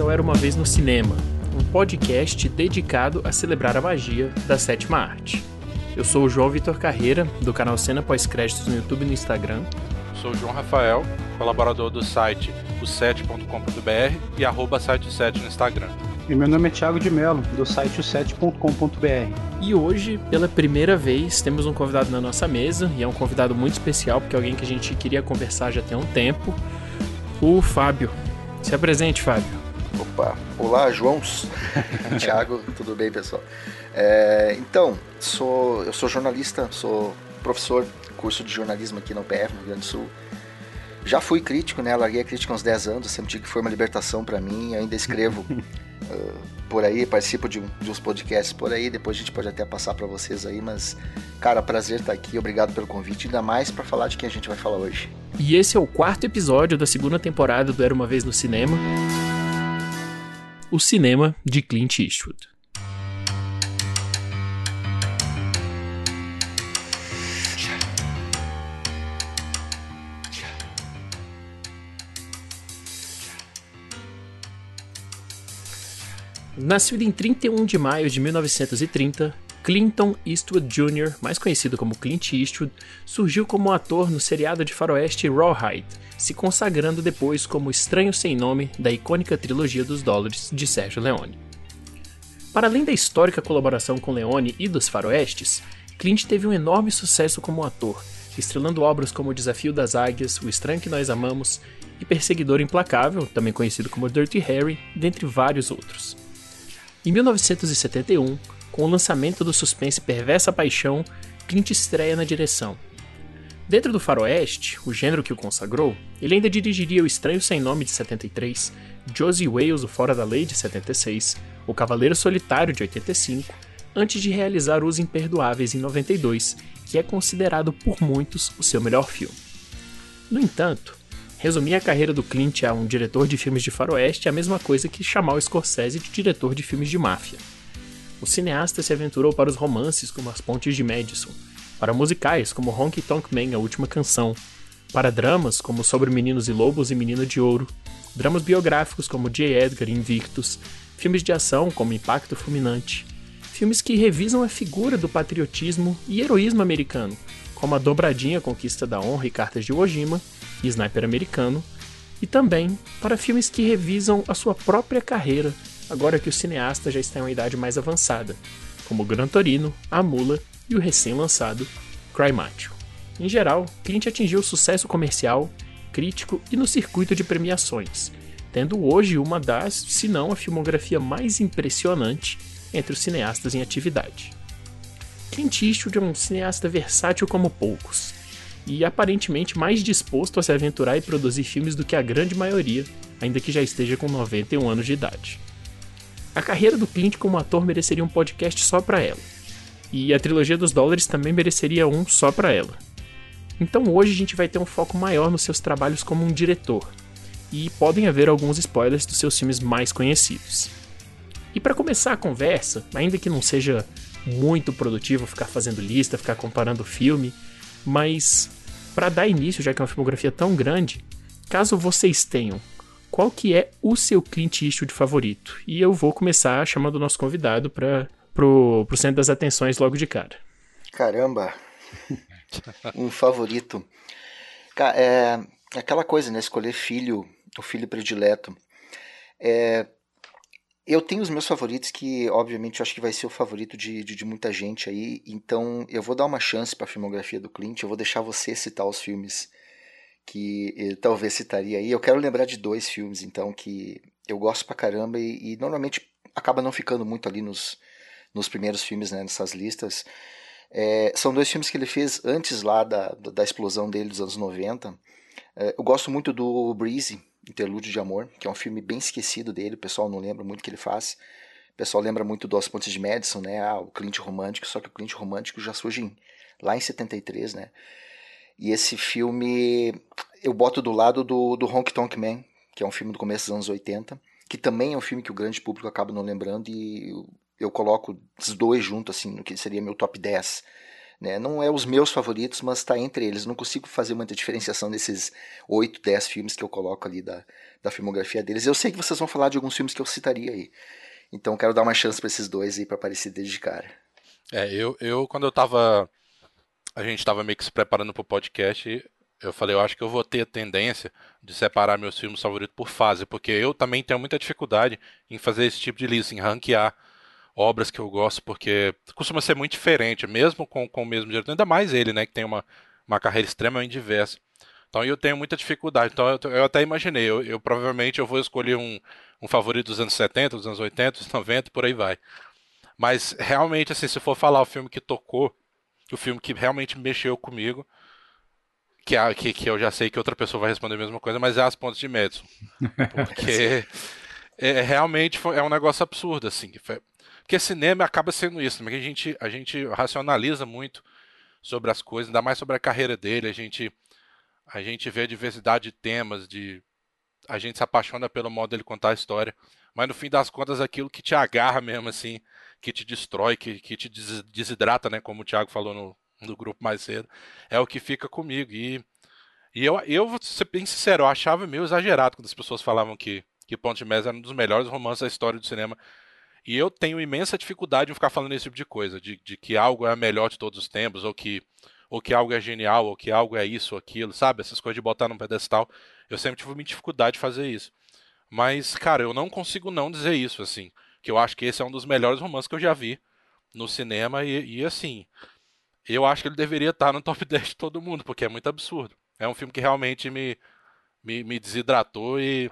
Ao Era Uma Vez no Cinema, um podcast dedicado a celebrar a magia da sétima arte. Eu sou o João Vitor Carreira, do canal Cena Pós-Créditos no YouTube e no Instagram. Sou o João Rafael, colaborador do site o7.com.br e arroba site7 no Instagram. E meu nome é Thiago de Mello, do site o7.com.br. E hoje, pela primeira vez, temos um convidado na nossa mesa, e é um convidado muito especial, porque é alguém que a gente queria conversar já tem um tempo, o Fábio. Se apresente, Fábio. Opa, olá, João. Thiago, tudo bem, pessoal? É, então, sou, eu sou jornalista, sou professor, curso de jornalismo aqui na UPF, no Rio Grande do Sul. Já fui crítico, né? Larguei a crítica há uns 10 anos, sempre que foi uma libertação para mim. Ainda escrevo uh, por aí, participo de, um, de, uns podcasts por aí. Depois a gente pode até passar para vocês aí. Mas, cara, prazer estar aqui. Obrigado pelo convite. Ainda mais para falar de quem a gente vai falar hoje. E esse é o quarto episódio da segunda temporada do Era uma Vez no Cinema o cinema de Clint Eastwood. Nascido em 31 de maio de 1930, Clinton Eastwood Jr., mais conhecido como Clint Eastwood, surgiu como ator no seriado de faroeste Rawhide, se consagrando depois como Estranho Sem Nome da icônica trilogia dos dólares de Sérgio Leone. Para além da histórica colaboração com Leone e dos faroestes, Clint teve um enorme sucesso como ator, estrelando obras como O Desafio das Águias, O Estranho que Nós Amamos e Perseguidor Implacável, também conhecido como Dirty Harry, dentre vários outros. Em 1971, com o lançamento do suspense Perversa Paixão, Clint estreia na direção. Dentro do faroeste, o gênero que o consagrou, ele ainda dirigiria O Estranho Sem Nome de 73, Josie Wales, O Fora da Lei de 76, O Cavaleiro Solitário de 85, antes de realizar Os Imperdoáveis em 92, que é considerado por muitos o seu melhor filme. No entanto, Resumir a carreira do Clint a um diretor de filmes de faroeste é a mesma coisa que chamar o Scorsese de diretor de filmes de máfia. O cineasta se aventurou para os romances como As Pontes de Madison, para musicais como Honky Tonk Man, A Última Canção, para dramas como Sobre Meninos e Lobos e Menina de Ouro, dramas biográficos como J. Edgar e Invictus, filmes de ação como Impacto Fulminante, filmes que revisam a figura do patriotismo e heroísmo americano, como A Dobradinha Conquista da Honra e Cartas de Iwo Jima, e Sniper Americano, e também para filmes que revisam a sua própria carreira, agora que o cineasta já está em uma idade mais avançada, como Gran Torino, A Mula e o recém-lançado Cry Macho. Em geral, Clint atingiu sucesso comercial, crítico e no circuito de premiações, tendo hoje uma das, se não a filmografia mais impressionante entre os cineastas em atividade. Clint Eastwood é um cineasta versátil como poucos, e aparentemente mais disposto a se aventurar e produzir filmes do que a grande maioria, ainda que já esteja com 91 anos de idade. A carreira do Clint como ator mereceria um podcast só para ela, e a trilogia dos dólares também mereceria um só para ela. Então hoje a gente vai ter um foco maior nos seus trabalhos como um diretor, e podem haver alguns spoilers dos seus filmes mais conhecidos. E para começar a conversa, ainda que não seja muito produtivo ficar fazendo lista, ficar comparando filme, mas para dar início, já que é uma filmografia tão grande, caso vocês tenham, qual que é o seu Clint Eastwood favorito? E eu vou começar chamando o nosso convidado para pro, pro centro das atenções logo de cara. Caramba, um favorito. É aquela coisa, né? Escolher filho, o filho predileto. É, eu tenho os meus favoritos que, obviamente, eu acho que vai ser o favorito de, de, de muita gente aí. Então, eu vou dar uma chance para a filmografia do Clint. Eu vou deixar você citar os filmes que talvez citaria aí. Eu quero lembrar de dois filmes, então, que eu gosto pra caramba e, e normalmente acaba não ficando muito ali nos, nos primeiros filmes, né, nessas listas. É, são dois filmes que ele fez antes lá da, da explosão dele dos anos 90. É, eu gosto muito do Breezy, Interlúdio de Amor, que é um filme bem esquecido dele, o pessoal não lembra muito o que ele faz. O pessoal lembra muito do As Pontes de Madison, né? Ah, o Clint romântico, só que o Clint romântico já surge em, lá em 73, né? E esse filme eu boto do lado do, do Honk Tonk Man, que é um filme do começo dos anos 80, que também é um filme que o grande público acaba não lembrando, e eu, coloco os dois juntos, assim, no que seria meu top 10 Né? Não é os meus favoritos, mas está entre eles. Não consigo fazer muita diferenciação desses 8, 10 filmes que eu coloco ali da, da filmografia deles. Eu sei que vocês vão falar de alguns filmes que eu citaria aí. Então quero dar uma chance para esses dois aí para aparecer desde cara. É, eu, eu quando eu tava. A gente tava meio que se preparando pro podcast, eu falei, eu acho que eu vou ter a tendência de separar meus filmes favoritos por fase, porque eu também tenho muita dificuldade em fazer esse tipo de lista, em ranquear obras que eu gosto, porque costuma ser muito diferente, mesmo com, com o mesmo diretor, ainda mais ele, né, que tem uma, uma carreira extremamente diversa. Então eu tenho muita dificuldade. Então eu, eu até imaginei, eu, eu, provavelmente eu vou escolher um, um favorito dos anos 70, dos anos 80, dos 90, por aí vai. Mas realmente, assim, se for falar o filme que tocou, o filme que realmente mexeu comigo, que, que, que eu já sei que outra pessoa vai responder a mesma coisa, mas é As Pontes de Madison. Porque é, realmente é um negócio absurdo, assim. Porque cinema acaba sendo isso, né? a gente, a gente racionaliza muito sobre as coisas, ainda mais sobre a carreira dele, a gente, a gente vê a diversidade de temas, de a gente se apaixona pelo modo dele contar a história, mas no fim das contas aquilo que te agarra mesmo, assim, que te destrói, que, que te desidrata, né, como o Thiago falou no, do grupo mais cedo, é o que fica comigo. E, e eu, eu vou ser bem sincero, eu achava meio exagerado quando as pessoas falavam que, que Ponte de Mesa era um dos melhores romances da história do cinema. E eu tenho imensa dificuldade em ficar falando esse tipo de coisa, de, de que algo é melhor de todos os tempos, ou que, ou que algo é genial, ou que algo é isso ou aquilo, sabe? Essas coisas de botar num pedestal. Eu sempre tive muita dificuldade de fazer isso. Mas, cara, eu não consigo não dizer isso, assim. Que eu acho que esse é um dos melhores romances que eu já vi no cinema. E, e assim, eu acho que ele deveria estar no top 10 de todo mundo, porque é muito absurdo. É um filme que realmente me, me, me desidratou e,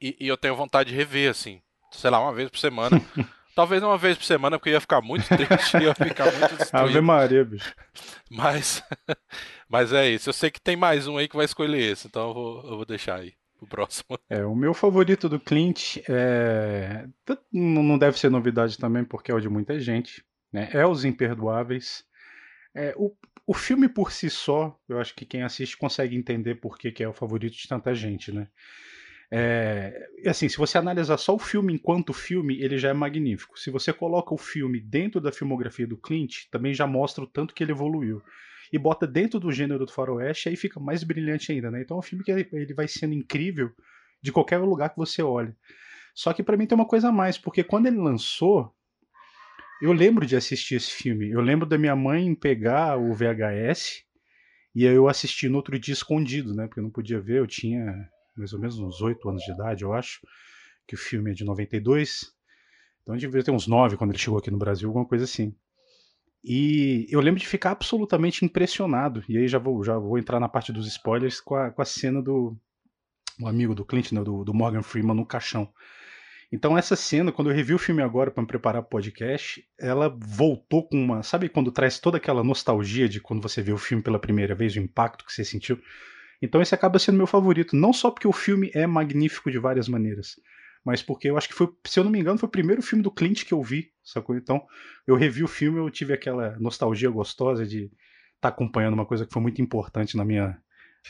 e, e, eu tenho vontade de rever, assim, sei lá, uma vez por semana. Talvez uma vez por semana, porque ia ficar muito triste, ia ficar muito destruído. Ave Maria, bicho. Mas, mas é isso. Eu sei que tem mais um aí que vai escolher esse, então eu vou, eu vou deixar aí o próximo. É, o meu favorito do Clint é... não deve ser novidade também, porque é o de muita gente né? É Os Imperdoáveis. É, o, o filme por si só, eu acho que quem assiste consegue entender por que, que é o favorito de tanta gente, né? É, assim, se você analisar só o filme enquanto filme, ele já é magnífico. Se você coloca o filme dentro da filmografia do Clint, também já mostra o tanto que ele evoluiu. E bota dentro do gênero do faroeste, aí fica mais brilhante ainda, né? Então é um filme que ele vai sendo incrível de qualquer lugar que você olhe. Só que para mim tem uma coisa a mais, porque quando ele lançou, eu lembro de assistir esse filme. Eu lembro da minha mãe pegar o VHS e eu assisti no outro dia escondido, né? Porque eu não podia ver. Eu tinha mais ou menos uns 8 anos de idade, eu acho. Que o filme é de 92. Então eu devia ter uns 9 quando ele chegou aqui no Brasil, alguma coisa assim. E eu lembro de ficar absolutamente impressionado. E aí já vou, já vou entrar na parte dos spoilers com a, com a cena do um amigo do Clint, né, do, do Morgan Freeman no caixão. Então essa cena, quando eu revi o filme agora para me preparar para o podcast, ela voltou com uma, sabe quando traz toda aquela nostalgia de quando você vê o filme pela primeira vez, o impacto que você sentiu. Então esse acaba sendo meu favorito, não só porque o filme é magnífico de várias maneiras, mas porque eu acho que foi, se eu não me engano, foi o primeiro filme do Clint que eu vi, sacou? Então, eu revi o filme, eu tive aquela nostalgia gostosa de estar tá acompanhando uma coisa que foi muito importante na minha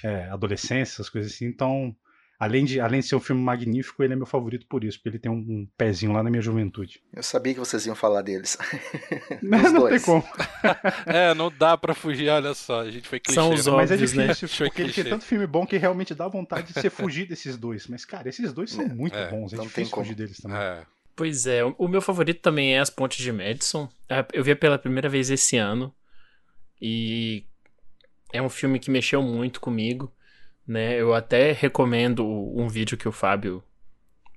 é, adolescência, essas coisas assim. Então, Além de, além de ser um filme magnífico, ele é meu favorito por isso, porque ele tem um, um pezinho lá na minha juventude. Eu sabia que vocês iam falar deles. não, não tem como. é, não dá pra fugir, olha só, a gente foi clichê. São os né? Mas é difícil, né? porque ele tem tanto filme bom que realmente dá vontade de você fugir desses dois. Mas, cara, esses dois são é, muito é, bons, é não difícil fugir deles também. É. Pois é, o meu favorito também é As Pontes de Madison. É, eu vi pela primeira vez esse ano. E é um filme que mexeu muito comigo né? Eu até recomendo um vídeo que o Fábio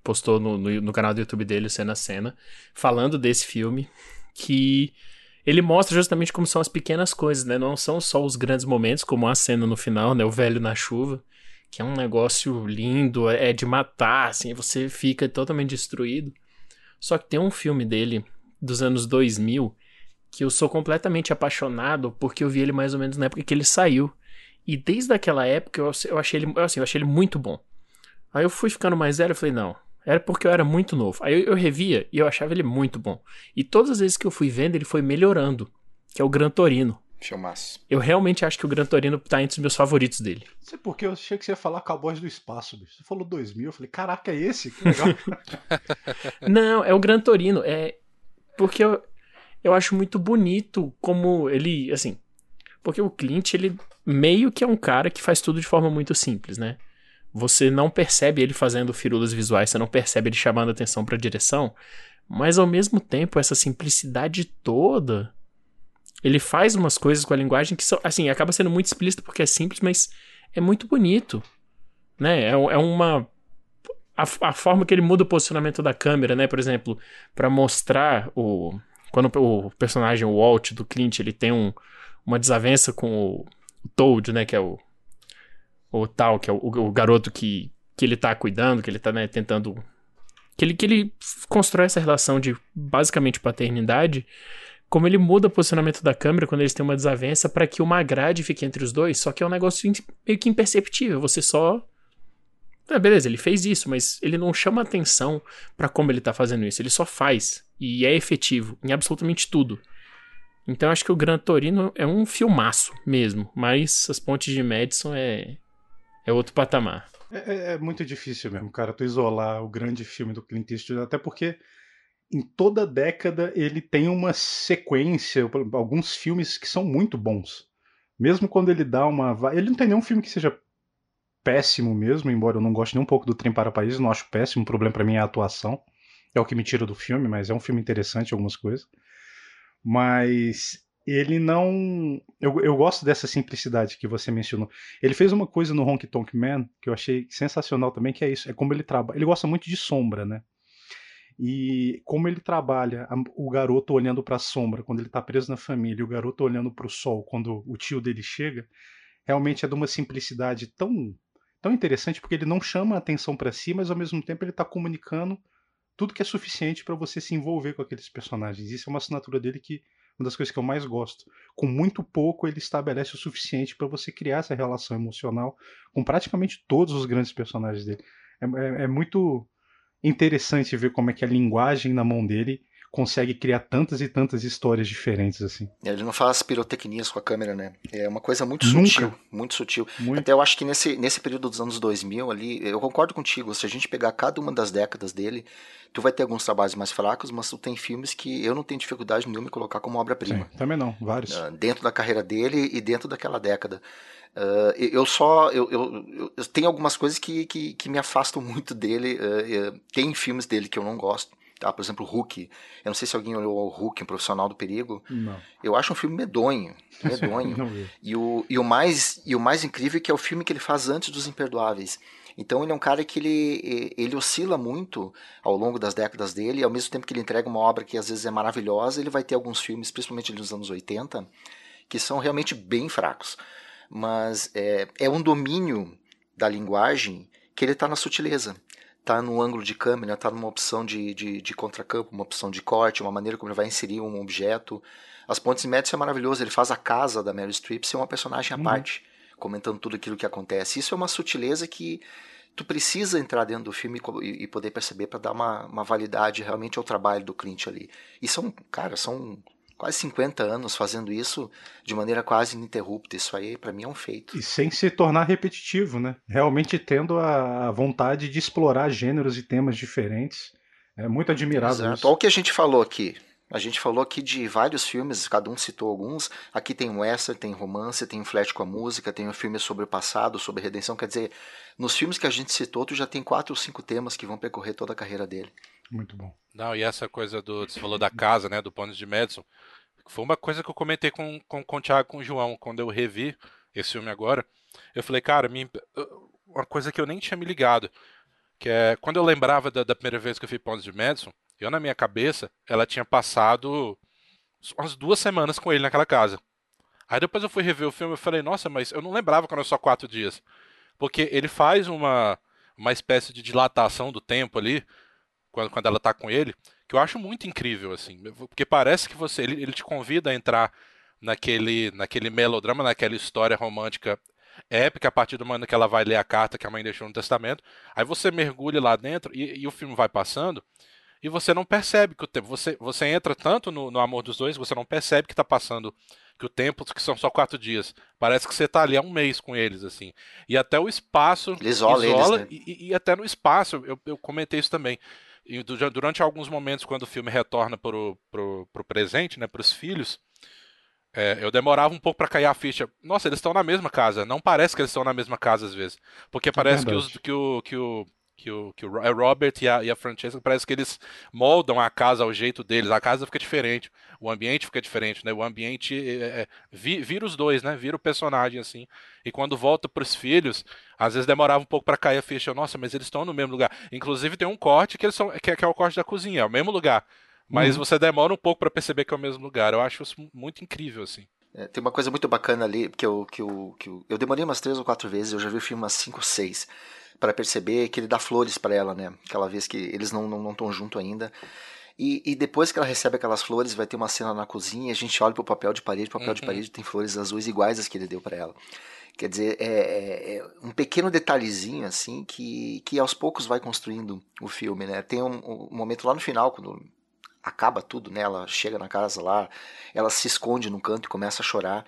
postou no, no, no canal do YouTube dele, Cena a Cena, falando desse filme, que ele mostra justamente como são as pequenas coisas, né? Não são só os grandes momentos, como a cena no final, né? O velho na chuva, que é um negócio lindo, é de matar, assim, você fica totalmente destruído. Só que tem um filme dele, dos anos 2000, que eu sou completamente apaixonado, porque eu vi ele mais ou menos na época que ele saiu. E desde aquela época eu, eu achei ele, assim, eu achei ele muito bom. Aí eu fui ficando mais velho e falei, não, era porque eu era muito novo. Aí eu, eu, revia e eu achava ele muito bom. E todas as vezes que eu fui vendo, ele foi melhorando, que é o Gran Torino. Filmaço. Eu realmente acho que o Gran Torino tá entre os meus favoritos dele. Não sei porque eu achei que você ia falar Cowboys do Espaço, bicho. Você falou 2000, eu falei, caraca, é esse? Que legal. não, é o Gran Torino. É porque eu, eu acho muito bonito como ele, assim, porque o Clint, ele meio que é um cara que faz tudo de forma muito simples, né? Você não percebe ele fazendo firulas visuais, você não percebe ele chamando atenção para a direção, mas ao mesmo tempo essa simplicidade toda, ele faz umas coisas com a linguagem que são, assim, acaba sendo muito explícito porque é simples, mas é muito bonito, né? É, é uma a, a, forma que ele muda o posicionamento da câmera, né? Por exemplo, para mostrar o quando o personagem o Walt do Clint ele tem um, uma desavença com o, o Toad, né? Que é o o tal, que é o, o, garoto que, que ele tá cuidando, que ele tá né, tentando. Que ele, que ele constrói essa relação de basicamente paternidade. Como ele muda o posicionamento da câmera quando eles têm uma desavença para que uma grade fique entre os dois, só que é um negócio meio que imperceptível. Você só. É, beleza, ele fez isso, mas ele não chama atenção para como ele tá fazendo isso. Ele só faz. E é efetivo em absolutamente tudo. Então acho que o Gran Torino é um filmaço mesmo, mas as pontes de Madison é é outro patamar. É, é, é, muito difícil mesmo, cara, tu isolar o grande filme do Clint Eastwood, até porque em toda década ele tem uma sequência, alguns filmes que são muito bons. Mesmo quando ele dá uma. Ele não tem nenhum filme que seja péssimo mesmo, embora eu não goste nem um pouco do Trem para País, não acho péssimo, o problema para mim é a atuação. É o que me tira do filme, mas é um filme interessante algumas coisas. Mas ele não. Eu, eu gosto dessa simplicidade que você mencionou. Ele fez uma coisa no Honky Tonk Man que eu achei sensacional também, que é isso. É como ele trabalha. Ele gosta muito de sombra, né? E como ele trabalha o garoto olhando para a sombra quando ele está preso na família, o garoto olhando para o sol quando o tio dele chega, realmente é de uma simplicidade tão, tão interessante porque ele não chama a atenção para si, mas ao mesmo tempo ele está comunicando tudo que é suficiente para você se envolver com aqueles personagens. Isso é uma assinatura dele que uma das coisas que eu mais gosto. Com muito pouco, ele estabelece o suficiente para você criar essa relação emocional com praticamente todos os grandes personagens dele. É, é, é, muito interessante ver como é que a linguagem na mão dele consegue criar tantas e tantas histórias diferentes assim. Ele não faz pirotecnias com a câmera, né? É uma coisa muito Nunca. sutil, muito sutil. Muito. Até eu acho que nesse, nesse período dos anos 2000 ali, eu concordo contigo, se a gente pegar cada uma das décadas dele, tu vai ter alguns trabalhos mais fracos, mas tu tem filmes que eu não tenho dificuldade nenhuma em colocar como obra-prima. Também não, vários. Uh, dentro da carreira dele e dentro daquela década. Uh, eu só. Eu, eu, eu, tenho algumas coisas que, que, que me afastam muito dele. Uh, tem filmes dele que eu não gosto. Tá? Por exemplo, Hulk. Eu não sei se alguém olhou o Hulk, um profissional do perigo. Não. Eu acho um filme medonho. Medonho. e, o, e, o mais, e o mais incrível é que é o filme que ele faz antes dos Imperdoáveis. Então ele é um cara que ele, ele oscila muito ao longo das décadas dele, e ao mesmo tempo que ele entrega uma obra que às vezes é maravilhosa, ele vai ter alguns filmes, principalmente nos anos 80, que são realmente bem fracos. Mas é, é um domínio da linguagem que ele está na sutileza tá no ângulo de câmera, tá numa opção de, de, de contracampo, uma opção de corte, uma maneira como ele vai inserir um objeto. As Pontes Médias é maravilhoso, ele faz a casa da Mary Streep ser uma personagem à uhum. parte, comentando tudo aquilo que acontece. Isso é uma sutileza que tu precisa entrar dentro do filme e, e poder perceber para dar uma, uma validade realmente ao trabalho do Clint ali. E são, cara, são quase 50 anos fazendo isso de maneira quase ininterrupta. Isso aí, para mim, é um feito. E sem se tornar repetitivo, né? Realmente tendo a vontade de explorar gêneros e temas diferentes. É muito admirável Exato. isso. Olha o que a gente falou aqui. A gente falou aqui de vários filmes, cada um citou alguns. Aqui tem western, tem romance, tem um flash com a música, tem um filme sobre o passado, sobre redenção. Quer dizer, nos filmes que a gente citou, tu já tem quatro ou cinco temas que vão percorrer toda a carreira dele. Muito bom. Não, e essa coisa do. Você falou da casa, né? Do Pônis de Madison. Foi uma coisa que eu comentei com, com, com o Thiago com o João, quando eu revi esse filme agora. Eu falei, cara, me, uma coisa que eu nem tinha me ligado. Que é. Quando eu lembrava da, da primeira vez que eu vi Pônis de Madison, eu na minha cabeça, ela tinha passado umas duas semanas com ele naquela casa. Aí depois eu fui rever o filme e falei, nossa, mas eu não lembrava quando era só quatro dias. Porque ele faz uma, uma espécie de dilatação do tempo ali quando, quando ela tá com ele, que eu acho muito incrível, assim. Porque parece que você. Ele, ele te convida a entrar naquele, naquele melodrama, naquela história romântica épica a partir do momento que ela vai ler a carta que a mãe deixou no testamento. Aí você mergulha lá dentro e, e o filme vai passando e você não percebe que o tempo. Você, você entra tanto no, no amor dos dois, você não percebe que está passando que o tempo que são só quatro dias. Parece que você está ali há um mês com eles, assim. E até o espaço isola, isola eles, né? e, e, até no espaço, eu, eu comentei isso também e durante alguns momentos, quando o filme retorna pro, pro, pro presente, né, pros filhos, é, eu demorava um pouco para cair a ficha. Nossa, eles estão na mesma casa. Não parece que eles estão na mesma casa às vezes. Porque é parece é que, os, que, o, que, o, que o, que o é Robert e a, e a Francesca parece que eles moldam a casa ao jeito deles. A casa fica diferente, o ambiente fica diferente, né? O ambiente é, é, vira os dois, né? Vira o personagem assim. E quando volta para os filhos, às vezes demorava um pouco para cair a ficha. Nossa, mas eles estão no mesmo lugar. Inclusive tem um corte que eles são que, é, que é o corte da cozinha, é o mesmo lugar. Mas uhum. você demora um pouco para perceber que é o mesmo lugar. Eu acho isso muito incrível assim. É, tem uma coisa muito bacana ali, que eu, que, eu, que eu, eu demorei umas três ou quatro vezes, eu já vi o filme umas cinco ou seis para perceber que ele dá flores para ela, né? Aquela vez que eles não estão não, não junto ainda. E, e, depois que ela recebe aquelas flores, vai ter uma cena na cozinha, a gente olha pro papel de parede, o papel uhum. de parede tem flores azuis iguais às que ele deu para ela. Quer dizer, é, é, é, um pequeno detalhezinho, assim, que, que aos poucos vai construindo o filme, né? Tem um, um momento lá no final, quando acaba tudo, né? Ela chega na casa lá, ela se esconde num canto e começa a chorar.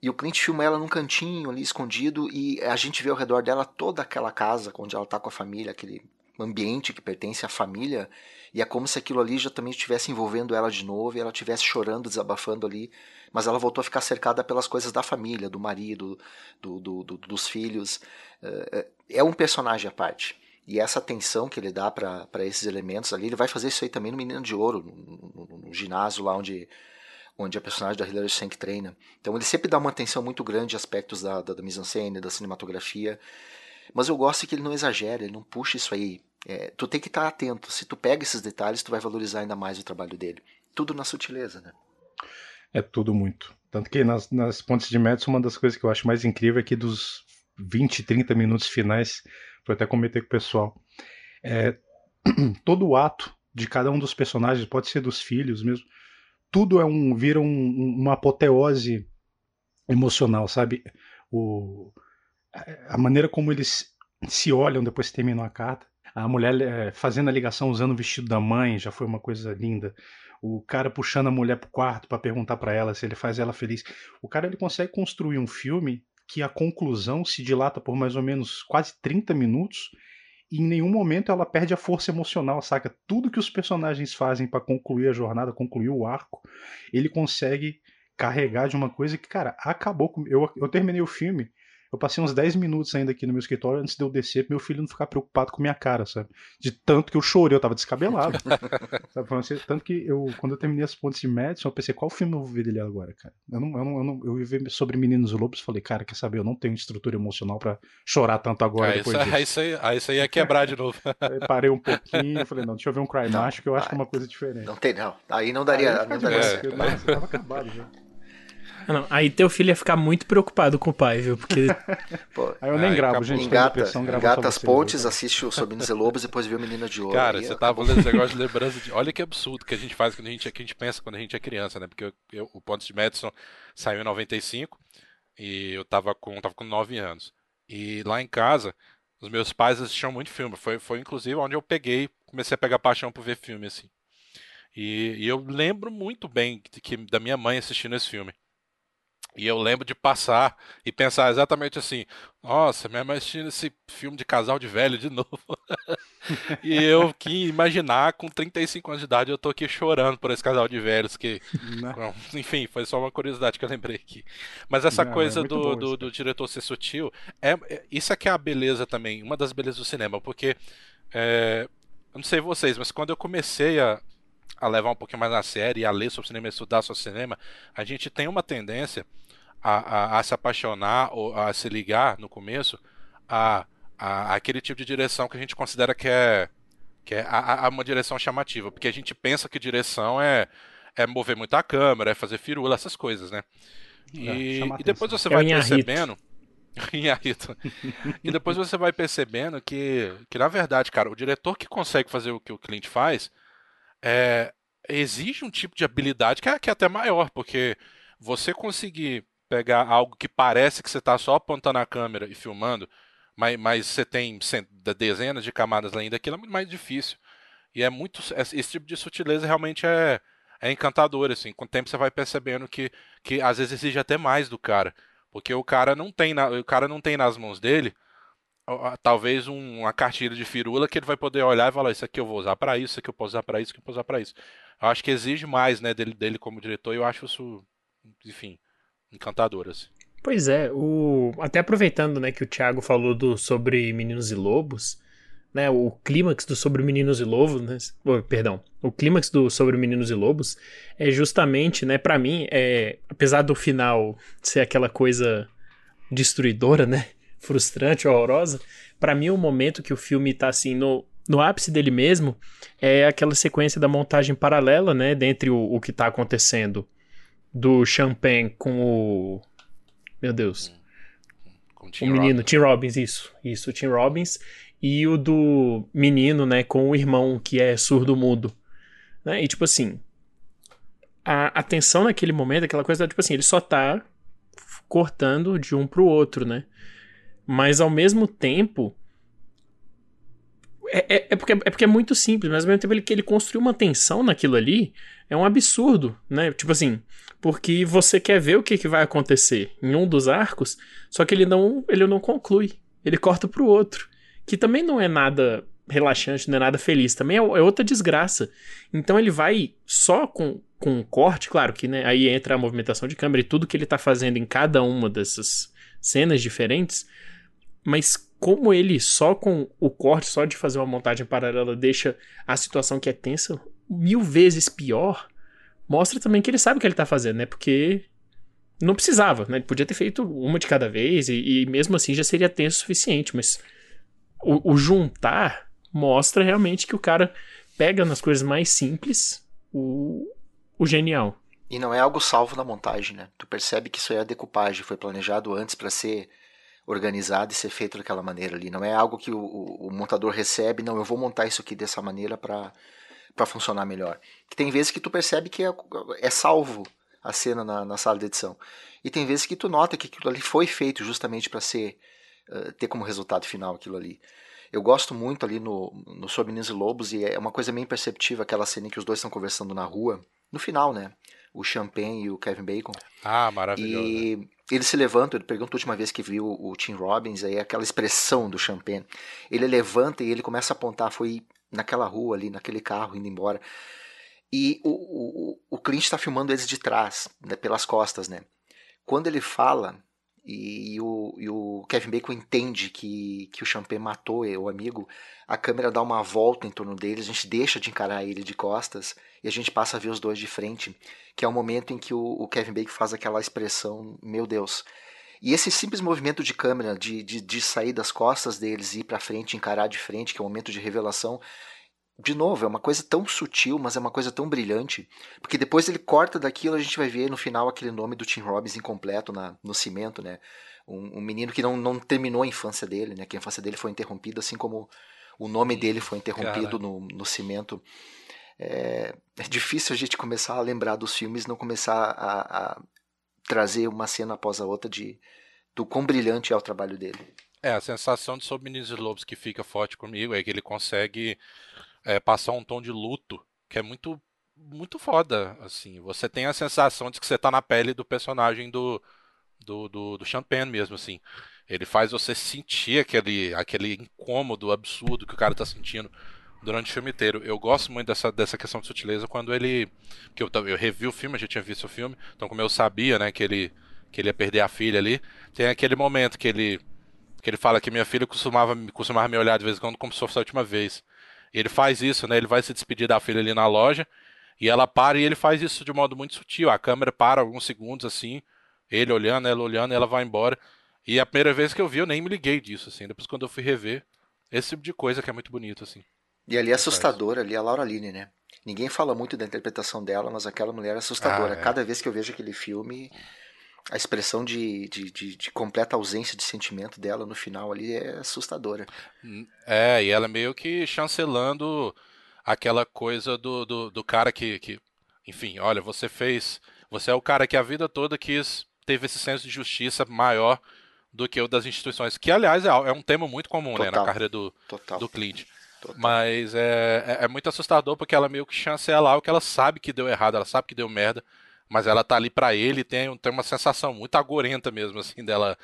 E o Clint filma ela num cantinho ali escondido e a gente vê ao redor dela toda aquela casa onde ela tá com a família, aquele ambiente que pertence à família, e é como se aquilo ali já também estivesse envolvendo ela de novo e ela estivesse chorando, desabafando ali, mas ela voltou a ficar cercada pelas coisas da família, do marido, do, do, do, dos filhos. É, é, é um personagem à parte. E essa atenção que ele dá para esses elementos ali, ele vai fazer isso aí também no Menino de Ouro, no, no, no ginásio lá onde onde a personagem da Hilary Swank treina. Então ele sempre dá uma atenção muito grande a aspectos da, da, da mise-en-scène, da cinematografia. Mas eu gosto que ele não exagera, ele não puxa isso aí. É, tu tem que estar atento. Se tu pega esses detalhes, tu vai valorizar ainda mais o trabalho dele. Tudo na sutileza, né? É tudo muito. Tanto que nas, nas pontes de Madison, uma das coisas que eu acho mais incrível é que dos 20, 30 minutos finais, vou até comentei com o pessoal, é, todo o ato de cada um dos personagens, pode ser dos filhos mesmo, tudo é um vira um, uma apoteose emocional, sabe? O, a maneira como eles se olham depois que terminam a carta. A mulher é, fazendo a ligação usando o vestido da mãe já foi uma coisa linda. O cara puxando a mulher pro quarto para perguntar para ela se ele faz ela feliz. O cara ele consegue construir um filme que a conclusão se dilata por mais ou menos quase 30 minutos e em nenhum momento ela perde a força emocional, saca? Tudo que os personagens fazem para concluir a jornada, concluir o arco, ele consegue carregar de uma coisa que, cara, acabou com. Eu, eu terminei o filme eu passei uns 10 minutos ainda aqui no meu escritório antes de eu descer meu filho não ficar preocupado com minha cara, sabe? De tanto que eu chorei, eu tava descabelado. sabe? Tanto que eu, quando eu terminei as pontes de Madison, eu pensei, qual filme eu vou ver dele agora, cara? Eu não, eu não, eu, não, eu ia ver sobre Meninos e Lobos falei, cara, quer saber? Eu não tenho estrutura emocional para chorar tanto agora ah, depois isso, disso. Aí isso aí, aí isso aí ia quebrar de novo. aí parei um pouquinho falei, não, deixa eu ver um Cry Macho, que eu acho que é uma coisa diferente. Não tem, não. Aí não daria. Aí não daria. É. Nossa, tava acabado já. Ah, não. Aí teu filho ia ficar muito preocupado com o pai, viu? Porque. Pô, aí eu nem gravo, gente. Engata, engata as pontes, assiste o Sobinos e Lobos e depois vê o Menino de Ouro. Cara, você tava falando esse negócio de lembrança de. Olha que absurdo que a gente faz quando a gente, que a gente pensa quando a gente é criança, né? Porque eu, eu, o Pontes de Madison saiu em 95 e eu tava com, tava com 9 anos. E lá em casa, os meus pais assistiam muito filme. Foi, foi inclusive onde eu peguei, comecei a pegar paixão por ver filme, assim. E, e eu lembro muito bem de que, da minha mãe assistindo esse filme. E eu lembro de passar e pensar exatamente assim: nossa, minha mãe assistindo esse filme de casal de velho de novo. e eu que imaginar, com 35 anos de idade, eu tô aqui chorando por esse casal de velhos. que Bom, Enfim, foi só uma curiosidade que eu lembrei aqui. Mas essa Não, coisa é do, do, do, diretor ser sutil, é, é, isso aqui é a beleza também, uma das belezas do cinema, porque. É, eu não sei vocês, mas quando eu comecei a, a levar um pouquinho mais na série, a ler sobre cinema, a estudar sobre cinema, a gente tem uma tendência a, a, a, se apaixonar ou a se ligar no começo a, a, aquele tipo de direção que a gente considera que é, que é a, a uma direção chamativa, porque a gente pensa que direção é, é mover muito a câmera, é fazer firula, essas coisas, né? E, é, e depois você é vai percebendo. e depois você vai percebendo que, que, na verdade, cara, o diretor que consegue fazer o que o cliente faz é, exige um tipo de habilidade que é, que é até maior, porque você conseguir pegar algo que parece que você está só apontando a câmera e filmando, mas, mas você tem dezenas de camadas ainda, aquilo é muito mais difícil. E é muito. Esse tipo de sutileza realmente é, é encantador, assim. Com o tempo você vai percebendo que, que às vezes exige até mais do cara. Porque o cara não tem, na, o cara não tem nas mãos dele talvez um, uma cartilha de firula que ele vai poder olhar e falar: Isso aqui eu vou usar para isso, isso aqui eu posso usar para isso, isso aqui eu posso usar para isso. Eu acho que exige mais né, dele, dele como diretor e eu acho isso, enfim, encantador. Assim. Pois é, o... até aproveitando né, que o Thiago falou do... sobre Meninos e Lobos, né, o clímax do Sobre Meninos e Lobos, né, oh, perdão, o clímax do Sobre Meninos e Lobos é justamente, né, para mim, é, apesar do final ser aquela coisa destruidora, né, frustrante, horrorosa, para mim o momento que o filme tá assim no, no ápice dele mesmo é aquela sequência da montagem paralela, né, dentre o, o que tá acontecendo do Champagne com o meu Deus. Com o, o menino, Robbins. Tim Robbins, isso. Isso, o Tim Robbins. E o do menino, né, com o irmão que é surdo-mudo. Né? E tipo assim, a atenção naquele momento, aquela coisa, tipo assim, ele só tá cortando de um pro outro, né? Mas ao mesmo tempo. É, é, é, porque, é porque é muito simples, mas ao mesmo tempo ele, ele construiu uma tensão naquilo ali é um absurdo, né? Tipo assim, porque você quer ver o que, que vai acontecer em um dos arcos, só que ele não, ele não conclui. Ele corta pro outro. Que também não é nada relaxante, não é nada feliz. Também é, é outra desgraça. Então ele vai só com, com um corte, claro que né, aí entra a movimentação de câmera e tudo que ele tá fazendo em cada uma dessas cenas diferentes. Mas como ele só com o corte, só de fazer uma montagem paralela, deixa a situação que é tensa mil vezes pior, mostra também que ele sabe o que ele tá fazendo, né? Porque não precisava, né? Ele podia ter feito uma de cada vez e, e mesmo assim já seria tenso o suficiente, mas o, o, juntar mostra realmente que o cara pega nas coisas mais simples o, o genial. E não é algo salvo na montagem, né? Tu percebe que isso é a decupagem, foi planejado antes para ser organizado e ser feito daquela maneira ali. Não é algo que o, o, o montador recebe, não, eu vou montar isso aqui dessa maneira para para funcionar melhor. Que tem vezes que tu percebe que é, é salvo a cena na, na, sala de edição. E tem vezes que tu nota que aquilo ali foi feito justamente para ser uh, ter como resultado final aquilo ali. Eu gosto muito ali no, no Sob Meninos e Lobos e é uma coisa bem perceptível aquela cena em que os dois estão conversando na rua, no final, né? O Champagne e o Kevin Bacon. Ah, maravilhoso. E né? ele se levanta, ele pergunta a última vez que viu o Tim Robbins, aí aquela expressão do Champagne. Ele levanta e ele começa a apontar, foi naquela rua ali, naquele carro indo embora. E o, o, o Clint está filmando eles de trás, né, pelas costas, né? Quando ele fala e, e, o, e o Kevin Bacon entende que, que o Champagne matou o amigo, a câmera dá uma volta em torno dele, a gente deixa de encarar ele de costas e a gente passa a ver os dois de frente, que é o momento em que o, o Kevin Bacon faz aquela expressão, meu Deus. E esse simples movimento de câmera, de, de, de sair das costas deles e ir para frente, encarar de frente, que é o momento de revelação, de novo, é uma coisa tão sutil, mas é uma coisa tão brilhante. Porque depois ele corta daquilo, a gente vai ver no final aquele nome do Tim Robbins incompleto na, no cimento, né? Um, um, menino que não, não terminou a infância dele, né? Que a infância dele foi interrompida, assim como o nome dele foi interrompido no, no cimento. É, é, difícil a gente começar a lembrar dos filmes não começar a, a trazer uma cena após a outra de do quão brilhante é o trabalho dele. É, a sensação de Sob Lobos que fica forte comigo é que ele consegue é, passar um tom de luto que é muito muito foda, assim. Você tem a sensação de que você tá na pele do personagem do, do, do, do Champagne mesmo, assim. Ele faz você sentir aquele, aquele incômodo absurdo que o cara tá sentindo durante o filme inteiro. Eu gosto muito dessa, dessa questão de sutileza quando ele. que eu, eu revi o filme, eu já tinha visto o filme, então como eu sabia, né, que ele, que ele ia perder a filha ali, tem aquele momento que ele. que ele fala que minha filha costumava, costumava me olhar de vez em quando como se fosse a última vez. Ele faz isso, né? Ele vai se despedir da filha ali na loja. E ela para e ele faz isso de modo muito sutil. A câmera para alguns segundos assim, ele olhando, ela olhando, e ela vai embora. E a primeira vez que eu vi, eu nem me liguei disso, assim. Depois quando eu fui rever, esse tipo de coisa que é muito bonito, assim. E ali é assustadora, ali é a Laura Linney, né? Ninguém fala muito da interpretação dela, mas aquela mulher é assustadora. Ah, é. Cada vez que eu vejo aquele filme, a expressão de, de, de, de, completa ausência de sentimento dela no final ali é assustadora. Hum, é, e ela meio que chancelando aquela coisa do, do, do cara que, que. Enfim, olha, você fez. Você é o cara que a vida toda quis. Teve esse senso de justiça maior do que o das instituições. Que, aliás, é, é um tema muito comum né, na carreira do, do Clint. Total. Mas é, é, é, muito assustador porque ela meio que chancela o que ela sabe que deu errado, ela sabe que deu merda, mas ela tá ali para ele tem, tem uma sensação muito agorenta mesmo, assim, dela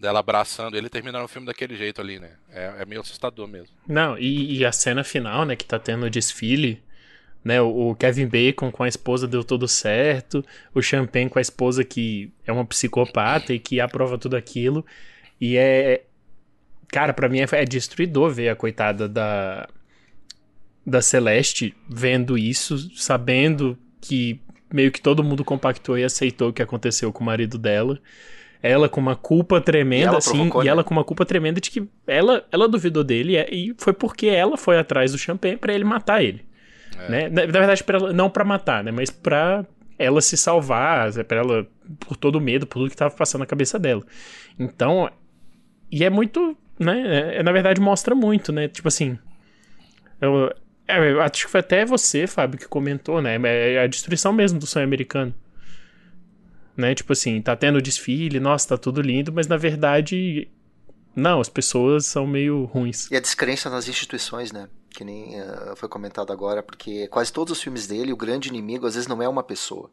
dela abraçando ele terminando o filme daquele jeito ali, né? É, é meio assustador mesmo. Não, e, e, a cena final, né, que tá tendo o desfile, né? O, o, Kevin Bacon com a esposa deu tudo certo, o Champagne com a esposa que é uma psicopata e que aprova tudo aquilo. E é. Cara, para mim é, é destruidor ver a coitada da. Da Celeste vendo isso, sabendo que meio que todo mundo compactou e aceitou o que aconteceu com o marido dela ela com uma culpa tremenda, e assim, provocou, e né? ela com uma culpa tremenda de que ela, ela duvidou dele é, e foi porque ela foi atrás do Champagne para ele matar ele. É. Né? Na, na, verdade, pra não para matar, né? Mas pra ela se salvar, para ela por todo o medo, por tudo que tava passando na cabeça dela. Então, e é muito, né? É, na verdade mostra muito, né? Tipo assim, eu, é, acho que foi até você, Fábio, que comentou, né? É a destruição mesmo do sonho americano né? Tipo assim, tá tendo desfile, nossa, tá tudo lindo, mas na verdade, não, as pessoas são meio ruins. E a descrença nas instituições, né? Que nem uh, foi comentado agora, porque quase todos os filmes dele, o grande inimigo às vezes não é uma pessoa.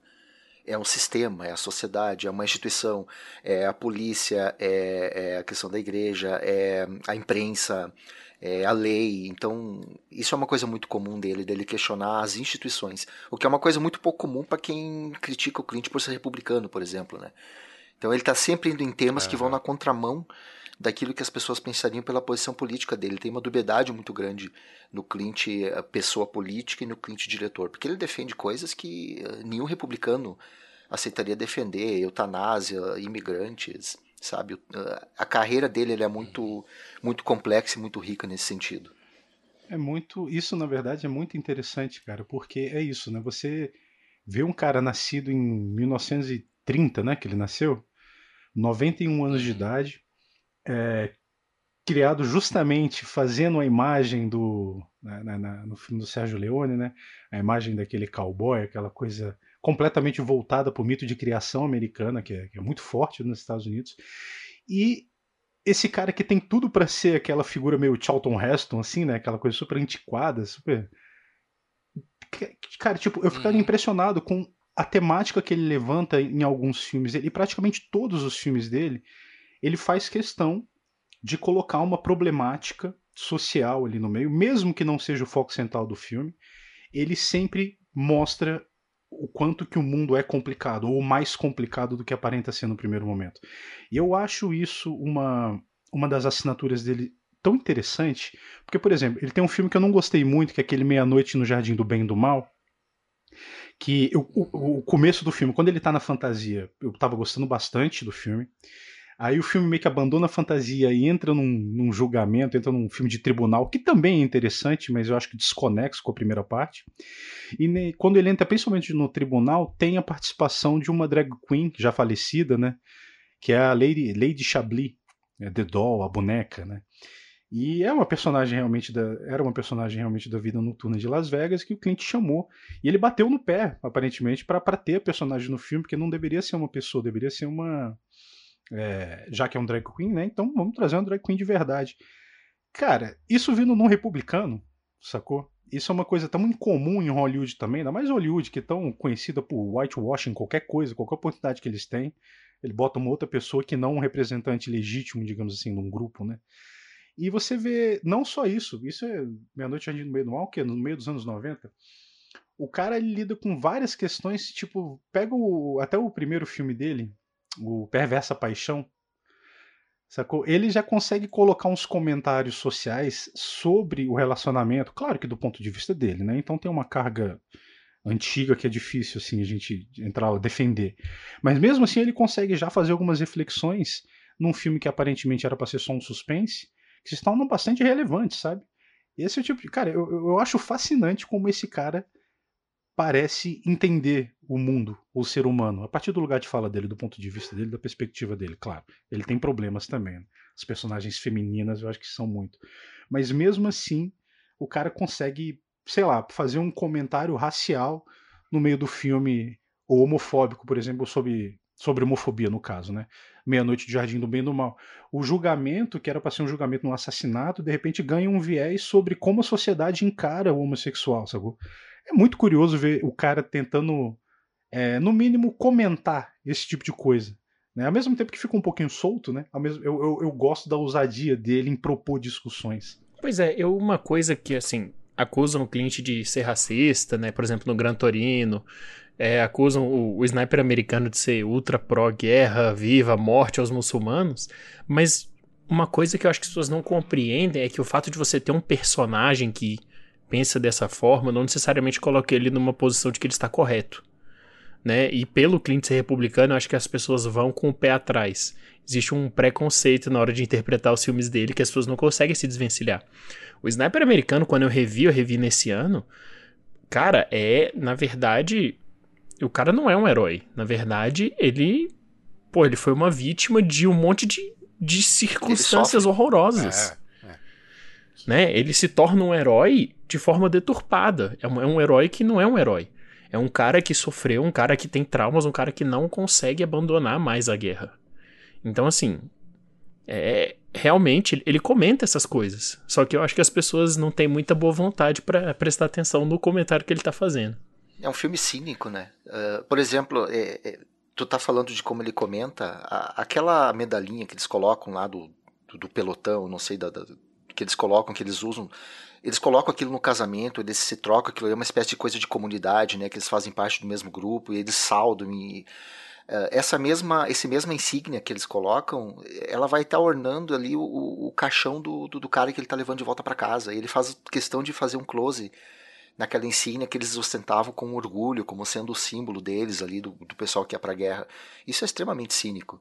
É um sistema, é a sociedade, é uma instituição, é a polícia, é, é a questão da igreja, é a imprensa, é, a lei. Então, isso é uma coisa muito comum dele, dele questionar as instituições. O que é uma coisa muito pouco comum para quem critica o Clint por ser republicano, por exemplo. Né? Então, ele está sempre indo em temas que vão na contramão daquilo que as pessoas pensariam pela posição política dele. Tem uma dubiedade muito grande no Clint pessoa política e no Clint diretor, porque ele defende coisas que eh, nenhum republicano aceitaria defender, eutanásia, imigrantes, sabe? A carreira dele ele é muito, muito complexa e muito rica nesse sentido. É muito, isso na verdade é muito interessante, cara, porque é isso, né? Você vê um cara nascido em 1930, né, que ele nasceu, 91 anos de idade, é, criado justamente fazendo a imagem do na, na, no filme do Sérgio Leone, né? A imagem daquele cowboy, aquela coisa completamente voltada para o mito de criação americana, que é, que é muito forte nos Estados Unidos. E esse cara que tem tudo para ser aquela figura meio Charlton Heston, assim, né? Aquela coisa super antiquada, super. Cara, tipo, eu ficava uhum. impressionado com a temática que ele levanta em alguns filmes dele, e praticamente todos os filmes dele, ele faz questão de colocar uma problemática social ali no meio, mesmo que não seja o foco central do filme, ele sempre mostra o quanto que o mundo é complicado, ou mais complicado do que aparenta ser no primeiro momento. E eu acho isso uma, uma das assinaturas dele tão interessante, porque, por exemplo, ele tem um filme que eu não gostei muito, que é aquele Meia-Noite no Jardim do Bem e do Mal, que eu, o, o, começo do filme, quando ele tá na fantasia, eu tava gostando bastante do filme, Aí o filme meio que abandona a fantasia e entra num, num, julgamento, entra num filme de tribunal, que também é interessante, mas eu acho que desconexo com a primeira parte. E quando ele entra, principalmente no tribunal, tem a participação de uma drag queen já falecida, né? Que é a Lady, Lady Chablis, é The Doll, a boneca, né? E é uma personagem realmente da, era uma personagem realmente da vida noturna de Las Vegas que o cliente chamou. E ele bateu no pé, aparentemente, para ter a personagem no filme, porque não deveria ser uma pessoa, deveria ser uma é, já que é um drag queen, né? Então vamos trazer uma drag queen de verdade. Cara, isso vindo num republicano, sacou? Isso é uma coisa tão incomum em Hollywood também, ainda mais Hollywood, que é tão conhecida por whitewashing, qualquer coisa, qualquer oportunidade que eles têm, ele bota uma outra pessoa que não um representante legítimo, digamos assim, num grupo, né? E você vê, não só isso, isso é Meia-Noite no Meio do Mal, que é no meio dos anos 90. O cara lida com várias questões, tipo, pega o, até o primeiro filme dele, o Perversa Paixão, sacou? Ele já consegue colocar uns comentários sociais sobre o relacionamento, claro que do ponto de vista dele, né? Então tem uma carga antiga que é difícil assim a gente entrar defender. Mas mesmo assim ele consegue já fazer algumas reflexões num filme que aparentemente era para ser só um suspense, que se tornam bastante relevantes, sabe? Esse é o tipo de. Cara, eu, eu acho fascinante como esse cara parece entender o mundo, o ser humano, a partir do lugar de fala dele, do ponto de vista dele, da perspectiva dele, claro. Ele tem problemas também. Né? As personagens femininas eu acho que são muito. Mas mesmo assim, o cara consegue, sei lá, fazer um comentário racial no meio do filme, ou homofóbico, por exemplo, sobre, sobre homofobia, no caso, né? Meia-Noite de Jardim do Bem e do Mal. O julgamento, que era para ser um julgamento no assassinato, de repente ganha um viés sobre como a sociedade encara o homossexual, sacou? É muito curioso ver o cara tentando, é, no mínimo, comentar esse tipo de coisa. Né? Ao mesmo tempo que fica um pouquinho solto, né? Ao mesmo, eu, eu, eu gosto da ousadia dele em propor discussões. Pois é, eu uma coisa que, assim, acusam o cliente de ser racista, né? Por exemplo, no Gran Torino. É, acusam o, o, sniper americano de ser ultra pró-guerra, viva, morte aos muçulmanos. Mas uma coisa que eu acho que as pessoas não compreendem é que o fato de você ter um personagem que pensa dessa forma não necessariamente coloca ele numa posição de que ele está correto. Né? E pelo Clint ser republicano, eu acho que as pessoas vão com o pé atrás. Existe um preconceito na hora de interpretar os filmes dele que as pessoas não conseguem se desvencilhar. O Sniper americano, quando eu revi, eu revi nesse ano, cara, é, na verdade, o cara não é um herói. Na verdade, ele, pô, ele foi uma vítima de um monte de, de circunstâncias horrorosas. É. Né? Ele se torna um herói de forma deturpada. É um, é um herói que não é um herói. É um cara que sofreu, um cara que tem traumas, um cara que não consegue abandonar mais a guerra. Então, assim, é, realmente ele comenta essas coisas. Só que eu acho que as pessoas não têm muita boa vontade para prestar atenção no comentário que ele tá fazendo. É um filme cínico, né? Uh, por exemplo, é, é, tu tá falando de como ele comenta, a, aquela medalhinha que eles colocam lá do, do, do pelotão, não sei, da, da, que eles colocam, que eles usam. Eles colocam aquilo no casamento, eles se trocam, aquilo é uma espécie de coisa de comunidade, né? Que eles fazem parte do mesmo grupo e eles saudam e eh, essa mesma, esse mesma insígnia que eles colocam, ela vai estar tá ornando ali o, o caixão do, do, do, cara que ele está levando de volta para casa. E ele faz questão de fazer um close naquela insígnia que eles ostentavam com orgulho, como sendo o símbolo deles ali, do, do pessoal que ia para a guerra. Isso é extremamente cínico.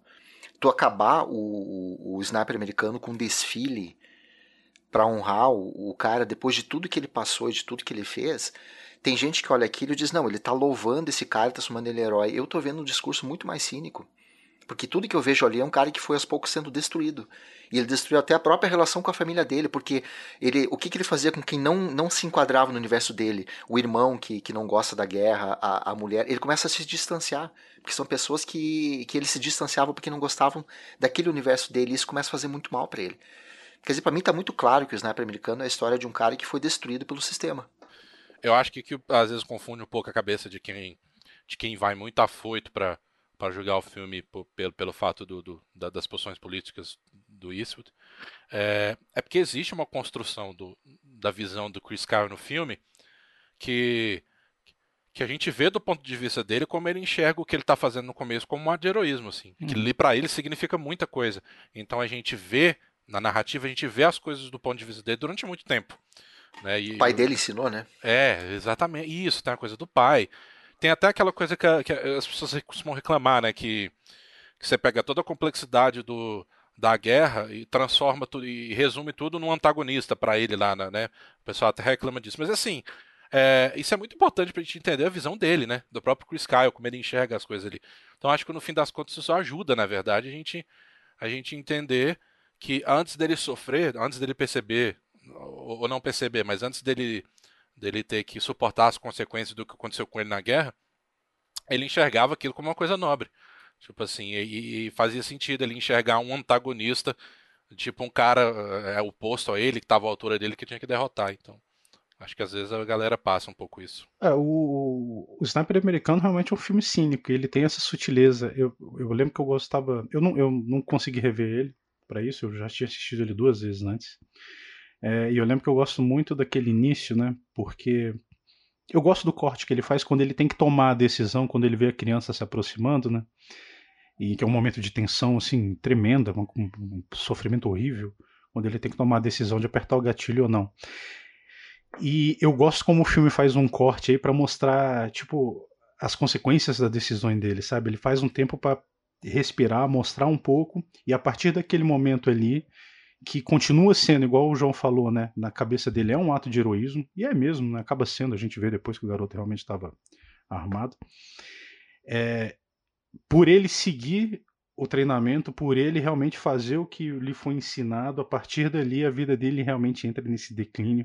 Tu acabar o, o, o sniper americano com um desfile para honrar o, o cara depois de tudo que ele passou e de tudo que ele fez, tem gente que olha aquilo e diz: não, ele está louvando esse cara, está chamando ele herói. Eu estou vendo um discurso muito mais cínico. Porque tudo que eu vejo ali é um cara que foi aos poucos sendo destruído. E ele destruiu até a própria relação com a família dele, porque ele, o que, que ele fazia com quem não, não se enquadrava no universo dele? O irmão que, que não gosta da guerra, a, a mulher, ele começa a se distanciar. Porque são pessoas que, que ele se distanciava porque não gostavam daquele universo dele. E isso começa a fazer muito mal para ele. Quer dizer, para mim está muito claro que o Sniper americano é a história de um cara que foi destruído pelo sistema eu acho que, que às vezes confunde um pouco a cabeça de quem, de quem vai muito afoito para para julgar o filme pelo, pelo fato do, do, das posições políticas do Eastwood, é, é porque existe uma construção do, da visão do Chris Kyle no filme que, que a gente vê do ponto de vista dele como ele enxerga o que ele está fazendo no começo como um ato de heroísmo, assim, hum. que ali para ele significa muita coisa. Então a gente vê na narrativa a gente vê as coisas do ponto de vista dele durante muito tempo. Né? E, o pai dele ensinou, né? É, exatamente. Isso, tem a coisa do pai. Tem até aquela coisa que, que as pessoas costumam reclamar, né? Que, que você pega toda a complexidade do, da guerra e transforma tudo e resume tudo num antagonista para ele lá, né? O pessoal até reclama disso. Mas assim, é, isso é muito importante pra gente entender a visão dele, né? Do próprio Chris Kyle, como ele enxerga as coisas ali. Então acho que no fim das contas isso ajuda, na verdade, a gente, a gente entender que antes dele sofrer, antes dele perceber ou não perceber, mas antes dele, dele ter que suportar as consequências do que aconteceu com ele na guerra, ele enxergava aquilo como uma coisa nobre. Tipo assim, e, e fazia sentido ele enxergar um antagonista, tipo um cara é, oposto a ele, que estava à altura dele, que tinha que derrotar. Então, acho que às vezes a galera passa um pouco isso. É, o, o Sniper Americano realmente é um filme cínico, ele tem essa sutileza. Eu, eu lembro que eu gostava. Eu não, eu não consegui rever ele para isso, eu já tinha assistido ele duas vezes antes. É, e eu lembro que eu gosto muito daquele início, né? Porque eu gosto do corte que ele faz quando ele tem que tomar a decisão, quando ele vê a criança se aproximando, né? E que é um momento de tensão, assim, tremenda, um, um sofrimento horrível, quando ele tem que tomar a decisão de apertar o gatilho ou não. E eu gosto como o filme faz um corte aí para mostrar, tipo, as consequências das decisões dele, sabe? Ele faz um tempo para respirar, mostrar um pouco, e a partir daquele momento ali, que continua sendo, igual o João falou, né? Na cabeça dele é um ato de heroísmo, e é mesmo, né, acaba sendo, a gente vê depois que o garoto realmente estava armado. É, por ele seguir o treinamento, por ele realmente fazer o que lhe foi ensinado, a partir dali a vida dele realmente entra nesse declínio,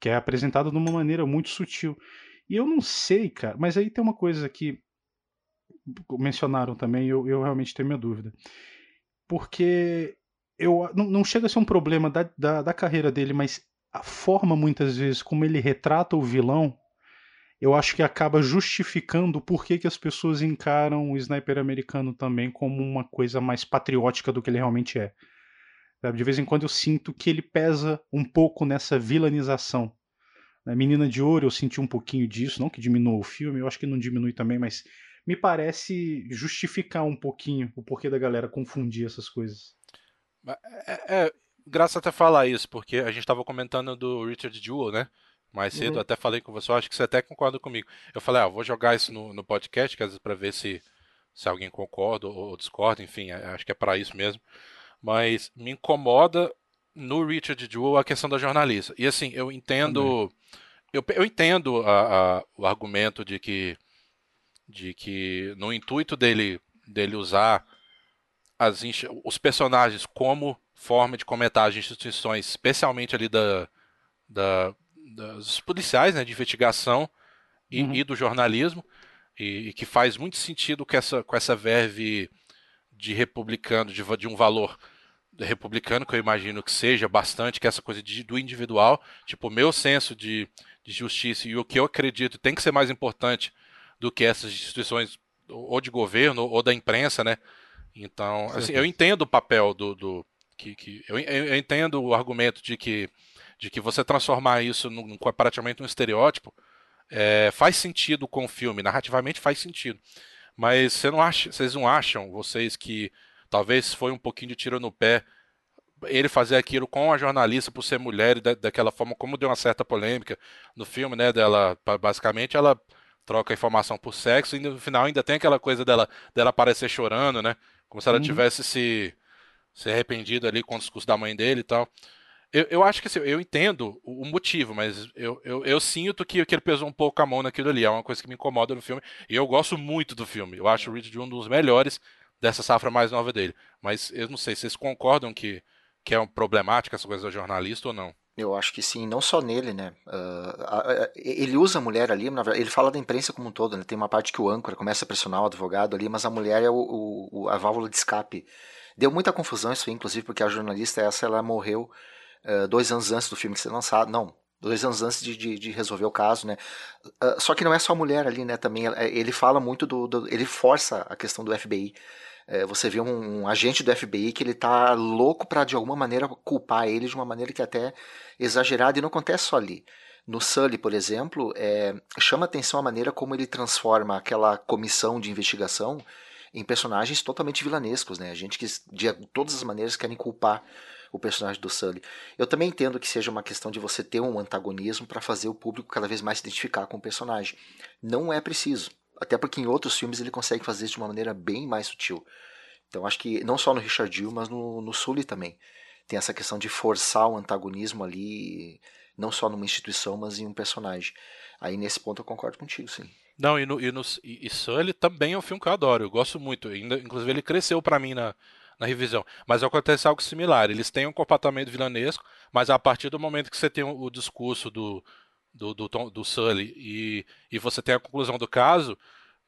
que é apresentado de uma maneira muito sutil. E eu não sei, cara, mas aí tem uma coisa que mencionaram também, eu, eu realmente tenho minha dúvida. Porque eu não, não, chega a ser um problema da, da, da, carreira dele, mas a forma muitas vezes como ele retrata o vilão, eu acho que acaba justificando por que, que as pessoas encaram o sniper americano também como uma coisa mais patriótica do que ele realmente é. De vez em quando eu sinto que ele pesa um pouco nessa vilanização. Na Menina de Ouro eu senti um pouquinho disso, não que diminua o filme, eu acho que não diminui também, mas me parece justificar um pouquinho o porquê da galera confundir essas coisas. É, é graças até falar isso, porque a gente estava comentando do Richard Jewell, né? Mais cedo, uhum. até falei com você, acho que você até concorda comigo. Eu falei, ah, vou jogar isso no, no podcast, que às vezes para ver se, se alguém concorda ou, ou discorda, enfim, acho que é para isso mesmo. Mas me incomoda no Richard Jewell a questão da jornalista. E assim, eu entendo. Eu, eu entendo a, a, o argumento de que, de que no intuito dele, dele usar as, os personagens como forma de comentar as instituições, especialmente ali da, da, dos policiais, né, de investigação e, uhum. e do jornalismo, e, e, que faz muito sentido com essa, com essa verve de republicano, de, de um valor republicano, que eu imagino que seja bastante, que é essa coisa de, do individual, tipo, o meu senso de, de justiça e o que eu acredito tem que ser mais importante do que essas instituições ou de governo ou da imprensa, né? Então, assim, eu entendo o papel do, do que, que eu, eu, entendo o argumento de que de que você transformar isso num, praticamente um estereótipo é, faz sentido com o filme, narrativamente faz sentido. Mas você não acha, vocês não acham, vocês que talvez foi um pouquinho de tiro no pé ele fazer aquilo com a jornalista por ser mulher e da, daquela forma como deu uma certa polêmica no filme, né, dela basicamente ela troca informação por sexo e no final ainda tem aquela coisa dela dela aparecer chorando, né, como se ela uhum. tivesse se se arrependido ali com o discurso da mãe dele e tal. Eu, eu acho que assim, eu entendo o, motivo, mas eu, eu, eu sinto que, que ele pesou um pouco a mão naquilo ali. É uma coisa que me incomoda no filme. E eu gosto muito do filme. Eu acho o Richard um dos melhores dessa safra mais nova dele. Mas eu não sei, vocês concordam que, que é um problemática essa coisa do jornalista ou não? Eu acho que sim, não só nele, né? Uh, ele usa a mulher ali, ele fala da imprensa como um todo, né? Tem uma parte que o âncora começa a pressionar o advogado ali, mas a mulher é o, o, a válvula de escape. Deu muita confusão isso aí, inclusive, porque a jornalista essa, ela morreu uh, dois anos antes do filme ser lançado. Não, dois anos antes de, de, de resolver o caso, né? Uh, só que não é só a mulher ali, né? Também ele fala muito do, do ele força a questão do FBI. É, você vê um, um, agente do FBI que ele tá louco para de alguma maneira culpar ele de uma maneira que é até exagerada e não acontece só ali. No Sully, por exemplo, é, chama atenção a maneira como ele transforma aquela comissão de investigação em personagens totalmente vilanescos, né? A gente que de todas as maneiras querem culpar o personagem do Sully. Eu também entendo que seja uma questão de você ter um antagonismo para fazer o público cada vez mais se identificar com o personagem. Não é preciso. Até porque em outros filmes ele consegue fazer isso de uma maneira bem mais sutil. Então acho que não só no Richard Gill, mas no, no Sully também. Tem essa questão de forçar o antagonismo ali, não só numa instituição, mas em um personagem. Aí nesse ponto eu concordo contigo, sim. Não, e, no, e, no, e Sully também é um filme que eu adoro, eu gosto muito. Ainda, inclusive ele cresceu para mim na, na revisão. Mas acontece algo similar. Eles têm um comportamento vilanesco, mas a partir do momento que você tem o discurso do, do, do, do Sully e, e você tem a conclusão do caso,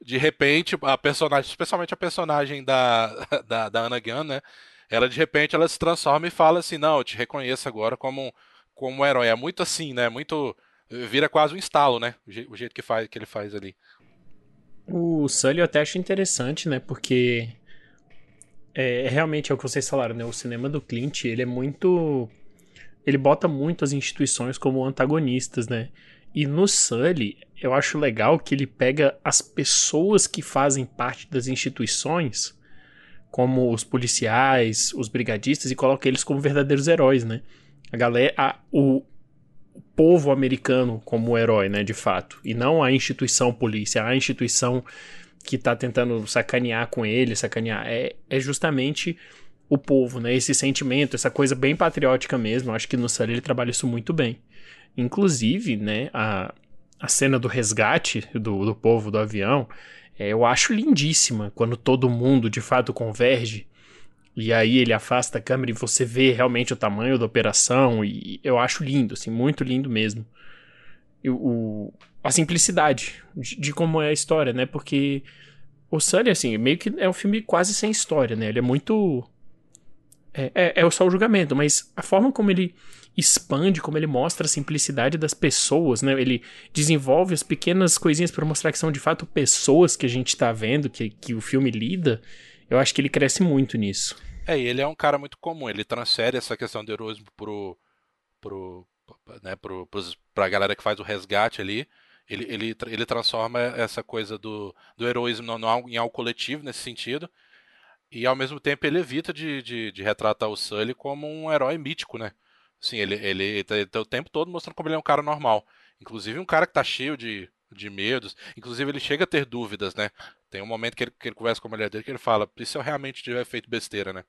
de repente, a personagem, especialmente a personagem da, da, da Anna Gunn, né? Ela de repente ela se transforma e fala assim, não, eu te reconheço agora como, como um herói. É muito assim, né? Muito. Vira quase um estalo, né? O jeito que, faz, que ele faz ali. O Sully eu até acho interessante, né? Porque é, realmente é o que vocês falaram, né? O cinema do Clint, ele é muito ele bota muito as instituições como antagonistas, né? E no Sully, eu acho legal que ele pega as pessoas que fazem parte das instituições, como os policiais, os brigadistas, e coloca eles como verdadeiros heróis, né? A galera, a, o, povo americano como herói, né, de fato, e não a instituição polícia, a instituição que tá tentando sacanear com ele, sacanear, é, é justamente o povo, né? Esse sentimento, essa coisa bem patriótica mesmo. Eu acho que no Sully ele trabalha isso muito bem. Inclusive, né, a, a cena do resgate do, do povo do avião, é, eu acho lindíssima quando todo mundo de fato converge. E aí ele afasta a câmera e você vê realmente o tamanho da operação. E eu acho lindo, assim, muito lindo mesmo. E, o, a simplicidade de, de, como é a história, né? Porque o Sully, assim, meio que é um filme quase sem história, né? Ele é muito É, é, é só o julgamento, mas a forma como ele expande, como ele mostra a simplicidade das pessoas, né? Ele desenvolve as pequenas coisinhas para mostrar que são de fato pessoas que a gente tá vendo, que, que o filme lida. Eu acho que ele cresce muito nisso. É, e ele é um cara muito comum, ele transfere essa questão do heroísmo pro, pro, né, pro, pros, pra galera que faz o resgate ali. Ele, ele, ele transforma essa coisa do, do heroísmo no, no, em algo coletivo nesse sentido. E ao mesmo tempo ele evita de, de, de retratar o Sully como um herói mítico, né? Sim, ele, ele, ele tá, tá o tempo todo mostrando como ele é um cara normal. Inclusive um cara que tá cheio de, de medos. Inclusive ele chega a ter dúvidas, né? Tem um momento que ele, que ele conversa com a mulher dele que ele fala, e se eu realmente tiver feito besteira, né?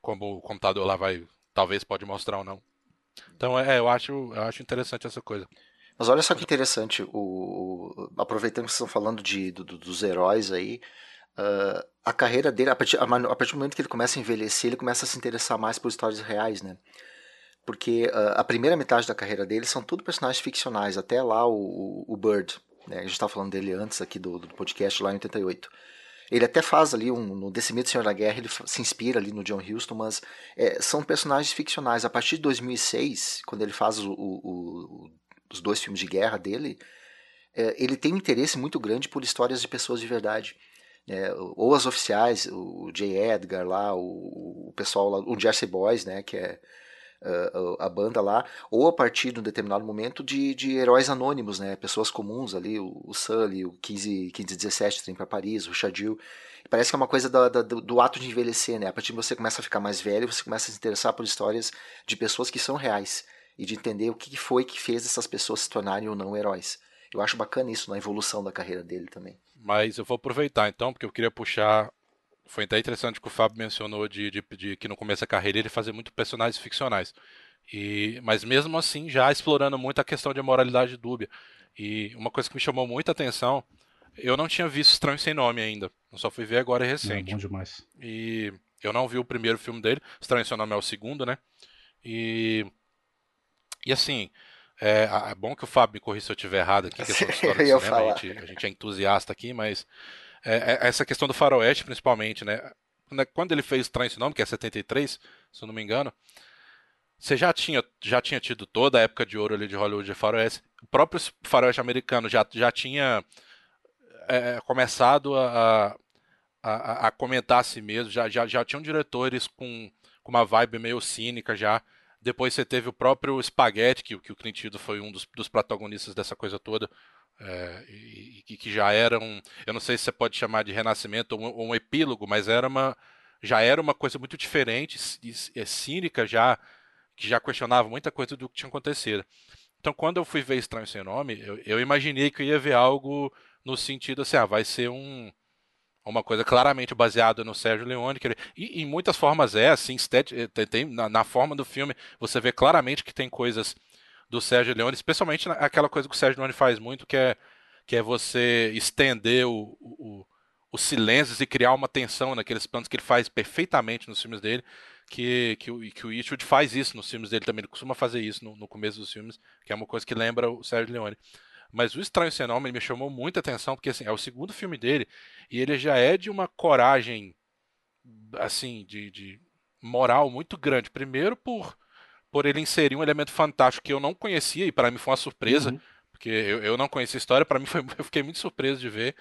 Como o computador lá vai, talvez pode mostrar ou não. Então é, eu acho, eu acho interessante essa coisa. Mas olha só que interessante, o aproveitando que vocês estão falando de, do, dos heróis aí, uh, a carreira dele, a partir, a, partir do momento que ele começa a envelhecer, ele começa a se interessar mais por histórias reais, né? porque uh, a primeira metade da carreira dele são tudo personagens ficcionais, até lá o, o Bird, né? a gente estava falando dele antes aqui do, do, podcast, lá em 88. Ele até faz ali, um, no Decimito Senhor da Guerra, ele se inspira ali no John Huston, mas é, são personagens ficcionais. A partir de 2006, quando ele faz o, o, os dois filmes de guerra dele, é, ele tem um interesse muito grande por histórias de pessoas de verdade. É, ou as oficiais, o J. Edgar lá, o, o pessoal lá, o Jersey Boys, né, que é uh, a banda lá, ou a partir de um determinado momento de, de heróis anônimos, né? Pessoas comuns ali, o, o Sully, o 15, 1517 Trem para Paris, o Chadil. Parece que é uma coisa do, do, ato de envelhecer, né? A partir de você começa a ficar mais velho, você começa a se interessar por histórias de pessoas que são reais e de entender o que foi que fez essas pessoas se tornarem ou não heróis. Eu acho bacana isso na evolução da carreira dele também. Mas eu vou aproveitar então, porque eu queria puxar foi até interessante que o Fábio mencionou de, de, de, que no começo da carreira ele fazia muito personagens ficcionais. E, mas mesmo assim, já explorando muito a questão de moralidade dúbia. E uma coisa que me chamou muita atenção, eu não tinha visto Estranho Sem Nome ainda. Eu só fui ver agora recente. É bom demais. E eu não vi o primeiro filme dele. Estranho Sem Nome é o segundo, né? E, e assim, é, é bom que o Fábio me corrija se eu estiver errado aqui, que é sobre história do cinema. A gente, a gente é entusiasta aqui, mas é, é, essa questão do faroeste, principalmente, né? Quando ele fez Esse Nome, que é 73, se eu não me engano, você já tinha, já tinha tido toda a época de ouro ali de Hollywood de faroeste. O próprio faroeste americano já, já tinha é, começado a, a, a, comentar a si mesmo, já, já, já tinham diretores com, com uma vibe meio cínica já. Depois você teve o próprio Spaghetti, que, que o Clint Eastwood foi um dos, dos protagonistas dessa coisa toda. É, e, e, que já era um, eu não sei se você pode chamar de renascimento ou um, ou um epílogo, mas era uma, já era uma coisa muito diferente e cínica já, que já questionava muita coisa do que tinha acontecido. Então, quando eu fui ver Estranho Sem Nome, eu, eu imaginei que eu ia ver algo no sentido assim, ah, vai ser um, uma coisa claramente baseada no Sérgio Leone, que ele, e em muitas formas é assim, tem, tem na, na, forma do filme você vê claramente que tem coisas do Sérgio Leone, especialmente aquela coisa que o Sérgio Leone faz muito, que é, que é você estender o, o, os silêncios e criar uma tensão naqueles planos que ele faz perfeitamente nos filmes dele, que, que, o, que o Eastwood faz isso nos filmes dele também, ele costuma fazer isso no, no começo dos filmes, que é uma coisa que lembra o Sérgio Leone. Mas o Estranho Sem Nome me chamou muita atenção, porque assim, é o segundo filme dele, e ele já é de uma coragem, assim, de, de moral muito grande. Primeiro por por ele inserir um elemento fantástico que eu não conhecia e para mim foi uma surpresa, uhum. porque eu, eu não conhecia a história, para mim foi, eu fiquei muito surpreso de ver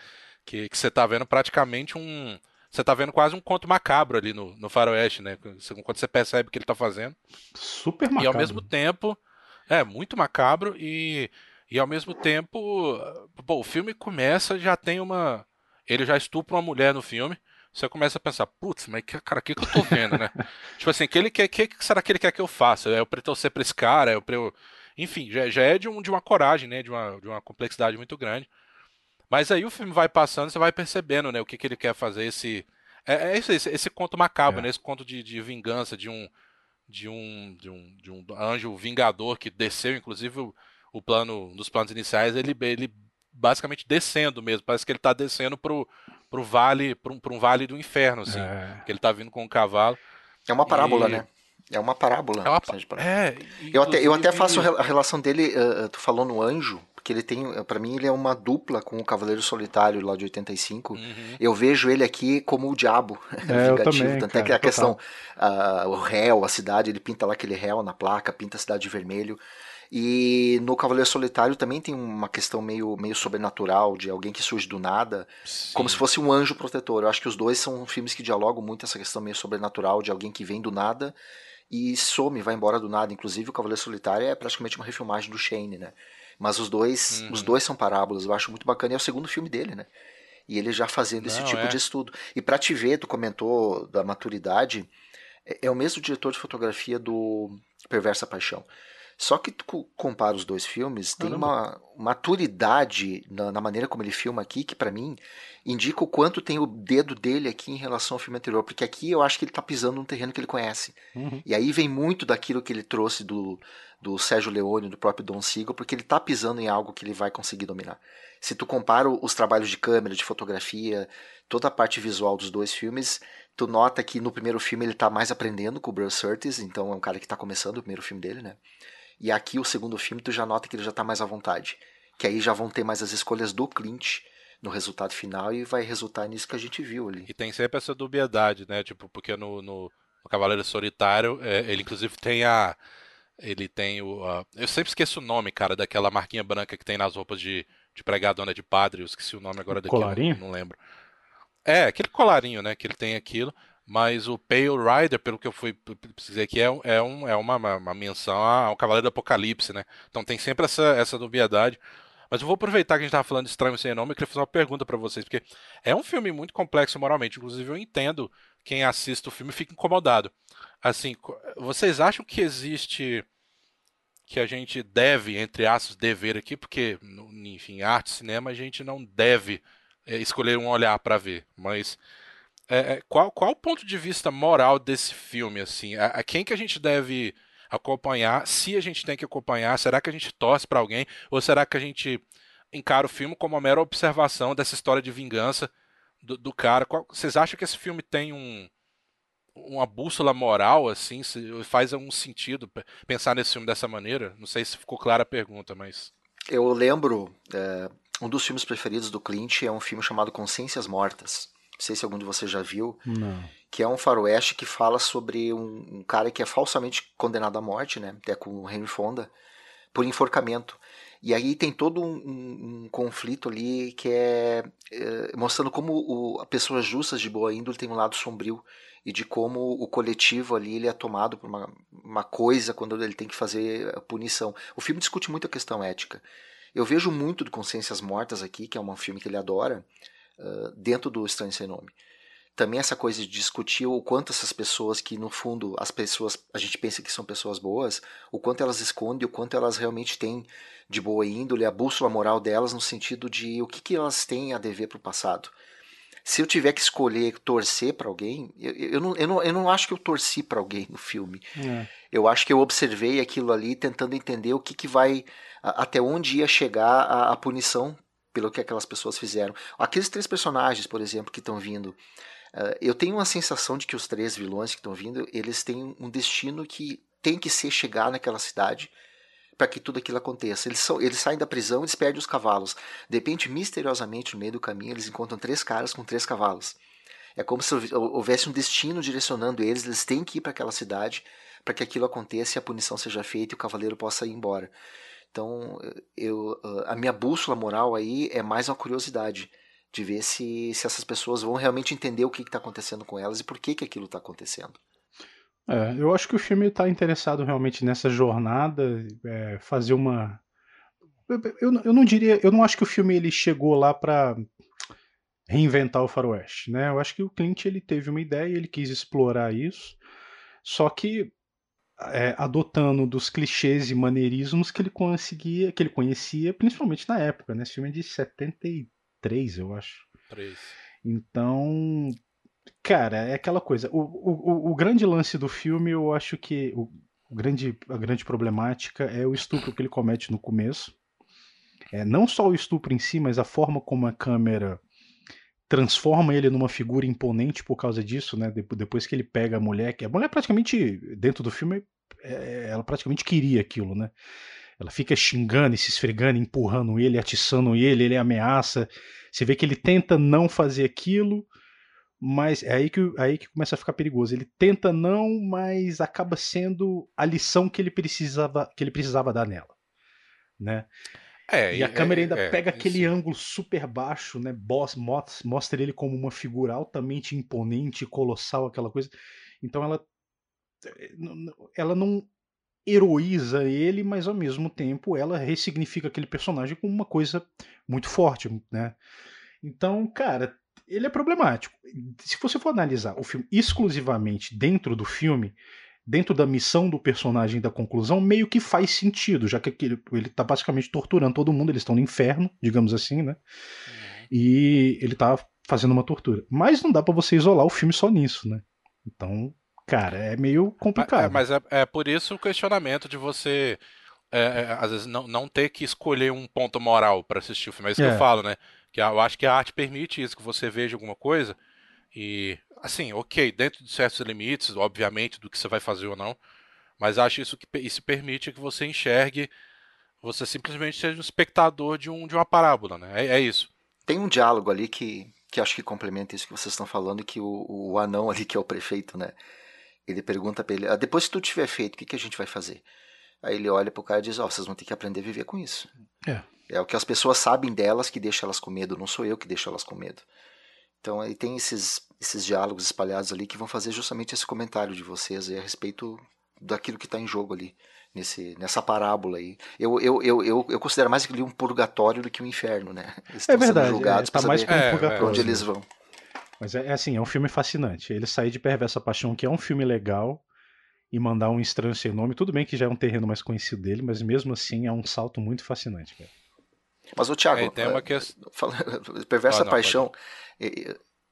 que, que você está vendo praticamente um. Você está vendo quase um conto macabro ali no, no Faroeste, né? Quando você percebe o que ele está fazendo. Super macabro. E ao mesmo tempo. É, muito macabro e. E ao mesmo tempo, pô, o filme começa já tem uma. Ele já estupra uma mulher no filme você começa a pensar, putz, mas que, cara, o que, que eu tô vendo, né? tipo assim, que ele quer, que, que será que ele quer que eu faça? É eu pra torcer pra esse cara? É eu pra eu... Enfim, já, já é de, um, de uma coragem, né? De uma, de uma complexidade muito grande. Mas aí o filme vai passando, você vai percebendo, né? O que, que ele quer fazer, esse... É, é esse, esse, esse, conto macabro, é. né? Esse conto de, de vingança, de um, de um, de um, de um anjo vingador que desceu, inclusive o, o plano, dos planos iniciais, ele, ele basicamente descendo mesmo. Parece que ele está descendo pro, pro vale, pro, pro um vale do inferno, assim. É. Que ele tá vindo com um cavalo. É uma parábola, e... né? É uma parábola. É, uma... é eu, até, eu até faço a relação dele, uh, tu falou no anjo, porque ele tem, para mim ele é uma dupla com o Cavaleiro Solitário lá de 85. Uhum. Eu vejo ele aqui como o diabo é, vingativo, também, tanto é que a questão uh, o réu, a cidade, ele pinta lá aquele réu na placa, pinta a cidade de vermelho. E no Cavaleiro Solitário também tem uma questão meio, meio sobrenatural, de alguém que surge do nada, Sim. como se fosse um anjo protetor. Eu acho que os dois são filmes que dialogam muito essa questão meio sobrenatural, de alguém que vem do nada e some, vai embora do nada. Inclusive, o Cavaleiro Solitário é praticamente uma refilmagem do Shane, né? Mas os dois, uhum. os dois são parábolas, eu acho muito bacana. E é o segundo filme dele, né? E ele já fazendo esse tipo é. de estudo. E para te ver, tu comentou da maturidade, é, é o mesmo diretor de fotografia do Perversa Paixão. Só que tu compara os dois filmes, tem uma maturidade na, na, maneira como ele filma aqui, que para mim indica o quanto tem o dedo dele aqui em relação ao filme anterior. Porque aqui eu acho que ele tá pisando num terreno que ele conhece. Uhum. E aí vem muito daquilo que ele trouxe do, do Sérgio Leone, do próprio Don Siegel, porque ele tá pisando em algo que ele vai conseguir dominar. Se tu compara os trabalhos de câmera, de fotografia, toda a parte visual dos dois filmes, tu nota que no primeiro filme ele tá mais aprendendo com o Bruce Surtees, então é um cara que tá começando o primeiro filme dele, né? E aqui o segundo filme tu já nota que ele já está mais à vontade. Que aí já vão ter mais as escolhas do Clint no resultado final e vai resultar nisso que a gente viu ali. E tem sempre essa dubiedade, né? Tipo, porque no, no, no Cavaleiro Solitário, é, ele inclusive tem a. Ele tem o. A, eu sempre esqueço o nome, cara, daquela marquinha branca que tem nas roupas de, de pregadona de padre. Eu esqueci o nome agora daquilo. Colarinho? Não, não lembro. É, aquele colarinho, né? Que ele tem aquilo. Mas o Pale Rider, pelo que eu fui dizer aqui, é, é, um, é uma, uma menção ao Cavaleiro do Apocalipse, né? Então tem sempre essa, essa dubiedade. Mas eu vou aproveitar que a gente estava falando de Estranho Sem Nome e queria fazer uma pergunta para vocês, porque é um filme muito complexo moralmente. Inclusive, eu entendo quem assiste o filme fica incomodado. Assim, vocês acham que existe que a gente deve, entre aspas, dever aqui, porque, enfim, arte, cinema, a gente não deve é, escolher um olhar para ver, mas é, é, qual, qual o ponto de vista moral desse filme, assim? A, a, quem que a gente deve acompanhar? Se a gente tem que acompanhar, será que a gente torce para alguém? Ou será que a gente encara o filme como uma mera observação dessa história de vingança do, do cara? Qual, vocês acham que esse filme tem um uma bússola moral, assim, faz algum sentido pensar nesse filme dessa maneira? Não sei se ficou clara a pergunta, mas. Eu lembro, é, um dos filmes preferidos do Clint é um filme chamado Consciências Mortas. Não sei se algum de vocês já viu. Não. Que é um faroeste que fala sobre um, um cara que é falsamente condenado à morte, né? Até com o Henry Fonda, por enforcamento. E aí tem todo um, um, um conflito ali que é, é mostrando como o, a pessoas justas de boa índole tem um lado sombrio e de como o coletivo ali ele é tomado por uma, uma coisa quando ele tem que fazer a punição. O filme discute muito a questão ética. Eu vejo muito de Consciências Mortas aqui, que é um filme que ele adora, dentro do Estranho Sem Nome. Também essa coisa de discutir o quanto essas pessoas que no fundo as pessoas a gente pensa que são pessoas boas, o quanto elas escondem, o quanto elas realmente têm de boa índole, a bússola moral delas no sentido de o que, que elas têm a dever para o passado. Se eu tiver que escolher torcer para alguém, eu, eu, não, eu, não, eu não acho que eu torci para alguém no filme. É. Eu acho que eu observei aquilo ali tentando entender o que, que vai, até onde ia chegar a, a punição pelo que aquelas pessoas fizeram. Aqueles três personagens, por exemplo, que estão vindo, uh, eu tenho uma sensação de que os três vilões que estão vindo, eles têm um destino que tem que ser chegar naquela cidade para que tudo aquilo aconteça. Eles, são, eles saem da prisão, eles perdem os cavalos. De repente, misteriosamente, no meio do caminho, eles encontram três caras com três cavalos. É como se houvesse um destino direcionando eles, eles têm que ir para aquela cidade para que aquilo aconteça e a punição seja feita e o cavaleiro possa ir embora. Então, eu, a minha bússola moral aí é mais uma curiosidade de ver se, se essas pessoas vão realmente entender o que está acontecendo com elas e por que, que aquilo está acontecendo. É, eu acho que o filme está interessado realmente nessa jornada, é, fazer uma. Eu, eu não diria, eu não acho que o filme ele chegou lá para reinventar o faroeste, né? Eu acho que o Clint ele teve uma ideia, ele quis explorar isso, só que é, adotando dos clichês e maneirismos que ele conseguia, que ele conhecia, principalmente na época, né? Esse filme é de 73, eu acho. 3. Então, cara, é aquela coisa. O, o, o grande lance do filme, eu acho que o, o, grande, a grande problemática é o estupro que ele comete no começo. É, não só o estupro em si, mas a forma como a câmera transforma ele numa figura imponente por causa disso, né? Depois que ele pega a mulher, que a mulher praticamente dentro do filme, é, ela praticamente queria aquilo, né? Ela fica xingando e se esfregando, empurrando ele, atiçando ele, ele ameaça. Você vê que ele tenta não fazer aquilo, mas é aí que, aí que começa a ficar perigoso. Ele tenta não, mas acaba sendo a lição que ele precisava, que ele precisava dar nela, né? É, e a câmera ainda é, pega aquele ângulo super baixo, né? Boss, mostra ele como uma figura altamente imponente, colossal, aquela coisa. Então ela ela não heroiza ele, mas ao mesmo tempo ela ressignifica aquele personagem como uma coisa muito forte, né? Então, cara, ele é problemático. Se você for analisar o filme exclusivamente dentro do filme, dentro da missão do personagem da conclusão, meio que faz sentido, já que ele, ele tá basicamente torturando todo mundo, eles estão no inferno, digamos assim, né? Uhum. E ele tá fazendo uma tortura. Mas não dá para você isolar o filme só nisso, né? Então, cara, é meio complicado. É, mas é, é por isso o questionamento de você. É, é, às vezes não, não ter que escolher um ponto moral para assistir o filme. É isso que eu é. falo, né? Que eu acho que a arte permite isso, que você veja alguma coisa e, assim, ok, dentro de certos limites, obviamente, do que você vai fazer ou não, mas acho isso que isso permite que você enxergue, você simplesmente seja um espectador de, um, de uma parábola, né? É, é isso. Tem um diálogo ali que, que acho que complementa isso que vocês estão falando, que o, o anão ali, que é o prefeito, né? Ele pergunta pra ele, ah, depois que tu tiver feito, o que, que a gente vai fazer? Aí ele olha pro cara e diz, ó, oh, vocês vão ter que aprender a viver com isso. É. É o que as pessoas sabem delas que deixa elas com medo, não sou eu que deixo elas com medo. Então aí tem esses, esses diálogos espalhados ali que vão fazer justamente esse comentário de vocês a respeito daquilo que está em jogo ali, nesse, nessa parábola aí. Eu, eu, eu, eu, eu considero mais ali um purgatório do que um inferno, né? Eles é verdade, sendo julgados é, tá mais para um purgatório. onde eles vão. Mas é, é, assim, é um filme fascinante. Ele sair de Perversa Paixão, que é um filme legal, e mandar um estranho sem nome, tudo bem que já é um terreno mais conhecido dele, mas mesmo assim é um salto muito fascinante, cara. Mas o Thiago, é, tem uma questão... Perversa ah, não, Paixão,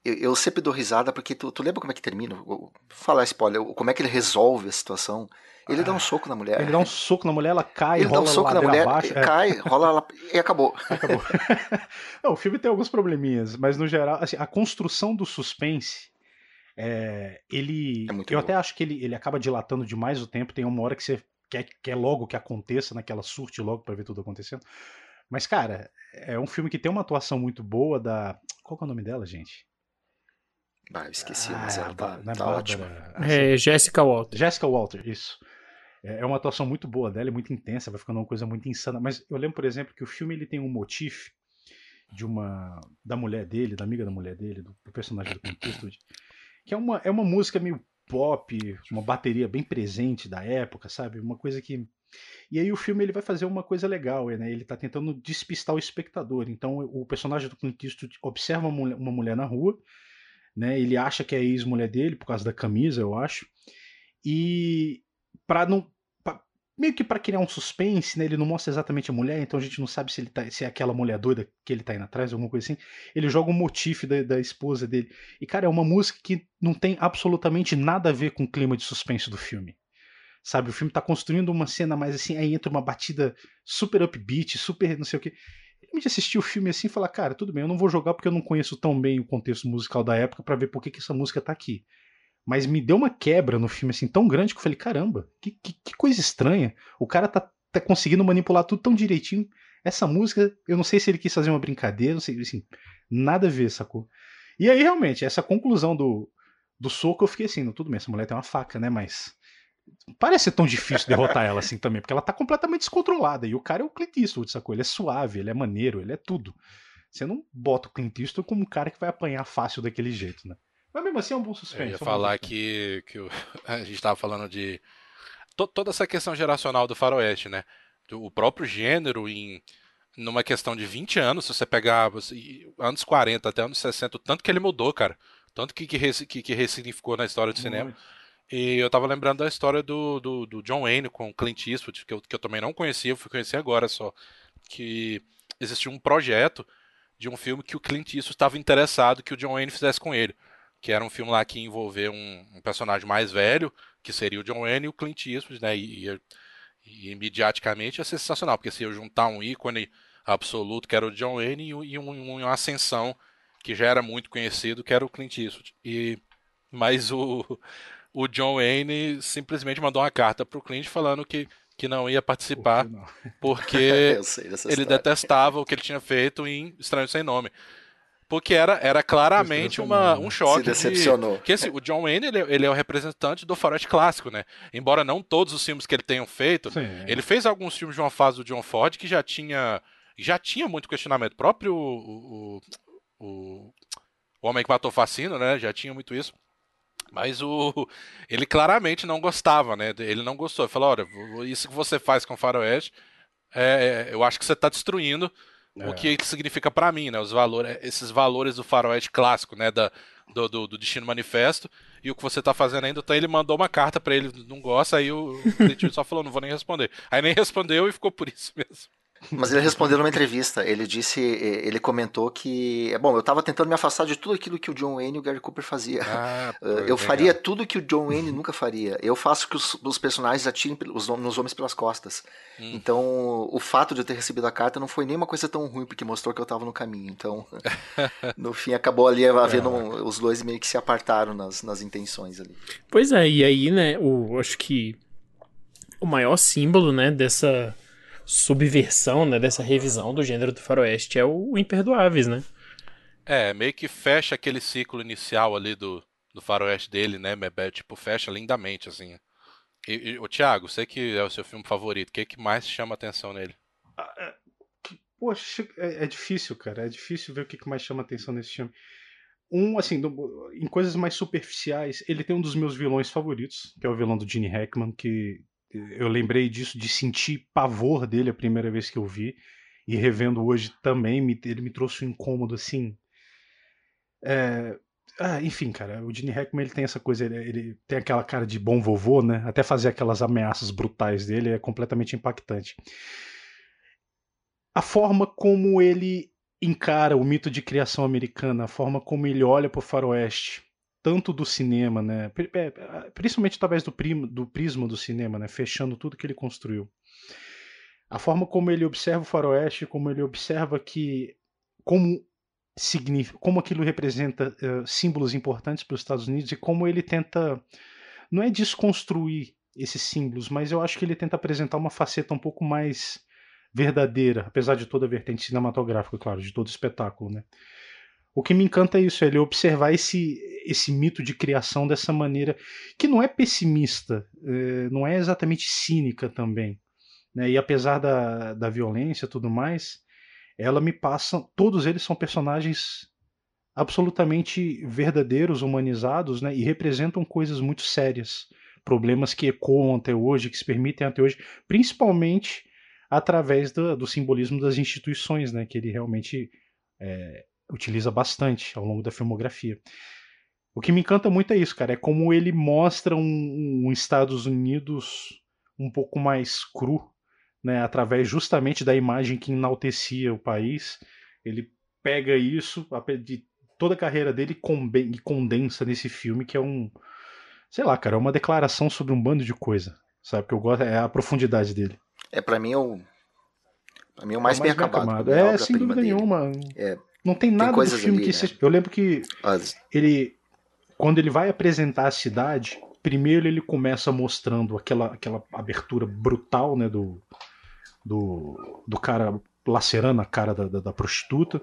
eu, eu, sempre dou risada porque tu, tu lembra como é que termina? Vou falar spoiler, como é que ele resolve a a Ele ah, dá um soco na mulher. Ele dá um soco na mulher, ela cai, ele rola dá um soco na mulher, abaixo, é. cai, é. rola ela, e acabou. Acabou. não, o filme tem alguns probleminhas, mas no geral, assim, a construção do suspense, é, ele, é eu bom. até acho que ele, ele acaba dilatando demais o tempo. Tem uma hora que você quer, quer logo que aconteça, naquela né, surte logo para ver tudo acontecendo. Mas, cara, é um filme que tem uma atuação muito boa da. Qual é o nome dela, gente? Ah, eu esqueci, mas ah, ela tá, é tá ótima. É Jessica Walter. Jessica Walter, isso. É, é uma atuação muito boa dela, é muito intensa, vai ficando uma coisa muito insana. Mas eu lembro, por exemplo, que o filme ele tem um motif de uma da mulher dele, da amiga da mulher dele, do, do personagem do Clint Eastwood, que é uma, é uma música meio pop, uma bateria bem presente da época, sabe? Uma coisa que e aí o filme ele vai fazer uma coisa legal, né? Ele está tentando despistar o espectador. Então o personagem do Clint Eastwood observa uma mulher, na rua, né? Ele acha que é ex-mulher dele por causa da camisa, eu acho. E para não pra, meio que para criar um suspense, né? Ele não mostra exatamente a mulher, então a gente não sabe se ele tá, se é aquela mulher doida que ele tá indo atrás, alguma coisa assim. Ele joga um motif da, da esposa dele. E cara, é uma música que não tem absolutamente nada a ver com o clima de suspense do filme. Sabe, o filme tá construindo uma cena mais assim, aí entra uma batida super upbeat, super não sei o que. Ele me assistir o filme assim e falar, cara, tudo bem, eu não vou jogar porque eu não conheço tão bem o contexto musical da época para ver por que, que essa música tá aqui. Mas me deu uma quebra no filme assim tão grande que eu falei, caramba, que, que, que coisa estranha. O cara tá, tá conseguindo manipular tudo tão direitinho. Essa música, eu não sei se ele quis fazer uma brincadeira, não sei, assim, nada a ver, sacou? E aí, realmente, essa conclusão do, do soco, eu fiquei assim, tudo bem, essa mulher tem uma faca, né? Mas parece ser tão difícil derrotar ela assim também, porque ela tá completamente descontrolada. E o cara é o Clint Eastwood, sacou? Ele é suave, ele é maneiro, ele é tudo. Você não bota o Clint Eastwood como um cara que vai apanhar fácil daquele jeito, né? Mas mesmo assim é um bom suspense. Eu ia falar que, que a gente tava falando de toda essa questão geracional do faroeste, né? O próprio gênero em numa questão de 20 anos, se você pegar anos 40 até anos 60, tanto que ele mudou, cara. Tanto que, que, que, que ressignificou na história do Muito. cinema. E eu tava lembrando da história do, do, do John Wayne com Clint Eastwood, que eu, que eu também não conhecia, eu fui conhecer agora só. Que existia um projeto de um filme que o Clint Eastwood estava interessado que o John Wayne fizesse com ele. Que era um filme lá que envolveu um, um personagem mais velho, que seria o John Wayne, e o Clint Eastwood, né? E, e, e imediaticamente ia ser sensacional, porque se eu juntar um ícone absoluto, que era o John Wayne, e, e um, uma ascensão que já era muito conhecido, que era o Clint Eastwood. E, mas o o John Wayne simplesmente mandou uma carta pro Clint falando que que não ia participar porque ele detestava o que ele tinha feito em Estranho Sem Nome. Porque era, era claramente uma, um choque. Se decepcionou. De, que esse, o John Wayne ele, ele, é o representante do faroeste clássico, né? Embora não todos os filmes que ele tenha feito, Sim. ele fez alguns filmes de uma fase do John Ford que já tinha já tinha muito questionamento. O próprio o, o, o, o Homem que Matou Fascino, né? Já tinha muito isso. Mas o ele claramente não gostava, né? Ele não gostou. Ele falou: olha, isso que você faz com o Faroeste, é, é eu acho que você está destruindo é. o que significa para mim, né? Os valores, esses valores do Faroeste clássico, né? Da, do, do, do, Destino Manifesto. E o que você tá fazendo ainda, então ele mandou uma carta para ele, não gosta, aí o, o só falou, não vou nem responder. Aí nem respondeu e ficou por isso mesmo. Mas ele respondeu numa entrevista. Ele disse, ele comentou que, bom, eu estava tentando me afastar de tudo aquilo que o John Wayne e o Gary Cooper faziam. Ah, pô, eu legal. faria tudo que o John Wayne nunca faria. Eu faço que os, os personagens atirem os, nos homens pelas costas. Hum. Então, o fato de eu ter recebido a carta não foi nem uma coisa tão ruim, porque mostrou que eu estava no caminho. Então, no fim, acabou ali havendo é. um, os dois meio que se apartaram nas, nas intenções ali. Pois é, e aí, né, o, acho que o maior símbolo, né, dessa subversão, né, dessa revisão do gênero do faroeste é o Imperdoáveis, né? É, meio que fecha aquele ciclo inicial ali do, do faroeste dele, né, tipo, fecha lindamente, assim. E, e, o Thiago, sei que é o seu filme favorito, o que, que mais chama atenção nele? Ah, é, poxa, é, é, difícil, cara, é difícil ver o que, que mais chama atenção nesse filme. Um, assim, do, em coisas mais superficiais, ele tem um dos meus vilões favoritos, que é o vilão do Gene Hackman, que eu lembrei disso, de sentir pavor dele a primeira vez que eu vi. E revendo hoje também, me, ele me trouxe um incômodo assim. É, ah, enfim, cara, o Gene Hackman ele tem essa coisa, ele, ele, tem aquela cara de bom vovô, né? Até fazer aquelas ameaças brutais dele é completamente impactante. A forma como ele encara o mito de criação americana, a forma como ele olha para o faroeste, tanto do cinema, né? É, principalmente através do, do prisma do cinema, né? Fechando tudo que ele construiu. A forma como ele observa o faroeste, como ele observa que como como aquilo representa uh, símbolos importantes para os Estados Unidos e como ele tenta não é desconstruir esses símbolos, mas eu acho que ele tenta apresentar uma faceta um pouco mais verdadeira, apesar de toda a vertente cinematográfica, claro, de todo espetáculo, né? O que me encanta é isso, é ele observar esse, esse mito de criação dessa maneira, que não é pessimista, é, não é exatamente cínica também. Né? E apesar da, da violência e tudo mais, ela me passa. Todos eles são personagens absolutamente verdadeiros, humanizados, né? e representam coisas muito sérias. Problemas que ecoam até hoje, que se permitem até hoje, principalmente através do, do simbolismo das instituições, né? que ele realmente é, utiliza bastante ao longo da filmografia. O que me encanta muito é isso, cara, é como ele mostra um, um Estados Unidos um pouco mais cru, né, através justamente da imagem que enaltecia o país. Ele pega isso de toda a carreira dele e condensa nesse filme que é um, sei lá, cara, é uma declaração sobre um bando de coisa, sabe? Que eu gosto é a profundidade dele. É para mim é o Pra mim é o mais, é mais bem, acabado. acabado. É, sem dúvida nenhuma. É, não tem nada tem do filme ali, que né? Eu lembro que As... ele. Quando ele vai apresentar a cidade, primeiro ele começa mostrando aquela, aquela abertura brutal, né? Do, do, do cara lacerando a cara da, da, da, prostituta,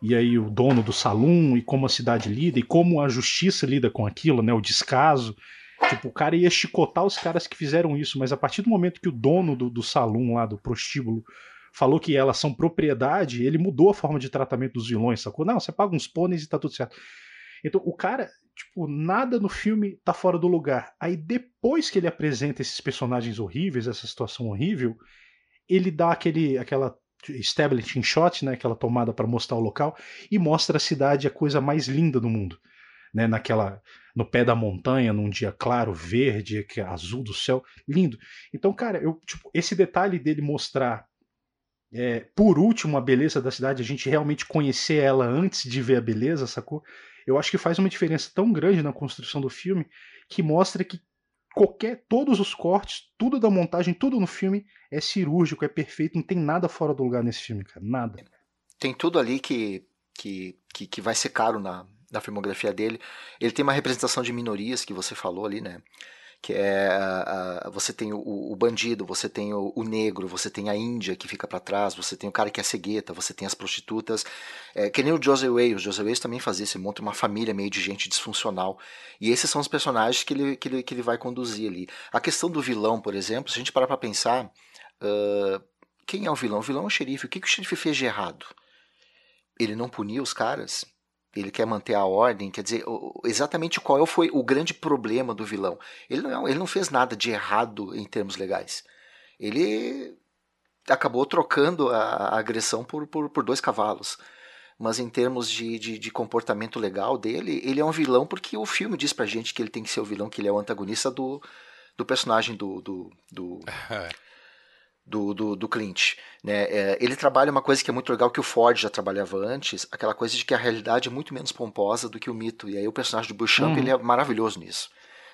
e aí o dono do salão, e como a cidade lida, e como a justiça lida com aquilo, né? O descaso. Tipo, o cara ia chicotar os caras que fizeram isso, mas a partir do momento que o dono do, do salão lá, do prostíbulo, falou que elas são propriedade, ele mudou a forma de tratamento dos vilões, sacou? Não, você paga uns pôneis e tá tudo certo. Então, o cara, tipo, nada no filme tá fora do lugar. Aí depois que ele apresenta esses personagens horríveis, essa situação horrível, ele dá aquele aquela establishing shot, né, aquela tomada para mostrar o local e mostra a cidade a coisa mais linda do mundo, né, naquela no pé da montanha, num dia claro, verde, é azul do céu, lindo. Então, cara, eu tipo, esse detalhe dele mostrar é, por último, a beleza da cidade, a gente realmente conhecer ela antes de ver a beleza, sacou? Eu acho que faz uma diferença tão grande na construção do filme que mostra que qualquer todos os cortes, tudo da montagem, tudo no filme é cirúrgico, é perfeito, não tem nada fora do lugar nesse filme, cara, nada. Tem tudo ali que que, que, que vai ser caro na, na filmografia dele. Ele tem uma representação de minorias que você falou ali, né? Que é uh, você tem o, o, bandido, você tem o, o, negro, você tem a Índia que fica para trás, você tem o cara que é cegueta, você tem as prostitutas, é, que nem o José Way, o José Way também fazia isso, monta uma família meio de gente disfuncional, e esses são os personagens que ele, que ele, que ele vai conduzir ali. A questão do vilão, por exemplo, se a gente parar para pensar, uh, quem é o vilão? O vilão é o xerife, o que, que o xerife fez de errado? Ele não puniu os caras? Ele quer manter a ordem, quer dizer, exatamente qual foi o grande problema do vilão. Ele não, ele não fez nada de errado em termos legais. Ele acabou trocando a, agressão por, por, por, dois cavalos. Mas em termos de, de, de, comportamento legal dele, ele é um vilão porque o filme diz pra gente que ele tem que ser o vilão, que ele é o antagonista do, do personagem do, do, do do, do, do Clint. Né? É, ele trabalha uma coisa que é muito legal que o Ford já trabalhava antes, aquela coisa de que a realidade é muito menos pomposa do que o mito. E aí o personagem do Beauchamp uhum. ele é maravilhoso nisso.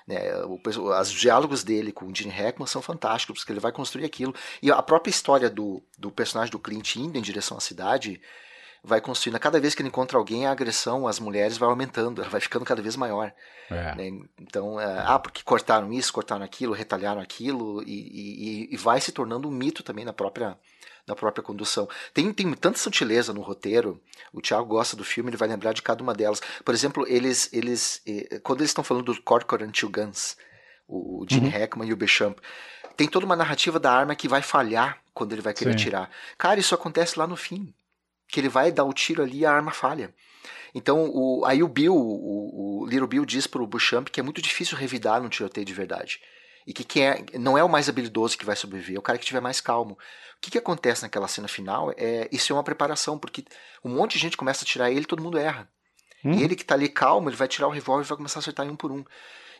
Né? O, os diálogos dele com o Gene Hackman são fantásticos, porque ele vai construir aquilo. E a própria história do, do personagem do Clint indo em direção à cidade vai construindo. Cada vez que ele encontra alguém, a agressão às mulheres vai aumentando, ela vai ficando cada vez maior. É. Né? Então, é, ah, porque cortaram isso, cortaram aquilo, retalharam aquilo, e, e, e, vai se tornando um mito também na própria, na própria condução. Tem, tem tanta sutileza no roteiro, o Thiago gosta do filme, ele vai lembrar de cada uma delas. Por exemplo, eles, eles quando eles estão falando do Corcoran Two Guns, o Gene uhum. Hackman e o Bechamp, tem toda uma narrativa da arma que vai falhar quando ele vai querer Sim. atirar. Cara, isso acontece lá no fim que ele vai dar o tiro ali e a arma falha. Então, o, aí o Bill, o, o Little Bill diz pro Buchamp que é muito difícil revidar num tiroteio de verdade. E que quem é, não é o mais habilidoso que vai sobreviver, é o cara que estiver mais calmo. O que, que acontece naquela cena final é isso é uma preparação, porque um monte de gente começa a tirar ele todo mundo erra. Hum. E ele que está ali calmo, ele vai tirar o revólver e vai começar a acertar em um por um.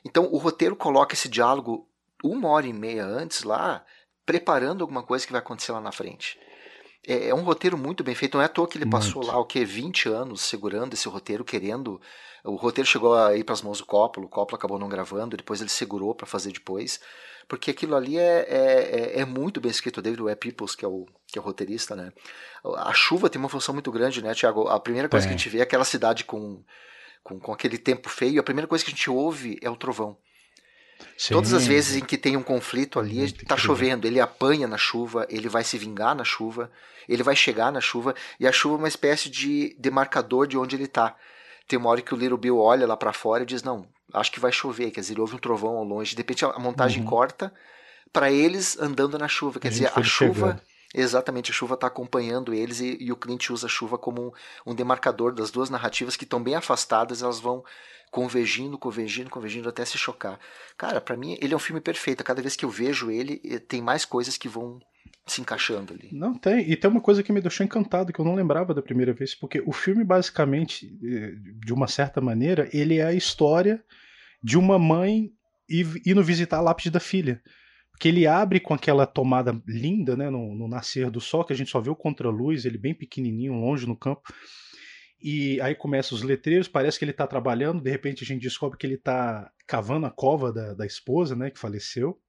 Então o roteiro coloca esse diálogo uma hora e meia antes lá, preparando alguma coisa que vai acontecer lá na frente. É, é, um roteiro muito bem feito. Não é à toa que ele muito. passou lá o que 20 anos segurando esse roteiro, querendo. O roteiro chegou a ir para as mãos do Coppola, o Coppola acabou não gravando, depois ele segurou para fazer depois, porque aquilo ali é, é, é, é muito bem escrito. O David Webb Peoples, que é o, que é o roteirista, né? A chuva tem uma função muito grande, né, Tiago? A primeira coisa que a gente vê é aquela cidade com, com, com aquele tempo feio, a primeira coisa que a gente ouve é o trovão. Sim. Todas as vezes em que tem um conflito ali, está chovendo, ele apanha na chuva, ele vai se vingar na chuva, ele vai chegar na chuva, e a chuva é uma espécie de demarcador de onde ele está. Tem uma hora que o Little Bill olha lá para fora e diz: Não, acho que vai chover. Quer dizer, ele ouve um trovão ao longe. De repente a montagem uhum. corta para eles andando na chuva. Quer a dizer, a chuva. Chegando. Exatamente, a chuva está acompanhando eles e, e, o Clint usa a chuva como um, um demarcador das duas narrativas que estão bem afastadas, elas vão convergindo, convergindo, convergindo até se chocar. Cara, para mim ele é um filme perfeito. Cada vez que eu vejo ele, eh, tem mais coisas que vão se encaixando ali. Não tem. E tem uma coisa que me deixou encantado que eu não lembrava da primeira vez, porque o filme basicamente, eh, de uma certa maneira, ele é a história de uma mãe indo visitar a lápide da filha. Porque ele abre com aquela tomada linda, né, no, no nascer do sol, que a gente só vê o contraluz, ele bem pequenininho, longe no campo. E aí começam os letreiros, parece que ele está trabalhando, de repente a gente descobre que ele está cavando a cova da, da esposa, né, que faleceu.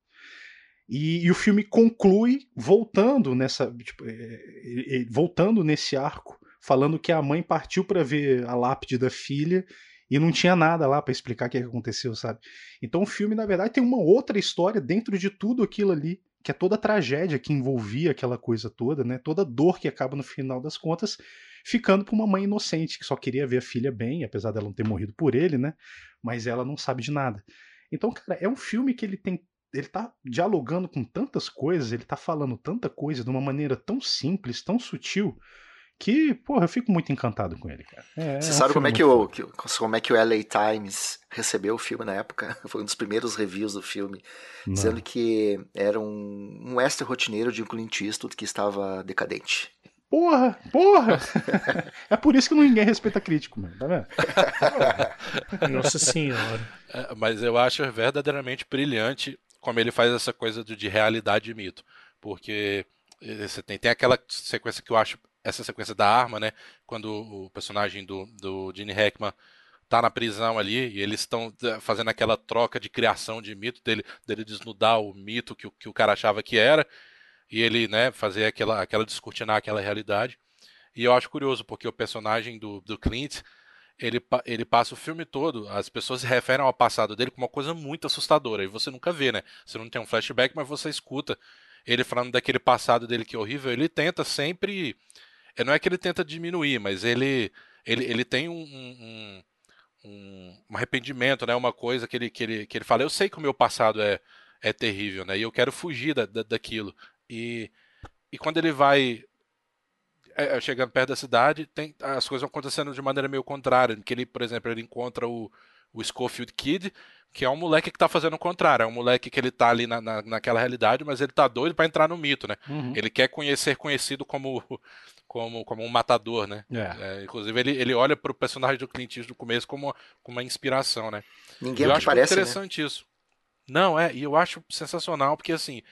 E, e, o filme conclui voltando nessa, tipo, é, voltando nesse arco, falando que a mãe partiu para ver a lápide da filha e não tinha nada lá para explicar o que aconteceu, sabe? Então o filme, na verdade, tem uma outra história dentro de tudo aquilo ali, que é toda a tragédia que envolvia aquela coisa toda, né? Toda a dor que acaba no final das contas ficando para uma mãe inocente que só queria ver a filha bem, apesar dela não ter morrido por ele, né? Mas ela não sabe de nada. Então, cara, é um filme que ele tem ele tá dialogando com tantas coisas, ele tá falando tanta coisa de uma maneira tão simples, tão sutil, que, porra, eu fico muito encantado com ele, cara. É, Você é sabe como é que, o, que, como é que o LA Times recebeu o filme na época? Foi um dos primeiros reviews do filme, Não. dizendo que era um, um extra rotineiro de um Clint Eastwood que estava decadente. Porra, porra! é por isso que ninguém respeita crítico, mano, tá vendo? Nossa senhora. É, mas eu acho verdadeiramente brilhante como ele faz essa coisa de, de realidade e mito. Porque eh, você tem, tem aquela sequência que eu acho, essa sequência da arma, né? Quando o personagem do, do Gene Hackman tá na prisão ali e eles estão eh, fazendo aquela troca de criação de mito dele, dele desnudar o mito que, que o cara achava que era e ele, né, fazer aquela, aquela descortinar aquela realidade. E eu acho curioso, porque o personagem do, do Clint, ele, ele passa o filme todo, as pessoas se referem ao passado dele como uma coisa muito assustadora. E você nunca vê, né? Você não tem um flashback, mas você escuta ele falando daquele passado dele que é horrível. Ele tenta sempre. É, não é que ele tenta diminuir, mas ele, ele, ele tem um, um, um, um arrependimento, né? Uma coisa que ele, que, ele, que ele fala: Eu sei que o meu passado é, é terrível, né? E eu quero fugir da, da daquilo. E, e quando ele vai é, é, chegando perto da cidade, tem, as coisas vão acontecendo de maneira meio contrária. Que ele, por exemplo, ele encontra o, o Schofield Kid, que é um moleque que tá fazendo o contrário. É um moleque que ele tá ali na, na, naquela realidade, mas ele tá doido para entrar no mito, né? Uhum. Ele quer conhecer conhecido como, como, como um matador, né? É. É, inclusive, ele, ele olha pro personagem do Clint Eastwood do começo como, como uma inspiração, né? Ninguém eu acho parece, né? interessante né? isso. Não, é, e eu acho sensacional, porque assim,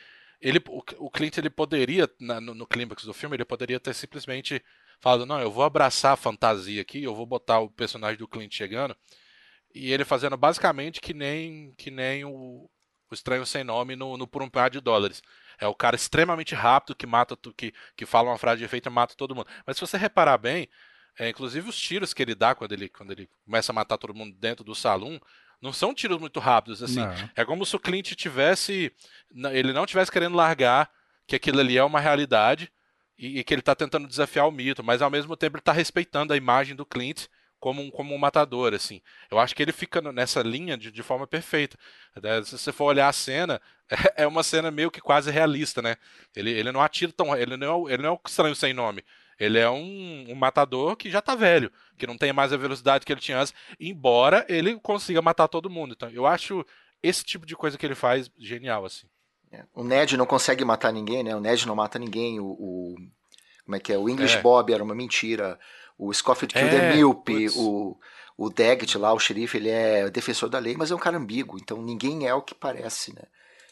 ele, o, o Clint ele poderia, na, no, no clímax do filme, ele poderia ter simplesmente falado, não, eu vou abraçar a fantasia aqui, eu vou botar o personagem do Clint chegando, e ele fazendo basicamente que nem, que nem o, o Estranho Sem Nome no, no Por um Par de Dólares. É o cara extremamente rápido que mata, que, que fala uma frase de efeito e mata todo mundo. Mas se você reparar bem, é, inclusive os tiros que ele dá quando ele, quando ele começa a matar todo mundo dentro do salão, não são tiros muito rápidos, assim. Não. É como se o Clint tivesse. Ele não tivesse querendo largar que aquilo ali é uma realidade e, e que ele está tentando desafiar o mito, mas ao mesmo tempo ele está respeitando a imagem do Clint como um, como um matador, assim. Eu acho que ele fica nessa linha de, de forma perfeita. Se você for olhar a cena, é, uma cena meio que quase realista, né? Ele, ele não atira tão. Ele não, é, ele não é um estranho sem nome. Ele é um, um, matador que já tá velho, que não tem mais a velocidade que ele tinha antes, embora ele consiga matar todo mundo. Então, eu acho esse tipo de coisa que ele faz genial, assim. É. O Ned não consegue matar ninguém, né? O Ned não mata ninguém. O, o como é que é? O English é. Bob era uma mentira. O Scofield Kid é, é míope. O, o Daggett lá, o xerife, ele é defensor da lei, mas é um cara ambíguo. Então ninguém é o que parece, né?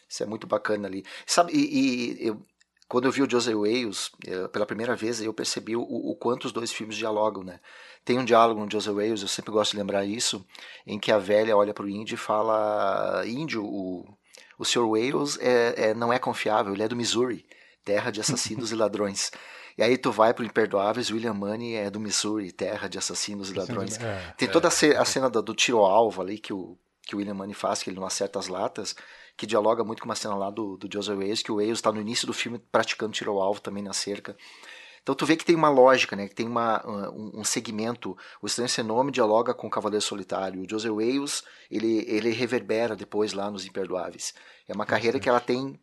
Isso é muito bacana ali. Sabe, e, e eu, quando eu vi o Joseph Wales eh, pela primeira vez, eu percebi o, o, quanto os dois filmes dialogam, né? Tem um diálogo no Joseph Wales, eu sempre gosto de lembrar isso, em que a velha olha para o índio e fala: Índio, o, o Sr. Wales é, é, não é confiável, ele é do Missouri, terra de assassinos e ladrões. E aí tu vai pro Imperdoáveis, William Money é do Missouri, terra de assassinos e ladrões. É, Tem toda a, cena do, do tiro-alvo ali que o, que o William Money faz, que ele não acerta as latas que dialoga muito com uma cena lá do, do Joseph Wales, que o Wales está no início do filme praticando tiro ao alvo também na cerca. Então tu vê que tem uma lógica, né? Que tem uma, um, um segmento. O Estranho Sem Nome dialoga com o Cavaleiro Solitário. O Joseph Wales, ele, ele reverbera depois lá nos Imperdoáveis. É uma carreira que ela tem,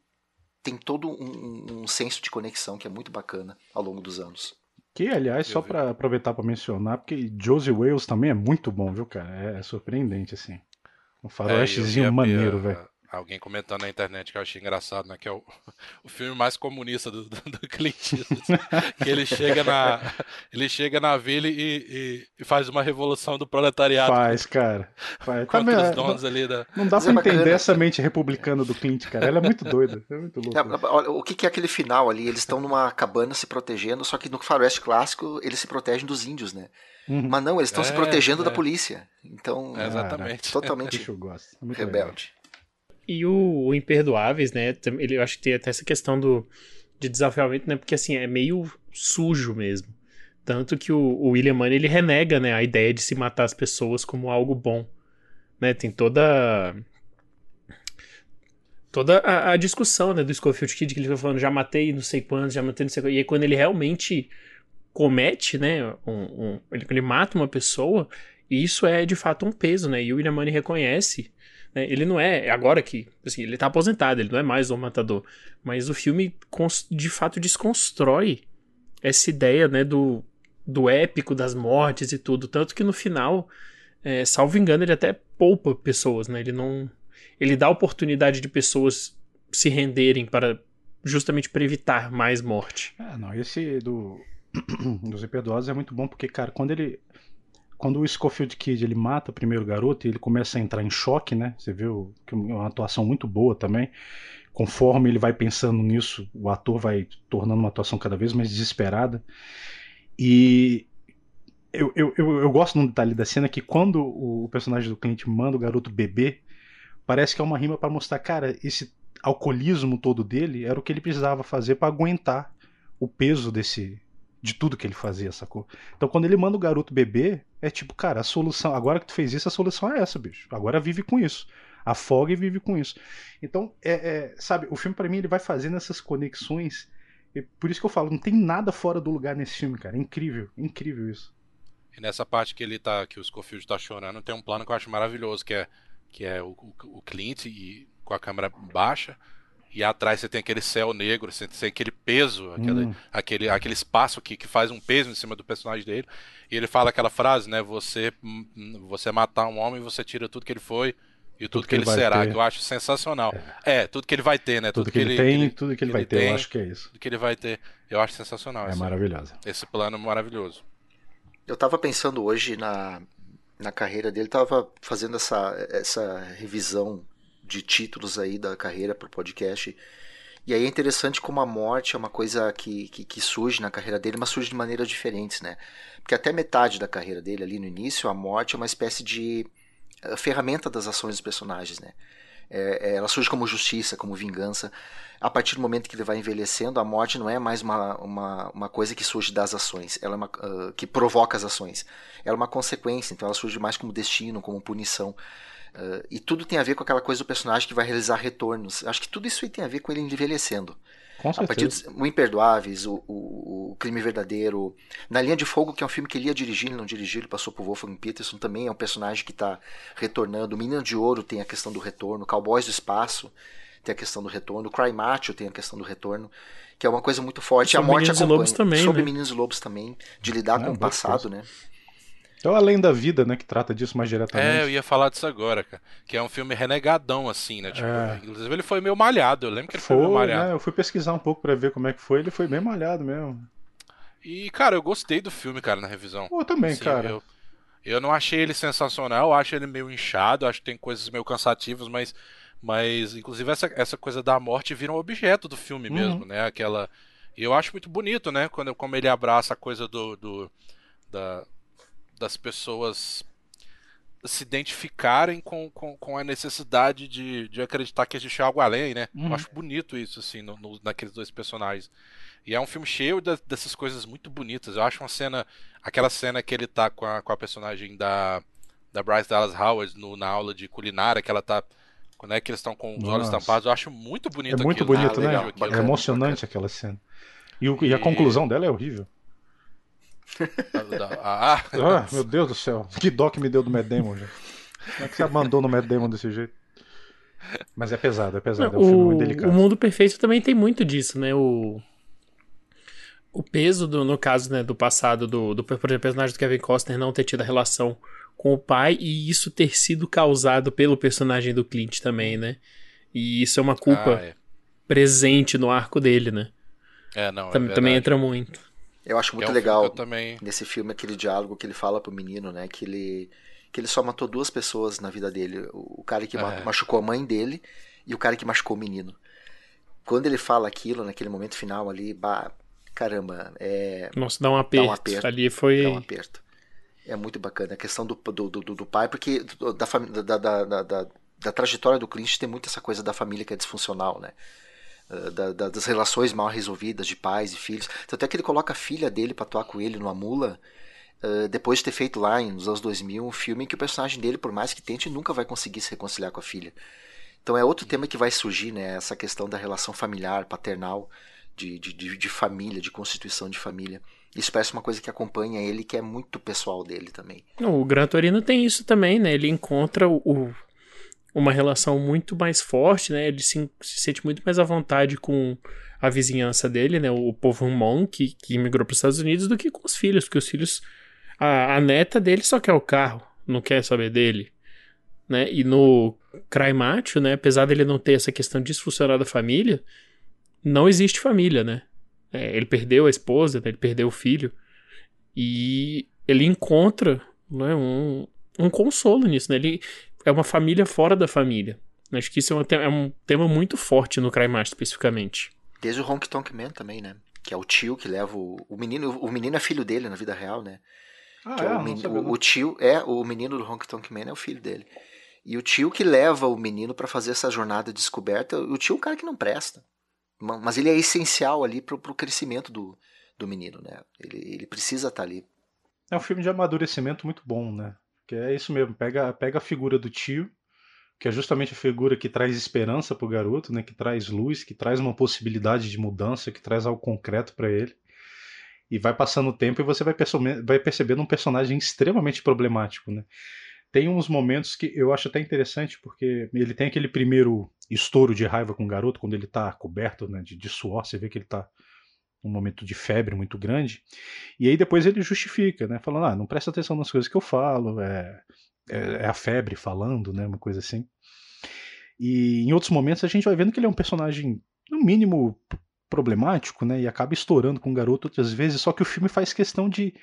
tem todo um, um senso de conexão que é muito bacana ao longo dos anos. Que, aliás, só para aproveitar para mencionar, porque Josie Wales também é muito bom, viu, cara? É, é surpreendente, assim. Um faroestezinho é, maneiro, velho alguém comentando na internet que eu achei engraçado, né? Que é o, o filme mais comunista do, do, do Clint Eastwood. que ele chega na, ele chega na vila e, e, e, faz uma revolução do proletariado. Faz, cara. Faz. Contra Também, os é, donos não, ali da... Não dá pra é entender essa mente republicana do Clint, cara. Ela é muito doida. É muito louca. É, o que, que é aquele final ali? Eles estão numa cabana se protegendo, só que no faroeste clássico eles se protegem dos índios, né? Uhum. Mas não, eles estão é, se protegendo é. da polícia. Então, é, exatamente. totalmente rebelde. E o, o, Imperdoáveis, né? Ele, eu acho que tem até essa questão do, de desafiamento, né? Porque assim, é meio sujo mesmo. Tanto que o, o William Money, ele renega, né? A ideia de se matar as pessoas como algo bom. Né? Tem toda toda a, a, discussão né, do Schofield Kid que ele foi falando, já matei não sei quantos, já matei não sei quantos. E aí quando ele realmente comete, né, um, um, ele, ele mata uma pessoa, isso é de fato um peso, né? E o William Money reconhece né? Ele não é, agora que, assim, ele tá aposentado, ele não é mais o matador. Mas o filme, de fato, desconstrói essa ideia, né, do, do épico das mortes e tudo. Tanto que no final, é, salvo engano, ele até poupa pessoas, né? Ele não. Ele dá oportunidade de pessoas se renderem para justamente para evitar mais morte. Ah, não, esse do dos imperdoáveis é muito bom porque, cara, quando ele quando o Schofield Kid ele mata o primeiro garoto e ele começa a entrar em choque, né? Você viu que é uma atuação muito boa também. Conforme ele vai pensando nisso, o ator vai tornando uma atuação cada vez mais desesperada. E eu, eu, eu, eu gosto de um detalhe da cena que quando o personagem do Clint manda o garoto beber, parece que é uma rima para mostrar, cara, esse alcoolismo todo dele era o que ele precisava fazer para aguentar o peso desse de tudo que ele fazia, sacou? Então quando ele manda o garoto beber, é tipo, cara, a solução, agora que tu fez isso, a solução é essa, bicho. Agora vive com isso. Afoga e vive com isso. Então, é, é sabe, o filme para mim ele vai fazendo essas conexões. E por isso que eu falo, não tem nada fora do lugar nesse filme, cara. É incrível, é incrível isso. E nessa parte que ele tá, que o Scofield tá chorando, tem um plano que eu acho maravilhoso, que é, que é o, o, o Clint e, com a câmera baixa e atrás você tem aquele céu negro, você tem aquele peso, aquele, hum. aquele, aquele espaço que, que faz um peso em cima do personagem dele. E ele fala aquela frase, né? Você, você matar um homem, você tira tudo que ele foi e tudo, tudo que, que, ele, será, ter. que eu acho sensacional. É. é. tudo que ele vai ter, né? Tudo, tudo que, ele, tem, ele, tudo que ele vai ter, tem, eu acho que é isso. Tudo que ele vai ter, eu acho sensacional. É esse, maravilhoso. Esse plano maravilhoso. Eu tava pensando hoje na, na carreira dele, tava fazendo essa, essa revisão de títulos aí da carreira para o podcast. E aí é interessante como a morte é uma coisa que, que, que, surge na carreira dele, mas surge de maneiras diferentes, né? Porque até metade da carreira dele, ali no início, a morte é uma espécie de uh, ferramenta das ações dos personagens, né? É, é, ela surge como justiça, como vingança. A partir do momento que ele vai envelhecendo, a morte não é mais uma, uma, uma coisa que surge das ações, ela é uma, uh, que provoca as ações. Ela é uma consequência, então ela surge mais como destino, como punição. Uh, e tudo tem a ver com aquela coisa do personagem que vai realizar retornos. Acho que tudo isso tem a ver com ele envelhecendo. Com a partir dos o Imperdoáveis, o, o, o, Crime Verdadeiro. Na Linha de Fogo, que é um filme que ele ia dirigir, ele não dirigiu, ele passou por Wolfgang Peterson, também é um personagem que está retornando. O Menino de Ouro tem a questão do retorno. Cowboys do Espaço tem a questão do retorno. Cry Macho tem a questão do retorno. Que é uma coisa muito forte. Sobre a morte Meninos acompanha. E Lobos também, Sobre né? Meninos e Lobos também. De lidar ah, com o passado, coisa. né? É o Além da Vida, né? Que trata disso mais diretamente. É, eu ia falar disso agora, cara. Que é um filme renegadão, assim, né? Tipo, é. Inclusive ele foi meio malhado. Eu lembro que ele foi, foi meio malhado. Né? Eu fui pesquisar um pouco para ver como é que foi. Ele foi bem malhado mesmo. E, cara, eu gostei do filme, cara, na revisão. Eu também, assim, cara. Eu, eu não achei ele sensacional. Eu acho ele meio inchado. Acho que tem coisas meio cansativas, mas. Mas, inclusive, essa, essa coisa da morte vira um objeto do filme uhum. mesmo, né? Aquela. E eu acho muito bonito, né? Quando, como ele abraça a coisa do. do da, das pessoas se identificarem com, com, com a necessidade de, de acreditar que existe algo além, né? Uhum. Eu acho bonito isso, assim, no, no, naqueles dois personagens. E é um filme cheio de, dessas coisas muito bonitas. Eu acho uma cena. Aquela cena que ele tá com a, com a personagem da, da Bryce Dallas Howard no, na aula de culinária, que ela tá. Quando é que eles estão com os Nossa. olhos tampados, eu acho muito bonito É muito aquilo, bonito, né? é emocionante aquela cena. E, o, e... e a conclusão dela é horrível. Ah, ah. meu Deus do céu. Que dó que me deu do Mad Damon, já. Como é que você mandou no Mad Damon desse jeito? Mas é pesado, é pesado. É um filme muito delicado. O Mundo Perfeito também tem muito disso, né? O, o peso, do, no caso né, do passado do, do personagem do Kevin Costner não ter tido a relação com o pai e isso ter sido causado pelo personagem do Clint também, né? E isso é uma culpa ah, é. presente no arco dele, né? É, não, Tam, é também entra muito. Eu acho muito é um legal também... nesse filme aquele diálogo que ele fala pro menino, né? Que ele, que ele só matou duas pessoas na vida dele. O cara que é. machucou a mãe dele e o cara que machucou o menino. Quando ele fala aquilo, naquele momento final ali, bah, caramba, é. Nossa, dá um aperto. Dá um aperto ali foi. Dá um aperto. É muito bacana a questão do, do, do, do pai, porque da, da, da, da, da trajetória do Clint tem muito essa coisa da família que é disfuncional, né? Eh, da, da, das relações mal resolvidas de pais e filhos. Tanto é que ele coloca a filha dele para atuar com ele numa mula, uh, depois de ter feito lá nos anos 2000 um filme em que o personagem dele, por mais que tente, nunca vai conseguir se reconciliar com a filha. Então é outro tema que vai surgir, né? Essa questão da relação familiar, paternal, de, de, de, de família, de constituição de família. Isso parece uma coisa que acompanha ele, que é muito pessoal dele também. O Gran Torino tem isso também, né? Ele encontra o, uma relação muito mais forte, né? Ele se, se sente muito mais à vontade com a vizinhança dele, né? O povo Hmong, que, que imigrou para os Estados Unidos, do que com os filhos, porque os filhos. A, a neta dele só quer o carro, não quer saber dele. Né? E no Cry Macho, né? Apesar dele não ter essa questão disfuncional da família, não existe família, né? É, ele perdeu a esposa, né? ele perdeu o filho. E ele encontra né, um, um consolo nisso, né? Ele, é uma família fora da família. Acho que isso é um, é um tema muito forte no Crymaster especificamente. Desde o Honk Tonk Man também, né? Que é o tio que leva o, o menino. O menino é filho dele na vida real, né? Ah, é, é, o, menino, o, o, tio é o menino do Honk Tonk Man é o filho dele. E o tio que leva o menino para fazer essa jornada de descoberta, o tio é um cara que não presta. Mas ele é essencial ali pro, pro crescimento do, do menino, né? Ele, ele precisa estar tá ali. É um filme de amadurecimento muito bom, né? Que é isso mesmo, pega, pega a figura do tio, que é justamente a figura que traz esperança pro garoto, né? Que traz luz, que traz uma possibilidade de mudança, que traz algo concreto para ele. E vai passando o tempo e você vai, vai percebendo um personagem extremamente problemático, né? Tem uns momentos que eu acho até interessante, porque ele tem aquele primeiro estouro de raiva com o garoto, quando ele tá coberto né, de, de suor, você vê que ele tá num momento de febre muito grande. E aí depois ele justifica, né? Falando, ah, não presta atenção nas coisas que eu falo, é, é, é, a febre falando, né? Uma coisa assim. E em outros momentos a gente vai vendo que ele é um personagem, no mínimo, problemático, né? E acaba estourando com o garoto outras vezes, só que o filme faz questão de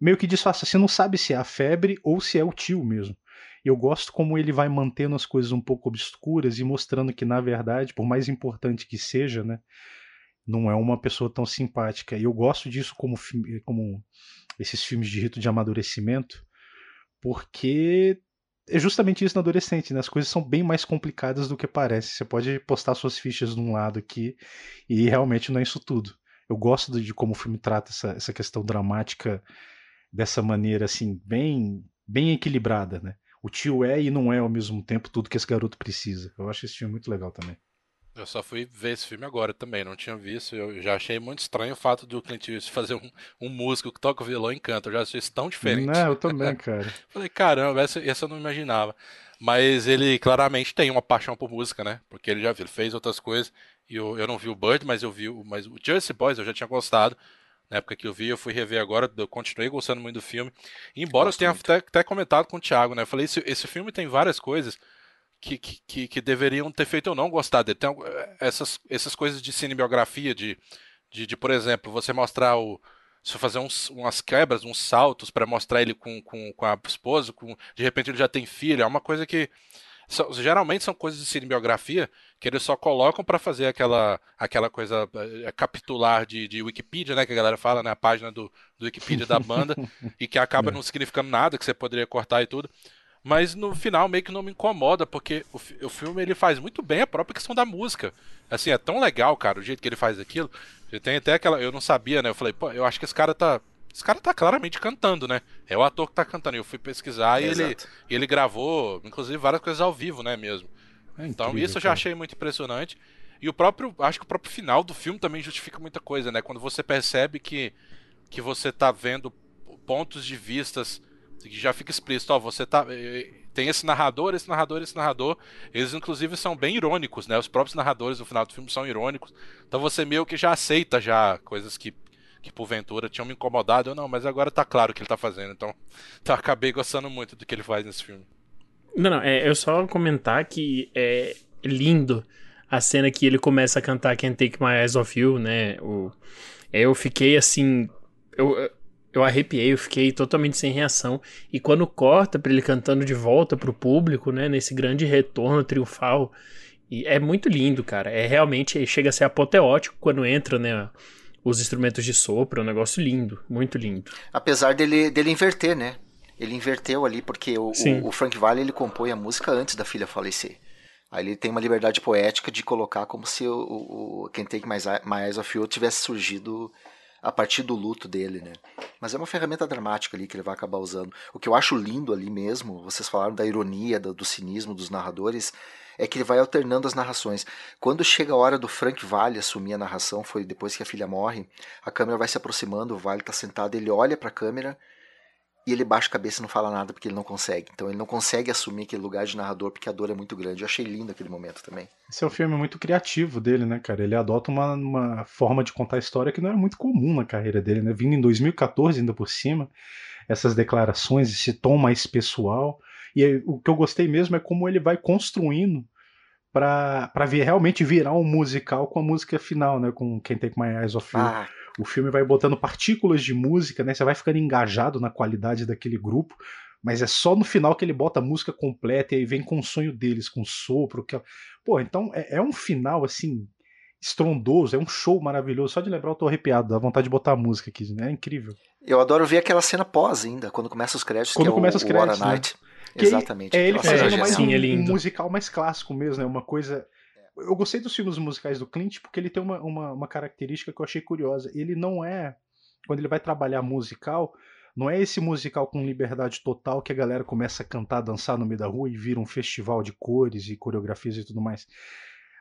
meio que disfarça. Você não sabe se é a febre ou se é o tio mesmo. Eu gosto como ele vai mantendo as coisas um pouco obscuras e mostrando que, na verdade, por mais importante que seja, né, não é uma pessoa tão simpática. E eu gosto disso como, como esses filmes de rito de amadurecimento, porque é justamente isso no adolescente, né? As coisas são bem mais complicadas do que parece. Você pode postar suas fichas de um lado aqui e realmente não é isso tudo. Eu gosto de como o filme trata essa, essa questão dramática dessa maneira assim, bem bem equilibrada, né? O tio é e não é ao mesmo tempo tudo que esse garoto precisa. Eu acho esse filme muito legal também. Eu só fui ver esse filme agora também, não tinha visto. Eu já achei muito estranho o fato do Clint Eastwood fazer um, um músico que toca o violão e canta. Eu já achei isso tão diferente. Não, eu também, cara. Falei, caramba, essa, essa eu não imaginava. Mas ele claramente tem uma paixão por música, né? Porque ele já ele fez outras coisas. E eu, eu não vi o Bird, mas eu vi mas o Jersey Boys eu já tinha gostado na época que eu vi, eu fui rever agora, eu continuei gostando muito do filme. Embora Gosto eu tenha até, até, comentado com o Thiago, né? Eu falei, esse, esse filme tem várias coisas que, que, que, deveriam ter feito eu não gostar dele. Tem essas, essas coisas de cinebiografia, de, de, de por exemplo, você mostrar o. Se fazer uns, umas quebras, uns saltos para mostrar ele com, com, com a esposa, com, de repente ele já tem filho, é uma coisa que são, geralmente são coisas de cinebiografia que eles só colocam para fazer aquela, aquela coisa é, capitular de, de Wikipedia, né? Que a galera fala, né? A página do, do Wikipedia da banda, e que acaba é. não significando nada, que você poderia cortar e tudo. Mas no final meio que não me incomoda, porque o, o filme ele faz muito bem a própria questão da música. Assim, é tão legal, cara, o jeito que ele faz aquilo. Ele tem até aquela. Eu não sabia, né? Eu falei, pô, eu acho que esse cara tá esse cara tá claramente cantando, né? É o ator que tá cantando. Eu fui pesquisar e ele, ele gravou, inclusive, várias coisas ao vivo, né, mesmo. É então, incrível, isso eu já achei muito impressionante. E o próprio, acho que o próprio final do filme também justifica muita coisa, né? Quando você percebe que, que você tá vendo pontos de vistas que já fica explícito, ó, você tá eh, eh, tem esse narrador, esse narrador, esse narrador. Eles inclusive são bem irônicos, né? Os próprios narradores no final do filme são irônicos. Então você meio que já aceita já coisas que que porventura tinham me incomodado. Eu não, mas agora tá claro o que ele tá fazendo. Então, então acabei gostando muito do que ele faz nesse filme. Não, não, é eu só comentar que é lindo a cena que ele começa a cantar Can't Take My Eyes Off You, né? O, eu fiquei assim. Eu, eu arrepiei, eu fiquei totalmente sem reação. E quando corta para ele cantando de volta pro público, né? Nesse grande retorno triunfal. E é muito lindo, cara. É realmente chega a ser apoteótico quando entra, né? os instrumentos de sopro, é um negócio lindo, muito lindo. Apesar dele, dele inverter, né? Ele inverteu ali, porque o, o, o, Frank Valli ele compõe a música antes da filha falecer. Aí ele tem uma liberdade poética de colocar como se o, o, Can't Take My, My Eyes Off You tivesse surgido a partir do luto dele, né? Mas é uma ferramenta dramática ali que ele vai acabar usando. O que eu acho lindo ali mesmo, vocês falaram da ironia, do, do cinismo dos narradores, é que ele vai alternando as narrações. Quando chega a hora do Frank Vale assumir a narração, foi depois que a filha morre, a câmera vai se aproximando, o Vale está sentado, ele olha para a câmera e ele baixa a cabeça e não fala nada porque ele não consegue. Então ele não consegue assumir aquele lugar de narrador porque a dor é muito grande. Eu achei lindo aquele momento também. Esse é um filme muito criativo dele, né, cara? Ele adota uma, uma forma de contar a história que não é muito comum na carreira dele, né? Vindo em 2014 ainda por cima, essas declarações, esse tom mais pessoal. E o que eu gostei mesmo é como ele vai construindo para realmente virar um musical com a música final, né? Com Quem Take My Eyes Off You. Ah. O filme vai botando partículas de música, né? Você vai ficando engajado na qualidade daquele grupo, mas é só no final que ele bota a música completa e aí vem com o sonho deles, com o sopro. Que... É Pô, então é, é um final assim estrondoso, é um show maravilhoso. Só de lembrar eu tô arrepiado, dá vontade de botar a música aqui, né? É incrível. Eu adoro ver aquela cena pós ainda, quando começa os créditos, quando que é começa o, os créditos, o War Night. Né? Que Exatamente. É ele fazendo mais um, é um, musical mais clássico mesmo, né? Uma coisa. Eu gostei dos filmes musicais do Clint porque ele tem uma, uma, uma, característica que eu achei curiosa. Ele não é quando ele vai trabalhar musical, não é esse musical com liberdade total que a galera começa a cantar, dançar no meio da rua e vira um festival de cores e coreografias e tudo mais.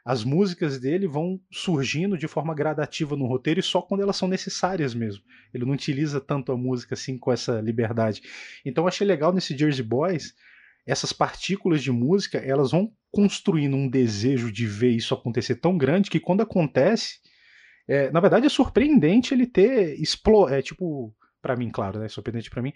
As músicas dele vão surgindo de forma gradativa no roteiro e só quando elas são necessárias mesmo. Ele não utiliza tanto a música assim com essa liberdade. Então eu achei legal nesse Jersey Boys essas partículas de música, elas vão construindo um desejo de ver isso acontecer tão grande que quando acontece, é, na verdade é surpreendente ele ter explo é tipo para mim, claro, né? Surpreendente para mim.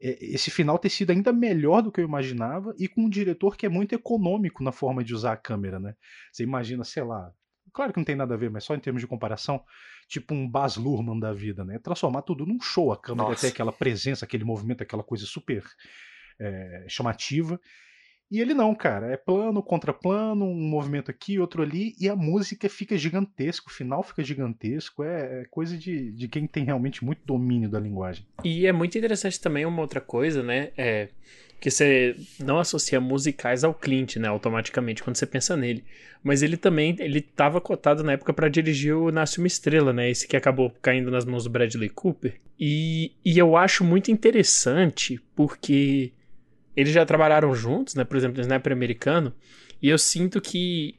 É, esse final ter sido ainda melhor do que eu imaginava e com um diretor que é muito econômico na forma de usar a câmera, né? Você imagina, sei lá, claro que não tem nada a ver, mas só em termos de comparação, tipo um Baz Luhrmann da vida, né? Transformar tudo num show, a câmera ter aquela presença, aquele movimento, aquela coisa super é, chamativa. E ele não, cara. É plano contra plano, um movimento aqui, outro ali, e a música fica gigantesco, o final fica gigantesco. É, é coisa de, de quem tem realmente muito domínio da linguagem. E é muito interessante também uma outra coisa, né? É que você não associa musicais ao Clint, né, automaticamente quando você pensa nele. Mas ele também, ele estava cotado na época para dirigir o Nasce uma Estrela, né, esse que acabou caindo nas mãos do Bradley Cooper. E, e eu acho muito interessante porque eles já trabalharam juntos, né? Por exemplo, no Sniper americano. E eu sinto que.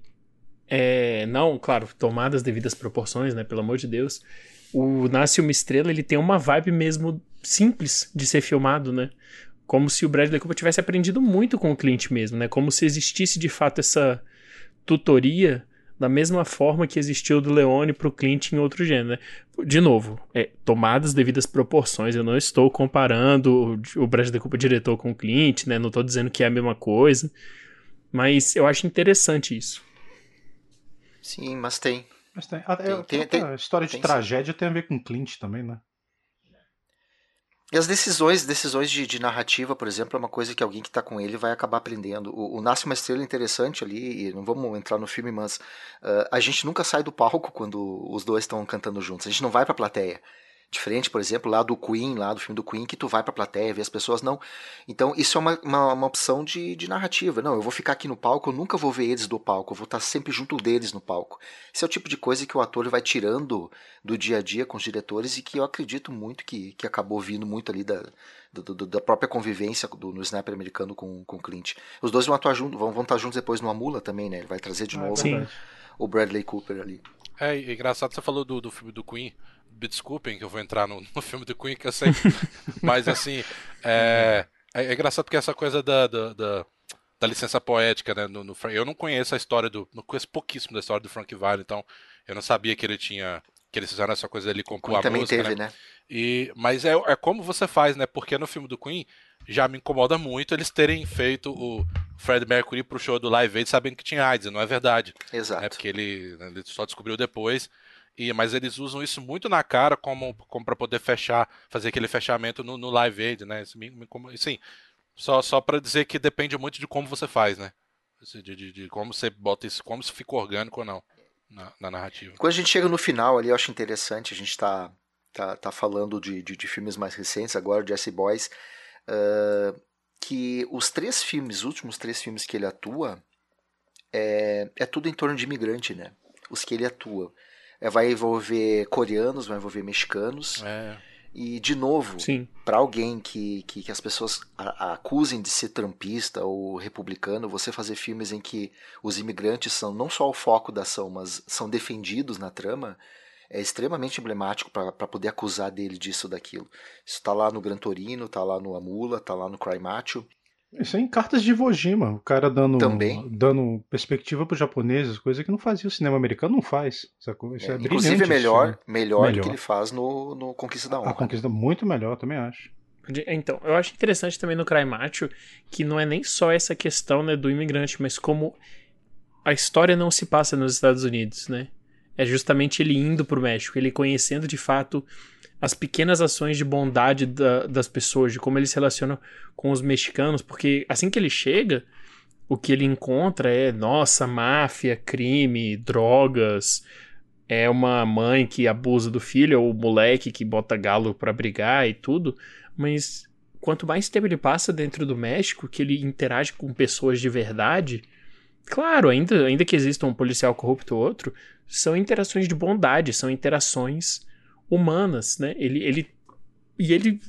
É, não, claro, tomadas devidas proporções, né? Pelo amor de Deus. O Nasce uma Estrela, ele tem uma vibe mesmo simples de ser filmado, né? Como se o Bradley Cooper tivesse aprendido muito com o Clint mesmo, né? Como se existisse de fato essa tutoria da mesma forma que existiu do Leone pro Clint em outro gênero. Né? De novo, é, tomadas devidas proporções. Eu não estou comparando o Bradley Cooper diretor com o Clint, né? Não estou dizendo que é a mesma coisa. Mas eu acho interessante isso. Sim, mas tem. Mas tem. A, tem, tem, tem a história de tragédia sim. tem a ver com Clint também, né? E as decisões, decisões de, de, narrativa, por exemplo, é uma coisa que alguém que está com ele vai acabar aprendendo. O, o Nasce uma Estrela interessante ali, e não vamos entrar no filme, mas uh, a gente nunca sai do palco quando os dois estão cantando juntos. A gente não vai para a plateia. Diferente, por exemplo, lá do Queen, lá do filme do Queen, que tu vai pra plateia, vê as pessoas, não. Então, isso é uma, uma, uma, opção de, de narrativa. Não, eu vou ficar aqui no palco, eu nunca vou ver eles do palco, eu vou estar sempre junto deles no palco. Esse é o tipo de coisa que o ator vai tirando do dia a dia com os diretores e que eu acredito muito que, que acabou vindo muito ali da, do, da própria convivência do, no Sniper americano com, com o Clint. Os dois vão atuar juntos, vão, vão estar juntos depois no Amula também, né? Ele vai trazer de ah, novo é o Bradley Cooper ali. É, é engraçado, você falou do, do filme do Queen me desculpem que eu vou entrar no, no filme do Queen, que eu sei. Mas assim, é, é, é, engraçado porque essa coisa da, da, da, da licença poética, né? No, no, eu não conheço a história do. Não conheço pouquíssimo da história do Frank Vale, então eu não sabia que ele tinha. Que eles fizeram essa coisa ali compor a também música. Teve, né? né? E, mas é, é como você faz, né? Porque no filme do Queen já me incomoda muito eles terem feito o Fred Mercury pro show do Live Aid sabendo que tinha AIDS, não é verdade. Exato. É porque ele, ele só descobriu depois. E, mas eles usam isso muito na cara como, como para poder fechar, fazer aquele fechamento no, no Live Aid, né? Sim, só, só para dizer que depende muito de como você faz, né? De, de, de, como você bota isso, como isso fica orgânico ou não na, na, narrativa. Quando a gente chega no final ali, eu acho interessante, a gente está tá, tá falando de, de, de, filmes mais recentes agora, Jesse Boys, uh, que os três filmes, os últimos três filmes que ele atua, é, é tudo em torno de imigrante, né? Os que ele atua. É, vai envolver coreanos, vai envolver mexicanos. É. E, de novo, para alguém que, que, que, as pessoas a, a acusem de ser trampista ou republicano, você fazer filmes em que os imigrantes são não só o foco da ação, mas são defendidos na trama, é extremamente emblemático para poder acusar dele disso ou daquilo. Isso está lá no Gran Torino, está lá no Amula, está lá no Cry Macho. Isso é em cartas de Iwo Jima, o cara dando, Também. dando perspectiva para os japoneses, coisa que não fazia o cinema americano, não faz. Isso é, é inclusive é melhor, isso, melhor, melhor, do que ele faz no, no Conquista da Honra. A Conquista muito melhor, também acho. Então, eu acho interessante também no Cry Macho que não é nem só essa questão né, do imigrante, mas como a história não se passa nos Estados Unidos, né? É justamente ele indo pro México, ele conhecendo de fato as pequenas ações de bondade da, das pessoas, de como ele se relaciona com os mexicanos, porque assim que ele chega, o que ele encontra é, nossa, máfia, crime, drogas, é uma mãe que abusa do filho, ou o moleque que bota galo para brigar e tudo, mas quanto mais tempo ele passa dentro do México, que ele interage com pessoas de verdade, claro, ainda, ainda que exista um policial corrupto ou outro, são interações de bondade, são interações humanas, né? Ele, ele e ele.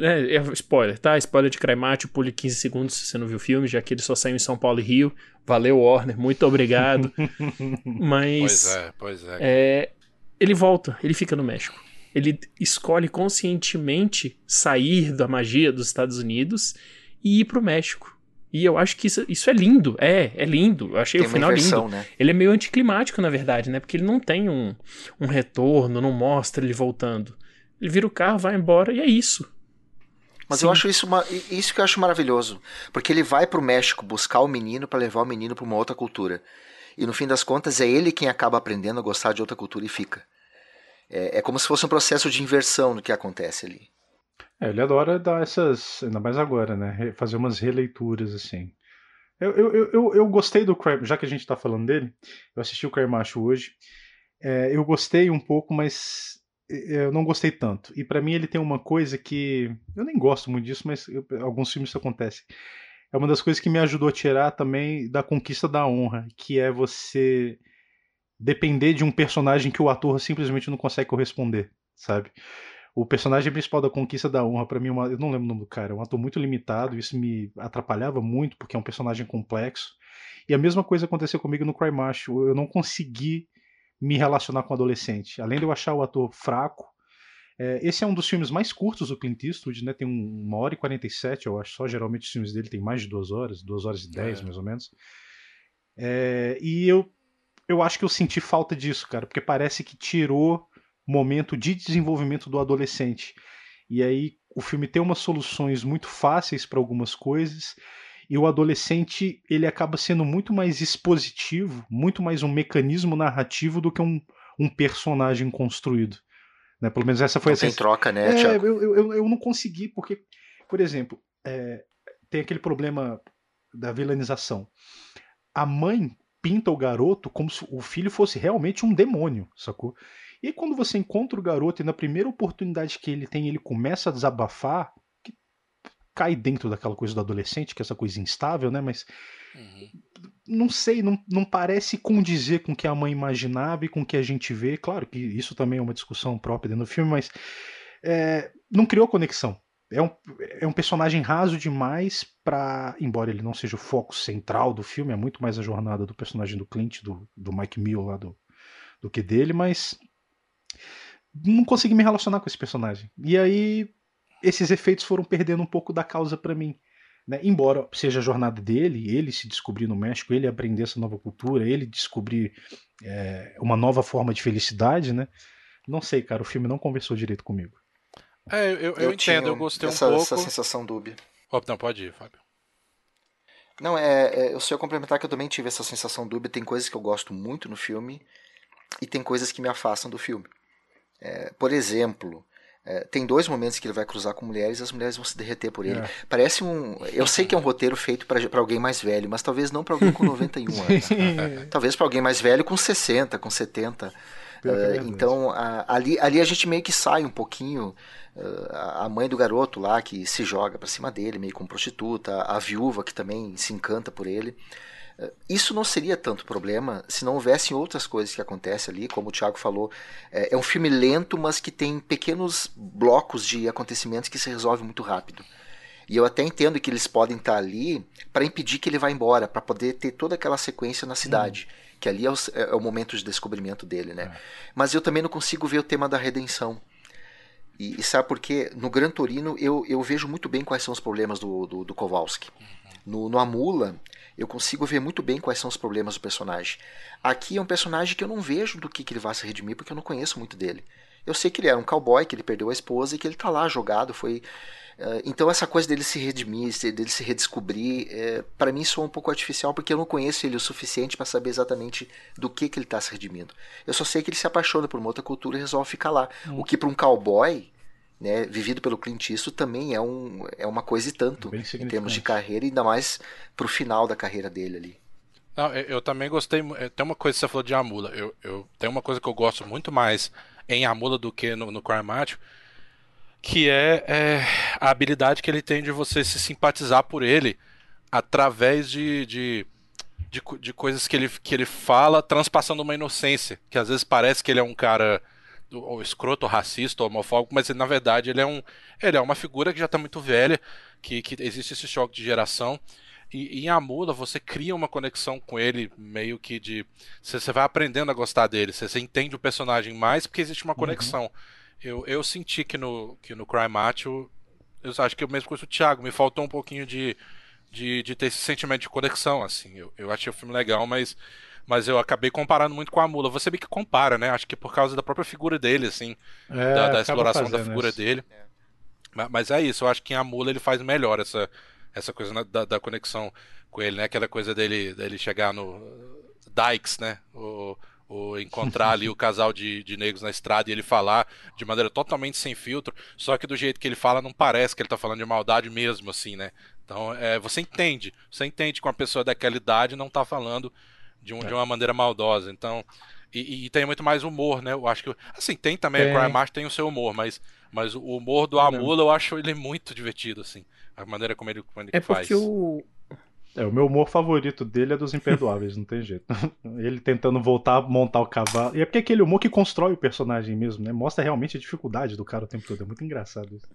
É, é, spoiler, tá? Spoiler de Cremate, pule 15 segundos se você não viu o filme, já que ele só saiu em São Paulo e Rio. Valeu, Warner, muito obrigado. Mas. Pois é, pois é. é. Ele volta, ele fica no México. Ele escolhe conscientemente sair da magia dos Estados Unidos e ir pro México. E eu acho que isso, isso é lindo. É, é lindo. Eu achei tem o final inversão, lindo. Né? Ele é meio anticlimático, na verdade, né? Porque ele não tem um, um retorno, não mostra ele voltando. Ele vira o carro, vai embora e é isso. Mas Sim. eu acho isso uma, isso que eu acho maravilhoso, porque ele vai para o México buscar o menino para levar o menino para uma outra cultura. E no fim das contas é ele quem acaba aprendendo a gostar de outra cultura e fica. É, é como se fosse um processo de inversão no que acontece ali. É, ele adora dar essas, ainda mais agora, né? Fazer umas releituras assim. Eu, eu, eu, eu gostei do Crab, já que a gente está falando dele, eu assisti o Cremacho hoje. É, eu gostei um pouco, mas eu não gostei tanto. E para mim ele tem uma coisa que eu nem gosto muito disso, mas eu, alguns filmes isso acontece. É uma das coisas que me ajudou a tirar também da conquista da honra, que é você depender de um personagem que o ator simplesmente não consegue corresponder, sabe? O personagem principal da Conquista da Honra, para mim, é uma, eu não lembro o nome do cara, é um ator muito limitado, isso me atrapalhava muito, porque é um personagem complexo. E a mesma coisa aconteceu comigo no Cry Macho, eu não consegui me relacionar com o adolescente. Além de eu achar o ator fraco, é, esse é um dos filmes mais curtos do Clint Eastwood, né? Tem uma hora e 47, eu acho só. Geralmente os filmes dele tem mais de duas horas, duas horas e dez, é. mais ou menos. É, e eu, eu acho que eu senti falta disso, cara, porque parece que tirou momento de desenvolvimento do adolescente. E aí o filme tem umas soluções muito fáceis para algumas coisas e o adolescente ele acaba sendo muito mais expositivo, muito mais um mecanismo narrativo do que um, um personagem construído. Né? Pelo menos essa foi não a tem troca, né, é, eu, eu, eu, não consegui, porque, por exemplo, é, tem aquele problema da vilanização. A mãe pinta o garoto como se o filho fosse realmente um demônio, sacou? E aí, quando você encontra o garoto e na primeira oportunidade que ele tem, ele começa a desabafar, cai dentro daquela coisa do adolescente, que é essa coisa instável, né? Mas uhum. não sei, não, não parece condizer com o que a mãe imaginava e com o que a gente vê. Claro que isso também é uma discussão própria dentro do filme, mas é, não criou conexão. É um, é um personagem raso demais para, embora ele não seja o foco central do filme, é muito mais a jornada do personagem do Clint, do, do Mike Mill lá do, do que dele, mas não consegui me relacionar com esse personagem. E aí esses efeitos foram perdendo um pouco da causa para mim. Né? Embora seja a jornada dele, ele se descobrir no México, ele aprender essa nova cultura, ele descobrir é, uma nova forma de felicidade, né? Não sei, cara, o filme não conversou direito comigo. É, eu, eu, eu entendo, eu gostei essa, um pouco. Essa sensação dúbia. Oh, não, pode ir, Fábio. Não, é, é, eu só complementar que eu também tive essa sensação dúbia. Tem coisas que eu gosto muito no filme e tem coisas que me afastam do filme. É, por exemplo, é, tem dois momentos que ele vai cruzar com mulheres e as mulheres vão se derreter por ele. É. Parece um. Eu sei que é um roteiro feito para alguém mais velho, mas talvez não para alguém com 91 anos. talvez para alguém mais velho com 60, com 70. Uh, é então, a, ali, ali a gente meio que sai um pouquinho. Uh, a mãe do garoto lá que se joga para cima dele, meio como prostituta, a viúva que também se encanta por ele. Isso não seria tanto problema se não houvessem outras coisas que acontecem ali, como o Thiago falou. É, é um filme lento, mas que tem pequenos blocos de acontecimentos que se resolvem muito rápido. E eu até entendo que eles podem estar ali para impedir que ele vá embora, para poder ter toda aquela sequência na cidade. Hum. Que ali é o, é o, momento de descobrimento dele, né? É. Mas eu também não consigo ver o tema da redenção. E, e, sabe por quê? No Gran Torino eu, eu vejo muito bem quais são os problemas do, do, do Kowalski. Uhum. No, no Amula, eu consigo ver muito bem quais são os problemas do personagem. Aqui é um personagem que eu não vejo do que, que ele vai se redimir, porque eu não conheço muito dele. Eu sei que ele era um cowboy, que ele perdeu a esposa e que ele tá lá jogado, foi... Uh, então essa coisa dele se redimir, dele se redescobrir, é, para mim soa um pouco artificial porque eu não conheço ele o suficiente para saber exatamente do que, que ele está se redimindo. Eu só sei que ele se apaixona por uma outra cultura e resolve ficar lá. Hum. O que para um cowboy né, vivido pelo Clint Eastwood também é, um, é uma coisa e tanto em termos de carreira, ainda mais pro final da carreira dele ali. Não, eu, eu, também gostei. Tem uma coisa que você falou de Amula. Eu, eu tem uma coisa que eu gosto muito mais em Amula do que no, no que é, é, a habilidade que ele tem de você se simpatizar por ele através de, de, de, de coisas que ele, que ele fala, transpassando uma inocência. Que às vezes parece que ele é um cara ou escroto, ou racista, ou homofóbico, mas na verdade ele é, um, ele é uma figura que já está muito velha, que, que existe esse choque de geração. E, e em Amula você cria uma conexão com ele, meio que de. Você, você vai aprendendo a gostar dele, você, você, entende o personagem mais porque existe uma uhum. conexão. Uhum. Eu, eu senti que no, que no Cry Macho, eu acho que eu mesmo com o Thiago, me faltou um pouquinho de, de, de ter esse sentimento de conexão, assim. Eu, eu achei o filme legal, mas mas eu acabei comparando muito com a mula. Você vê que compara, né? Acho que por causa da própria figura dele, assim, é, da, da exploração da figura isso. dele. É. Mas é isso, eu acho que em a mula ele faz melhor essa, essa coisa da, da conexão com ele, né? Aquela coisa dele, dele chegar no Dykes, né? O, o encontrar ali o casal de, de negros na estrada e ele falar de maneira totalmente sem filtro, só que do jeito que ele fala não parece que ele tá falando de maldade mesmo, assim, né? Então, é, você entende, você entende que uma pessoa daquela idade não tá falando de, um, é. de uma maneira maldosa. Então, e, e, tem muito mais humor, né? Eu acho que. Assim, tem também, tem. a Cry tem o seu humor, mas, mas o humor do Amula eu acho ele muito divertido, assim. A maneira como ele, como ele é faz. É porque o. É, o meu humor favorito dele é dos Imperdoáveis, não tem jeito. Ele tentando voltar a montar o cavalo. E é porque é aquele humor que constrói o personagem mesmo, né? Mostra realmente a dificuldade do cara o tempo todo. É muito engraçado isso.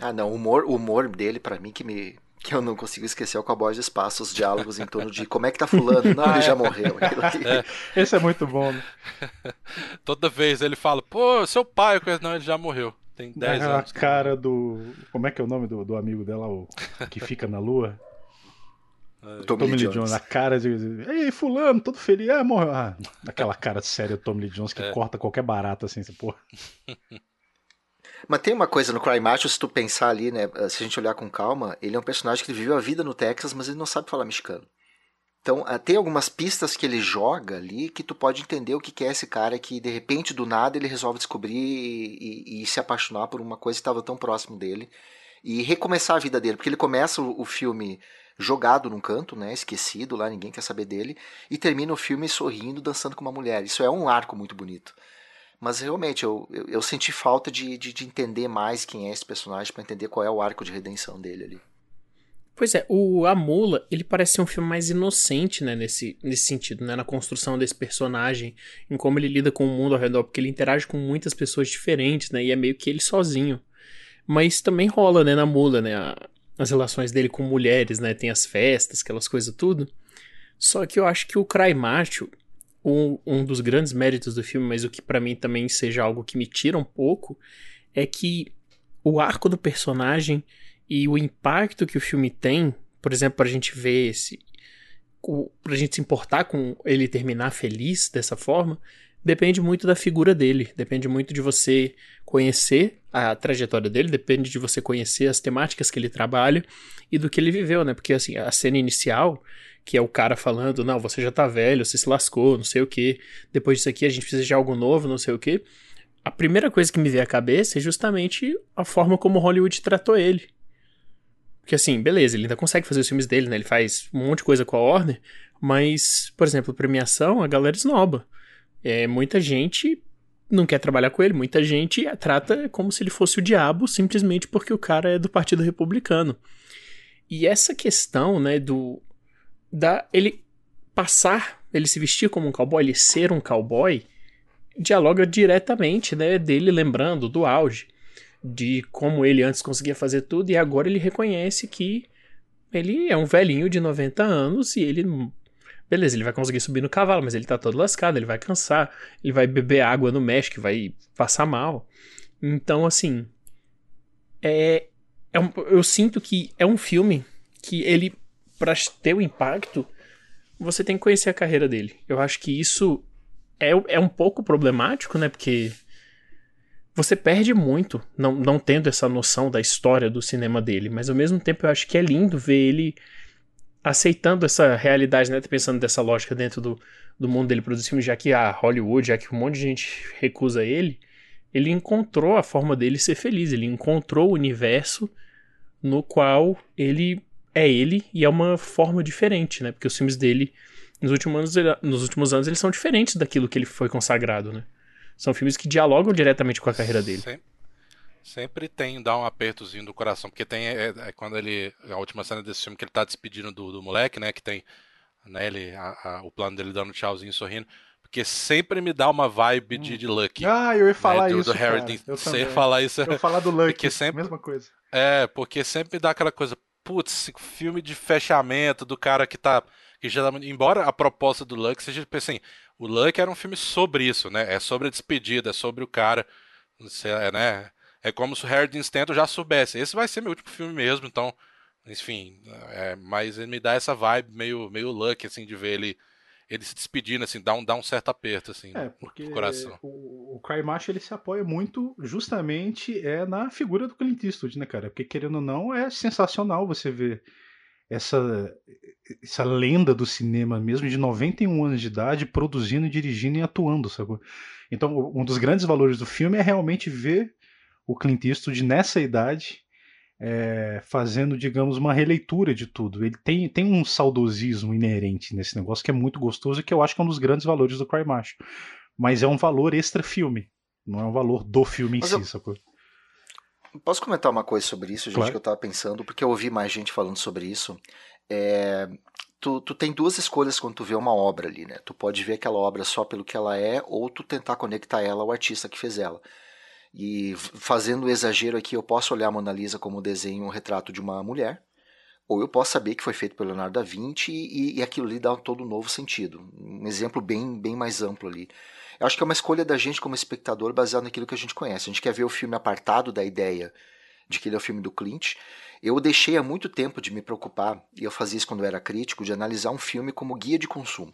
Ah, não. O humor, o humor dele, para mim, que me, que eu não consigo esquecer é o Cowboys de Espaço, os diálogos em torno de como é que tá fulano. Não, ele já morreu. É. Esse é muito bom, né? Toda vez ele fala, pô, seu pai, não, ele já morreu. Tem 10 anos. A cara do. Como é que é o nome do, do amigo dela, o que fica na lua? É. Tommy, Tommy Lee Jones. Jones. A cara de. Ei, fulano, todo feliz. Ah, morreu. Ah, aquela cara séria do Tommy Lee Jones que é. corta qualquer barato assim, essa porra. Mas tem uma coisa no Cry Macho, se tu pensar ali, né? Se a gente olhar com calma, ele é um personagem que viveu a vida no Texas, mas ele não sabe falar mexicano. Então, ah, tem algumas pistas que ele joga ali que tu pode entender o que é esse cara que, de repente, do nada, ele resolve descobrir e, e, e se apaixonar por uma coisa que estava tão próximo dele e recomeçar a vida dele. Porque ele começa o, o filme jogado num canto, né, esquecido lá, ninguém quer saber dele, e termina o filme sorrindo, dançando com uma mulher. Isso é um arco muito bonito. Mas realmente, eu, eu, eu senti falta de, de, de, entender mais quem é esse personagem para entender qual é o arco de redenção dele ali. Pois é, o A Mula, ele parece ser um filme mais inocente, né, nesse, nesse sentido, né, na construção desse personagem, em como ele lida com o mundo ao redor, porque ele interage com muitas pessoas diferentes, né, e é meio que ele sozinho. Mas também rola, né, na Mula, né, a, as relações dele com mulheres, né, tem as festas, aquelas coisas tudo. Só que eu acho que o Cry Macho, um, um dos grandes méritos do filme, mas o que para mim também seja algo que me tira um pouco, é que o arco do personagem e o impacto que o filme tem, por exemplo, pra gente ver esse. O, pra gente se importar com ele terminar feliz dessa forma, depende muito da figura dele, depende muito de você conhecer a trajetória dele, depende de você conhecer as temáticas que ele trabalha e do que ele viveu, né? Porque assim, a cena inicial que é o cara falando, não, você já tá velho, você se lascou, não sei o que. Depois disso aqui a gente precisa de algo novo, não sei o que. A primeira coisa que me veio à cabeça é justamente a forma como Hollywood tratou ele. Porque assim, beleza, ele ainda consegue fazer os filmes dele, né? Ele faz um monte de coisa com a Warner, mas, por exemplo, premiação, a galera esnoba. É, muita gente não quer trabalhar com ele, muita gente trata como se ele fosse o diabo simplesmente porque o cara é do Partido Republicano. E essa questão, né, do da ele passar, ele se vestir como um cowboy, ele ser um cowboy, dialoga diretamente, né, dele lembrando do auge, de como ele antes conseguia fazer tudo e agora ele reconhece que ele é um velhinho de 90 anos e ele beleza, ele vai conseguir subir no cavalo, mas ele tá todo lascado, ele vai cansar, ele vai beber água no México, vai passar mal. Então, assim, é, é um, eu sinto que é um filme que ele para ter o impacto, você tem que conhecer a carreira dele. Eu acho que isso é, é um pouco problemático, né? Porque você perde muito não, não tendo essa noção da história do cinema dele. Mas ao mesmo tempo eu acho que é lindo ver ele aceitando essa realidade, né? Pensando dessa lógica dentro do, do mundo dele produzir filmes, já que a Hollywood, já que um monte de gente recusa ele, ele encontrou a forma dele ser feliz, ele encontrou o universo no qual ele é ele e é uma forma diferente, né? Porque os filmes dele, nos últimos anos, nos últimos anos eles são diferentes daquilo que ele foi consagrado, né? São filmes que dialogam diretamente com a carreira dele. Sempre, sempre tem, dá um apertozinho do coração, porque tem, é, é, quando ele, a última cena desse filme que ele tá despedindo do, do moleque, né? Que tem, né, ele, a, a, o plano dele dando tchauzinho sorrindo. Porque sempre me dá uma vibe hum. de, de Lucky. Ah, eu ia falar né? do, isso. Do Harry Dean. Você ia falar isso. Eu ia falar do Lucky. Porque sempre, mesma coisa. É, porque sempre dá aquela coisa, putz, filme de fechamento do cara que tá. Que já, embora a proposta do Luck seja, tipo assim, o Luck era um filme sobre isso, né? É sobre a despedida, é sobre o cara. É, né? É como se o Harry Stanton já soubesse. Esse vai ser meu último filme mesmo, então. Enfim, é, mas ele me dá essa vibe meio, meio Luck, assim, de ver ele ele se despedindo, assim, dá um, dá um certo aperto, assim, é, porque no coração. O, o Cry Macho, ele se apoia muito justamente é na figura do Clint Eastwood, né, cara? Porque, querendo ou não, é sensacional você ver essa, essa lenda do cinema, mesmo de 91 anos de idade, produzindo, dirigindo e atuando, sabe? Então, um dos grandes valores do filme é realmente ver o Clint Eastwood nessa idade é, fazendo, digamos, uma releitura de tudo. Ele tem, tem um saudosismo inerente nesse negócio que é muito gostoso e que eu acho que é um dos grandes valores do Cry Macho. Mas é um valor extra-filme, não é um valor do filme Mas em eu... si, sacou? Posso comentar uma coisa sobre isso, gente, claro. que eu tava pensando, porque eu ouvi mais gente falando sobre isso. É, tu, tu tem duas escolhas quando tu vê uma obra ali, né? Tu pode ver aquela obra só pelo que ela é, ou tu tentar conectar ela ao artista que fez ela. E fazendo o exagero aqui, eu posso olhar a Mona Lisa como desenho, um retrato de uma mulher, ou eu posso saber que foi feito pelo Leonardo da Vinci e, e aquilo ali dá todo um novo sentido. Um exemplo bem, bem mais amplo ali. Eu acho que é uma escolha da gente como espectador baseado naquilo que a gente conhece. A gente quer ver o filme apartado da ideia de que ele é o filme do Clint. Eu deixei há muito tempo de me preocupar, e eu fazia isso quando eu era crítico, de analisar um filme como guia de consumo.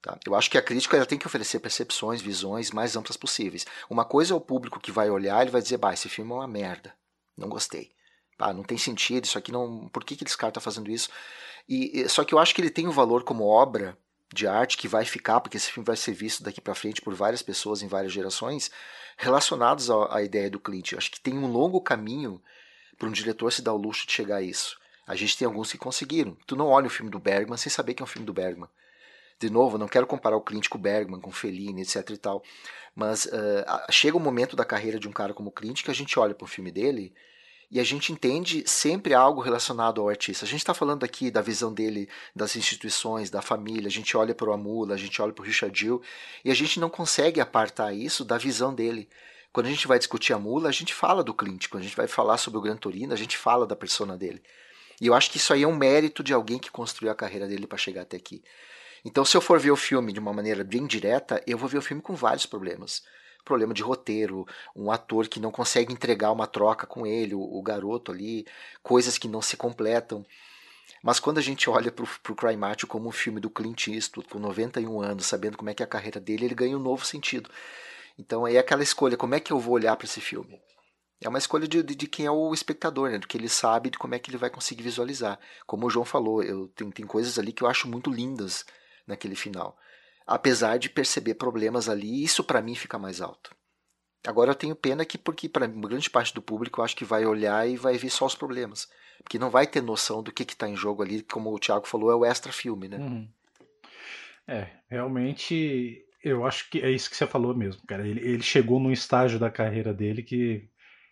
Tá? Eu acho que a crítica ela tem que oferecer percepções, visões mais amplas possíveis. Uma coisa é o público que vai olhar e vai dizer, bah, esse filme é uma merda, não gostei. Ah, não tem sentido, isso aqui não. Por que, que esse cara está fazendo isso? E, só que eu acho que ele tem um valor como obra de arte que vai ficar, porque esse filme vai ser visto daqui para frente por várias pessoas em várias gerações, relacionados à, à ideia do Clint. Eu acho que tem um longo caminho para um diretor se dar o luxo de chegar a isso. A gente tem alguns que conseguiram. Tu não olha o filme do Bergman sem saber que é um filme do Bergman de novo, não quero comparar o Clint com o Bergman, com o Fellini, etc e tal, mas uh, chega um momento da carreira de um cara como o Clint que a gente olha para o filme dele e a gente entende sempre algo relacionado ao artista. A gente está falando aqui da visão dele das instituições, da família, a gente olha para o Amula, a gente olha para o Richard Gill, e a gente não consegue apartar isso da visão dele. Quando a gente vai discutir a Mula, a gente fala do Clint. Quando a gente vai falar sobre o Gran Torino, a gente fala da persona dele. E eu acho que isso aí é um mérito de alguém que construiu a carreira dele para chegar até aqui. Então, se eu for ver o filme de uma maneira bem direta, eu vou ver o filme com vários problemas. Problema de roteiro, um ator que não consegue entregar uma troca com ele, o, o garoto ali, coisas que não se completam. Mas quando a gente olha para o Cry Macho como um filme do Clint Eastwood, com 91 anos, sabendo como é que é a carreira dele, ele ganha um novo sentido. Então aí é aquela escolha, como é que eu vou olhar para esse filme? É uma escolha de, de, de, quem é o espectador, né? do que ele sabe, de como é que ele vai conseguir visualizar. Como o João falou, eu tem, tem coisas ali que eu acho muito lindas naquele final. Apesar de perceber problemas ali, isso para mim fica mais alto. Agora eu tenho pena que, porque para grande parte do público eu acho que vai olhar e vai ver só os problemas. Porque não vai ter noção do que está em jogo ali, como o Thiago falou, é o extra filme, né? Uhum. É, realmente eu acho que é isso que você falou mesmo, cara. Ele, ele chegou num estágio da carreira dele que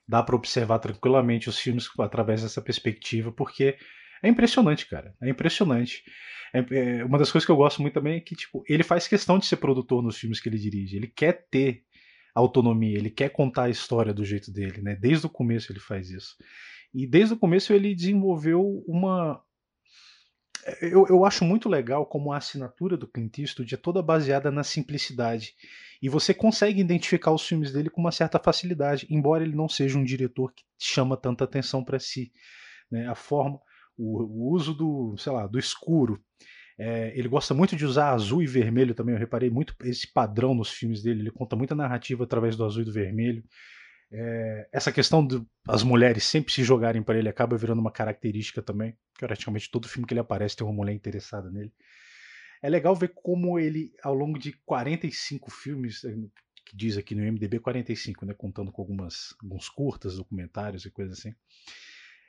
dá para observar tranquilamente os filmes através dessa perspectiva, porque é impressionante, cara. É impressionante. É, é, uma das coisas que eu gosto muito também é que tipo, ele faz questão de ser produtor nos filmes que ele dirige. Ele quer ter autonomia, ele quer contar a história do jeito dele, né? Desde o começo ele faz isso. E desde o começo ele desenvolveu uma. Eu, eu acho muito legal como a assinatura do Clint Eastwood é toda baseada na simplicidade. E você consegue identificar os filmes dele com uma certa facilidade, embora ele não seja um diretor que chama tanta atenção para si. Né? A forma o, o uso do, sei lá, do escuro. É, ele gosta muito de usar azul e vermelho também. Eu reparei muito esse padrão nos filmes dele. Ele conta muita narrativa através do azul e do vermelho. É, essa questão das mulheres sempre se jogarem para ele acaba virando uma característica também. Praticamente todo filme que ele aparece tem uma mulher interessada nele. É legal ver como ele, ao longo de 45 filmes, eh, que diz aqui no MDB 45, né, contando com algumas, alguns curtas, documentários e coisas assim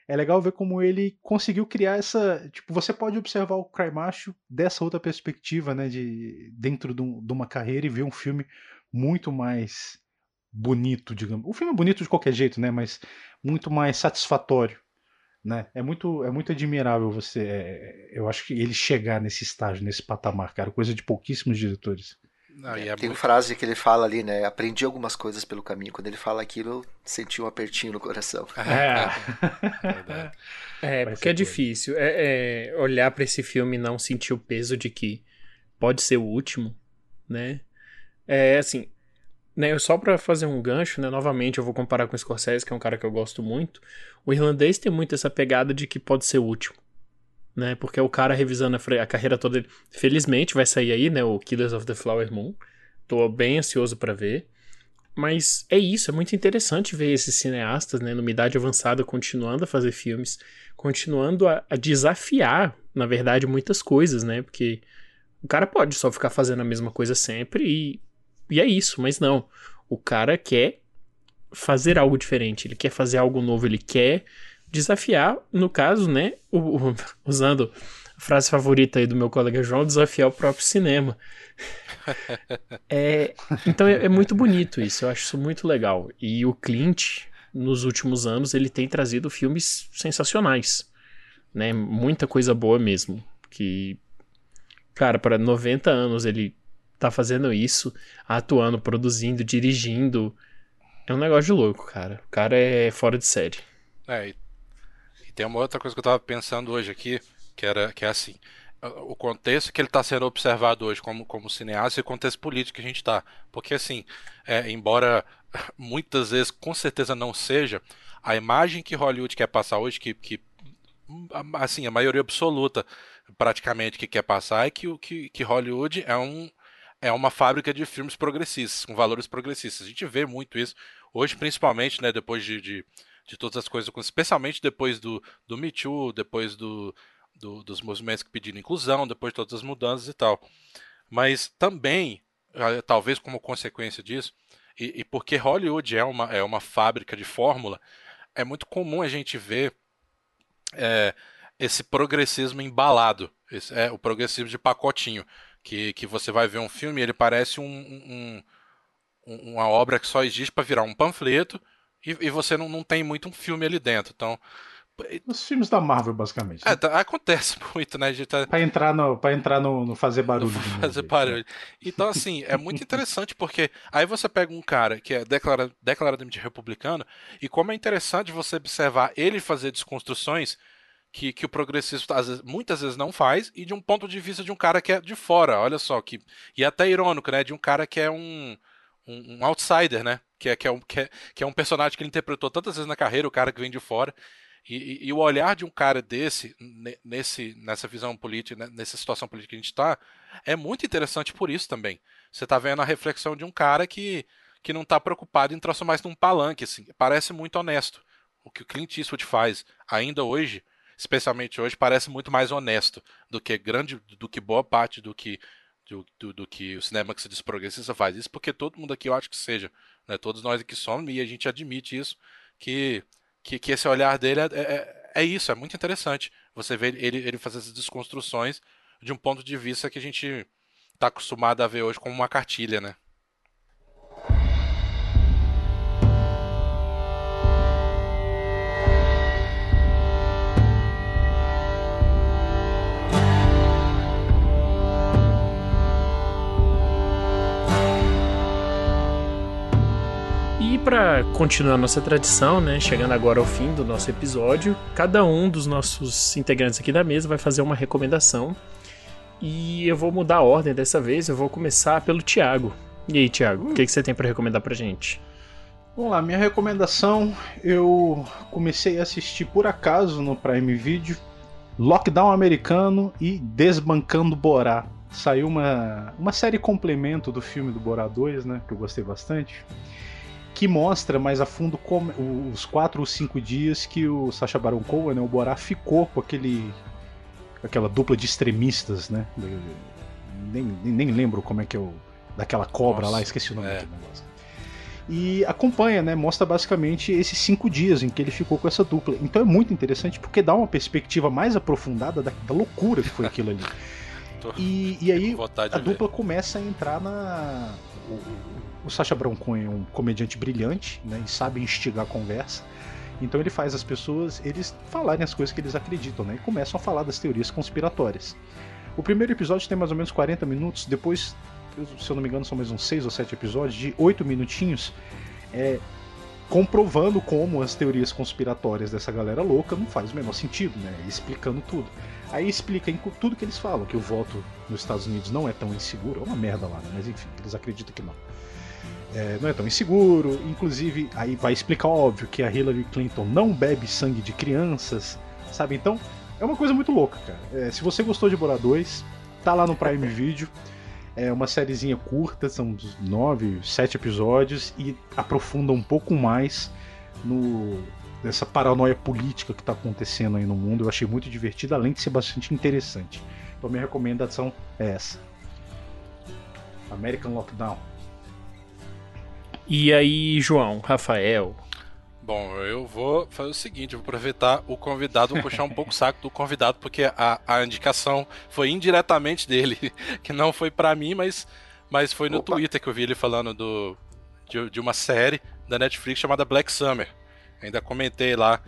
é legal ver como ele conseguiu criar essa. Tipo, você pode observar o Cry Macho dessa outra perspectiva, né? De dentro de, um, de uma carreira e ver um filme muito mais bonito, digamos. O filme é bonito de qualquer jeito, né? Mas muito mais satisfatório. Né? É muito é muito admirável você, é, eu acho que ele chegar nesse estágio, nesse patamar, cara, coisa de pouquíssimos diretores. Não, é, é tem muito... uma frase que ele fala ali, né? Aprendi algumas coisas pelo caminho. Quando ele fala aquilo, eu senti um apertinho no coração. É, é porque é difícil. É, é olhar para esse filme e não sentir o peso de que pode ser o último, né? É assim, né, só para fazer um gancho, né, novamente eu vou comparar com o Scorsese, que é um cara que eu gosto muito. O irlandês tem muito essa pegada de que pode ser o último, né? Porque o cara revisando a, a carreira toda, felizmente vai sair aí, né, o Killers of the Flower Moon. Tô bem ansioso para ver. Mas é isso, é muito interessante ver esses cineastas, né, numa idade avançada, continuando a fazer filmes, continuando a, a desafiar, na verdade, muitas coisas, né? Porque o cara pode só ficar fazendo a mesma coisa sempre e e é isso, mas não. O cara quer fazer algo diferente, ele quer fazer algo novo, ele quer desafiar, no caso, né, o, o, usando a frase favorita aí do meu colega João, desafiar o próprio cinema. é, então é, é, muito bonito isso, eu acho isso muito legal. E o Clint, nos últimos anos, ele tem trazido filmes sensacionais, né, muita coisa boa mesmo, que, cara, para 90 anos ele tá fazendo isso, atuando, produzindo, dirigindo. É um negócio de louco, cara. O cara é fora de série. É, tem uma outra coisa que eu tava pensando hoje aqui, que era que é assim, o contexto que ele está sendo observado hoje como, como cineasta e o contexto político que a gente está. Porque, assim, é, embora muitas vezes com certeza não seja, a imagem que Hollywood quer passar hoje, que, que assim, a maioria absoluta praticamente que quer passar é que, que, que Hollywood é um, é uma fábrica de filmes progressistas, com valores progressistas. A gente vê muito isso hoje, principalmente, né, depois de, de, de todas as coisas, especialmente depois do, do Me Too, depois do, do, dos movimentos que pediram inclusão, depois de todas as mudanças e tal. Mas também, ah, talvez como consequência disso, e, e porque Hollywood é uma, é uma fábrica de fórmula, é muito comum a gente ver é, esse progressismo embalado, esse, é, o progressismo de pacotinho que, que você vai ver um filme e ele parece um, um, uma obra que só existe para virar um panfleto e, e, você não, não tem muito um filme ali dentro. Então. Os filmes da Marvel, basicamente. É, né? tá, acontece muito, né? Tá... Pra entrar no, pra entrar no, no fazer barulho. No fazer barulho. Então, assim, é muito interessante porque aí você pega um cara que é declara, declaradamente republicano e como é interessante você observar ele fazer desconstruções que, que o progressista vezes, muitas vezes não faz, e de um ponto de vista de um cara que é de fora, olha só, que, e até irônico, né? De um cara que é um, um, um outsider, né? Que é, que, é um, que, é, que é um personagem que ele interpretou tantas vezes na carreira, o cara que vem de fora. E, e, e o olhar de um cara desse, nesse, nessa visão política, né, nessa situação política que a gente está, é muito interessante por isso também. Você está vendo a reflexão de um cara que, que não está preocupado em transformar isso num palanque, assim. Parece muito honesto. O que o Clint Eastwood faz ainda hoje especialmente hoje, parece muito mais honesto do que grande, do que boa parte do que do, do, do, que o cinema que se diz progressista faz. Isso porque todo mundo aqui eu acho que seja, né? Todos nós aqui somos e a gente admite isso que que, que esse olhar dele é, é, é, isso, é muito interessante. Você vê ele, ele fazer essas desconstruções de um ponto de vista que a gente está acostumado a ver hoje como uma cartilha, né? Para continuar nossa tradição, né, chegando agora ao fim do nosso episódio, cada um dos nossos integrantes aqui da mesa vai fazer uma recomendação. E eu vou mudar a ordem dessa vez, eu vou começar pelo Thiago. E aí, Thiago, o que, que você tem para recomendar pra gente? Vamos lá, minha recomendação, eu comecei a assistir por acaso no Prime Video Lockdown Americano e Desbancando Borá. Saiu uma, uma série complemento do filme do Borá 2, né, que eu gostei bastante que mostra mais a fundo como, os quatro ou cinco dias que o Sacha Baron Cohen, né, o Borá, ficou com aquele aquela dupla de extremistas, né? Nem, nem lembro como é que é o daquela cobra Nossa, lá, esqueci o nome é. do negócio. E acompanha, né? Mostra basicamente esses cinco dias em que ele ficou com essa dupla. Então é muito interessante porque dá uma perspectiva mais aprofundada da, da loucura que foi aquilo ali. e, e aí a dupla começa a entrar na. O, o Sacha Baron Cohen é um comediante brilhante, né, e sabe instigar a conversa. Então ele faz as pessoas eles falarem as coisas que eles acreditam, né, e começam a falar das teorias conspiratórias. O primeiro episódio tem mais ou menos 40 minutos, depois se eu não me engano, são mais uns seis ou sete episódios, de oito minutinhos, é, comprovando como as teorias conspiratórias dessa galera louca não faz o menor sentido, né? Explicando tudo. Aí explica tudo que eles falam, que o voto nos Estados Unidos não é tão inseguro, é uma merda lá, né? mas enfim, eles acreditam que não. É, não é tão inseguro, inclusive aí vai explicar óbvio que a Hillary Clinton não bebe sangue de crianças, sabe? Então é uma coisa muito louca, cara. É, se você gostou de Bora 2, tá lá no Prime Video. É uma sériezinha curta, são nove, sete episódios e aprofunda um pouco mais no dessa paranoia política que está acontecendo aí no mundo. Eu achei muito divertido, além de ser bastante interessante. Então minha recomendação é essa. American Lockdown. E aí, João, Rafael, Bom, eu vou fazer o seguinte, eu vou aproveitar o convidado, vou puxar um pouco o saco do convidado, porque a, a indicação foi indiretamente dele, que não foi para mim, mas, mas foi no Opa. Twitter que eu vi ele falando do, de, de, uma série da Netflix chamada Black Summer. Ainda comentei lá.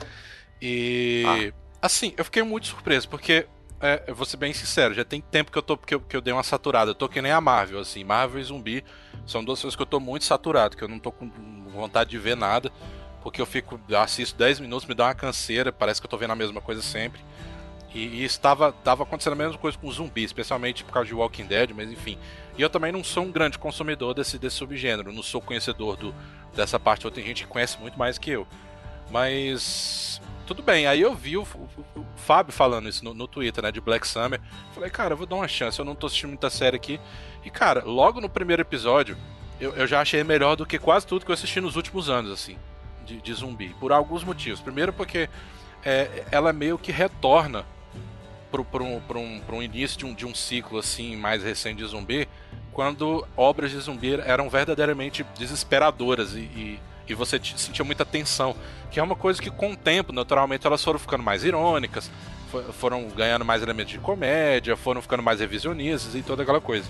E ah. assim, eu fiquei muito surpreso, porque é, eu vou ser bem sincero, já tem tempo que eu tô que eu, que eu dei uma saturada. Eu tô que nem a Marvel, assim, Marvel e zumbi são duas coisas que eu tô muito saturado, que eu não tô com vontade de ver nada porque eu fico, assisto 10 minutos, me dá uma canseira, parece que eu tô vendo a mesma coisa sempre. E, e estava tava acontecendo a mesma coisa com zumbi, especialmente por causa de Walking Dead, mas enfim. E eu também não sou um grande consumidor desse, desse subgênero, não sou conhecedor do, dessa parte, tem gente que conhece muito mais que eu. Mas tudo bem, aí eu vi o, o, o Fábio falando isso no, no, Twitter, né, de Black Summer. Falei, cara, eu vou dar uma chance, eu não tô assistindo muita série aqui. E cara, logo no primeiro episódio, eu, eu já achei melhor do que quase tudo que eu assisti nos últimos anos, assim de, de zumbi, por alguns motivos. Primeiro, porque é, ela meio que retorna para um, um, início de um, de um ciclo assim mais recente de zumbi, quando obras de zumbi eram verdadeiramente desesperadoras e, e, e você sentia muita tensão, que é uma coisa que com o tempo, naturalmente, elas foram ficando mais irônicas, foram ganhando mais elementos de comédia, foram ficando mais revisionistas e toda aquela coisa.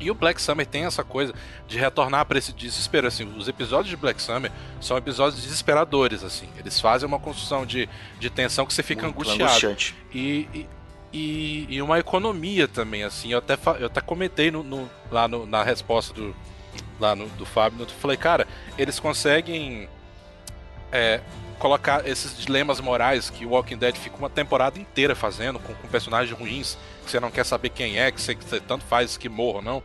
E o Black Summer tem essa coisa de retornar para esse desespero. Assim, os episódios de Black Summer são episódios desesperadores. assim. Eles fazem uma construção de, de tensão que você fica Muito angustiado. E, e, e, e, uma economia também. assim. Eu até, eu até comentei no, no lá no, na resposta do, lá no, do Fábio. Eu falei, cara, eles conseguem. É, colocar esses dilemas morais que o Walking Dead fica uma temporada inteira fazendo, com, com personagens ruins, que você não quer saber quem é, que você, que você tanto faz que morra ou não.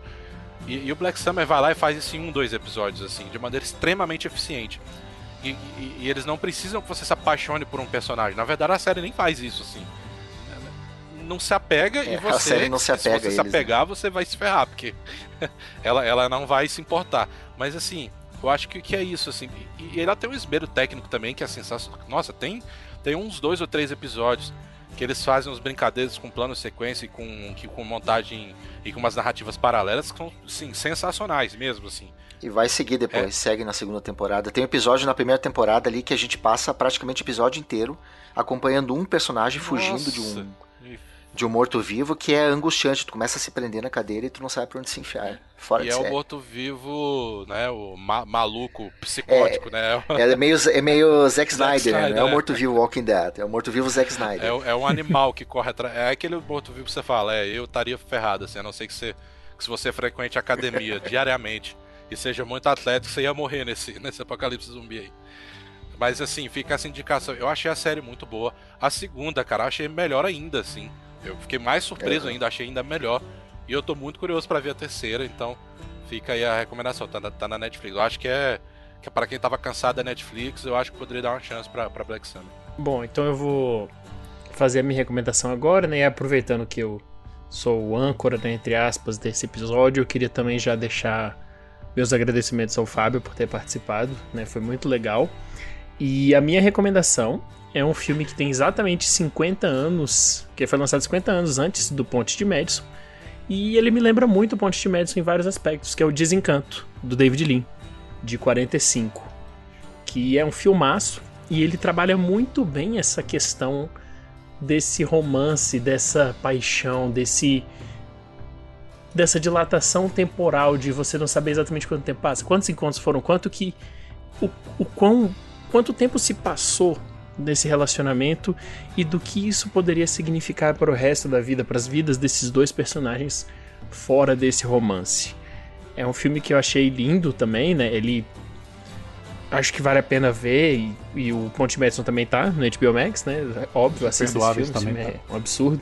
E, e, o Black Summer vai lá e faz isso em um, dois episódios, assim, de maneira extremamente eficiente. E, e, e, eles não precisam que você se apaixone por um personagem. Na verdade, a série nem faz isso, assim. Não se apega é, e você. A série não se apega. Se você eles, se né? apegar, né? você vai se ferrar, porque ela, ela não vai se importar. Mas assim, eu acho que, que é isso, assim. E, e ela tem um esmero técnico também, que é sensacional. Nossa, tem, tem uns dois ou três episódios que eles fazem uns brincadeiras com plano sequência e com, que, com montagem e com umas narrativas paralelas que são, sim, sensacionais mesmo, assim. E vai seguir depois, é. segue na segunda temporada. Tem um episódio na primeira temporada ali que a gente passa praticamente o episódio inteiro acompanhando um personagem Nossa. fugindo de um de um morto-vivo que é angustiante. Tu começa a se prender na cadeira e tu não sabe pra onde se enfiar. Fora e é série. o morto-vivo, né? O ma maluco, psicótico, é, né? É meio, é meio Zack Snyder, Zack Snyder né? Não é o é. morto-vivo Walking Dead, é o morto-vivo Zack Snyder. É, é um animal que corre atrás. É aquele morto-vivo que você fala, é, eu estaria ferrado, assim, a não ser que você. Que se você frequente academia diariamente e seja muito atlético, você ia morrer nesse, nesse apocalipse zumbi aí. Mas assim, fica essa indicação. Eu achei a série muito boa. A segunda, cara, achei melhor ainda, assim. Eu fiquei mais surpreso é. ainda, achei ainda melhor. E eu tô muito curioso para ver a terceira, então fica aí a recomendação, tá na, tá na Netflix. Eu acho que é, que é para quem tava cansado da Netflix, eu acho que poderia dar uma chance para Black Summer. Bom, então eu vou fazer a minha recomendação agora, né? E aproveitando que eu sou o âncora, né, entre aspas, desse episódio, eu queria também já deixar meus agradecimentos ao Fábio por ter participado, né? Foi muito legal. E a minha recomendação é um filme que tem exatamente 50 anos, que foi lançado 50 anos antes do Ponte de Madison. E ele me lembra muito o Ponte de Madison em vários aspectos, que é o Desencanto, do David Lean, de 45. Que é um filmaço e ele trabalha muito bem essa questão desse romance, dessa paixão, desse dessa dilatação temporal de você não saber exatamente quanto tempo passa, quantos encontros foram, quanto que o, o quão quanto tempo se passou desse relacionamento e do que isso poderia significar para o resto da vida, para as vidas desses dois personagens fora desse romance. É um filme que eu achei lindo também, né? Ele acho que vale a pena ver e, e o Ponte Madison também tá no HBO Max, né? Óbvio, assista esse filme, também filme tá. é um absurdo.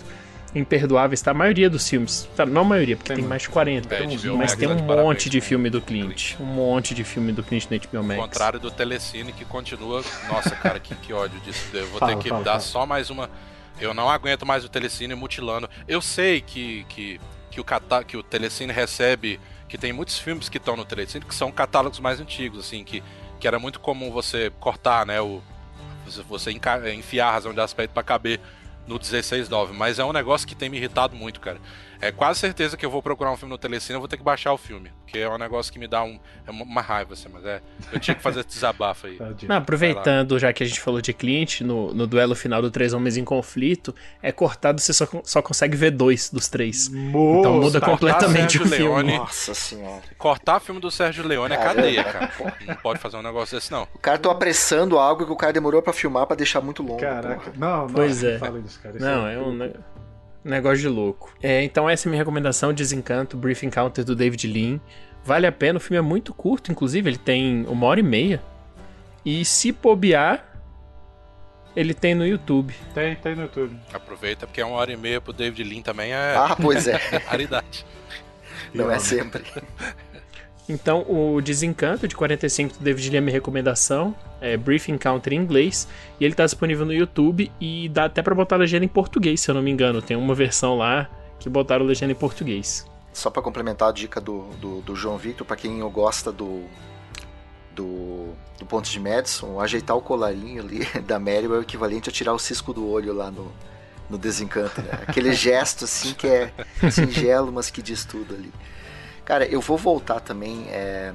Imperdoáveis tá a maioria dos filmes. Tá, não a maioria, porque tem, tem mais de 40. É, mas Max tem um monte parabéns, de filme do Clint. Um monte de filme do Clint no HBO Max. Ao contrário do Telecine que continua. Nossa, cara, que, que ódio disso. Eu vou fala, ter que fala, dar fala. só mais uma. Eu não aguento mais o Telecine mutilando. Eu sei que, que, que, o, cata... que o Telecine recebe. Que tem muitos filmes que estão no Telecine que são catálogos mais antigos, assim, que que era muito comum você cortar, né, o você enfiar a razão de aspecto para caber no 16.9, mas é um negócio que tem me irritado muito, cara. É quase certeza que eu vou procurar um filme no Telecine, eu vou ter que baixar o filme, porque é um negócio que me dá um, é uma raiva, assim, mas é, eu tinha que fazer esse desabafo aí. Não, aproveitando, já que a gente falou de Clint, no, no duelo final do Três Homens em Conflito, é cortado, você só, só consegue ver dois dos três. Moço, então muda completamente o filme. Leone, Nossa senhora. Cortar filme do Sérgio Leone é cadeia, cara. Não pode fazer um negócio desse, não. O cara tá apressando algo que o cara demorou para filmar para deixar muito longo. Caraca, porra. não, não, pois é. Fala disso, cara. não, é, é um... Negócio de louco. É, então essa é a minha recomendação, Desencanto, Brief Encounter do David Lean. Vale a pena, o filme é muito curto, inclusive, ele tem uma hora e meia. E se bobear, ele tem no YouTube. Tem, tem no YouTube. Aproveita, porque é uma hora e meia pro David Lean também é. Ah, pois é. raridade. Não é sempre. Então, o Desencanto de 45 do David Lee é recomendação. É Brief Encounter em inglês. E ele tá disponível no YouTube e dá até para botar a legenda em português, se eu não me engano. Tem uma versão lá que botaram legenda em português. Só para complementar a dica do, do, do João Victor, para quem gosta do, do, do ponto de Madison, ajeitar o colarinho ali da Mary é o equivalente a tirar o cisco do olho lá no, no Desencanto. Né? Aquele gesto assim que é singelo, mas que diz tudo ali. Cara, eu vou voltar também, é,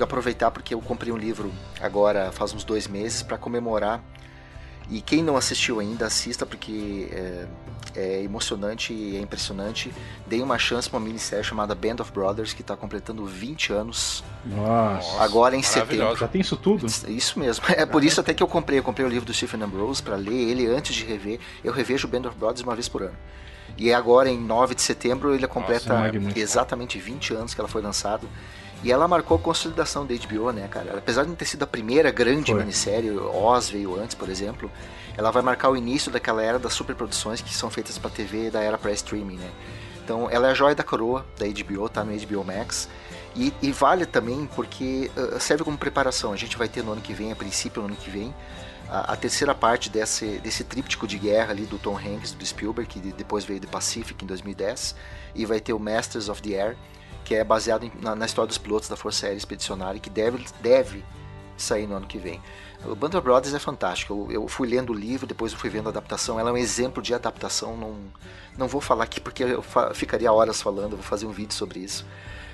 aproveitar porque eu comprei um livro agora faz uns dois meses para comemorar. E quem não assistiu ainda, assista porque é, é emocionante e é impressionante. Dei uma chance para uma minissérie chamada Band of Brothers, que está completando 20 anos. Nossa. Agora em setembro. Já tem isso tudo? Isso mesmo. É por isso até que eu comprei. Eu comprei o livro do Stephen Ambrose para ler ele antes de rever. Eu revejo Band of Brothers uma vez por ano. E agora, em 9 de setembro, ele completa Nossa, exatamente 20 anos que ela foi lançada. E ela marcou a consolidação da HBO, né, cara? Apesar de não ter sido a primeira grande foi. minissérie, Oz veio antes, por exemplo, ela vai marcar o início daquela era das superproduções que são feitas para TV da era pré-streaming, né? Então, ela é a joia da coroa da HBO, tá no HBO Max. E, e vale também porque uh, serve como preparação. A gente vai ter no ano que vem, a princípio no ano que vem, a, a, terceira parte desse, desse tríptico de guerra ali do Tom Hanks, do Spielberg, que depois veio de Pacific em 2010, e vai ter o Masters of the Air, que é baseado em, na, na, história dos pilotos da Força Aérea Expedicionária, que deve, deve sair no ano que vem. O Band of Brothers é fantástico. Eu, eu, fui lendo o livro, depois eu fui vendo a adaptação. Ela é um exemplo de adaptação. Não, não vou falar aqui porque eu fa ficaria horas falando, vou fazer um vídeo sobre isso.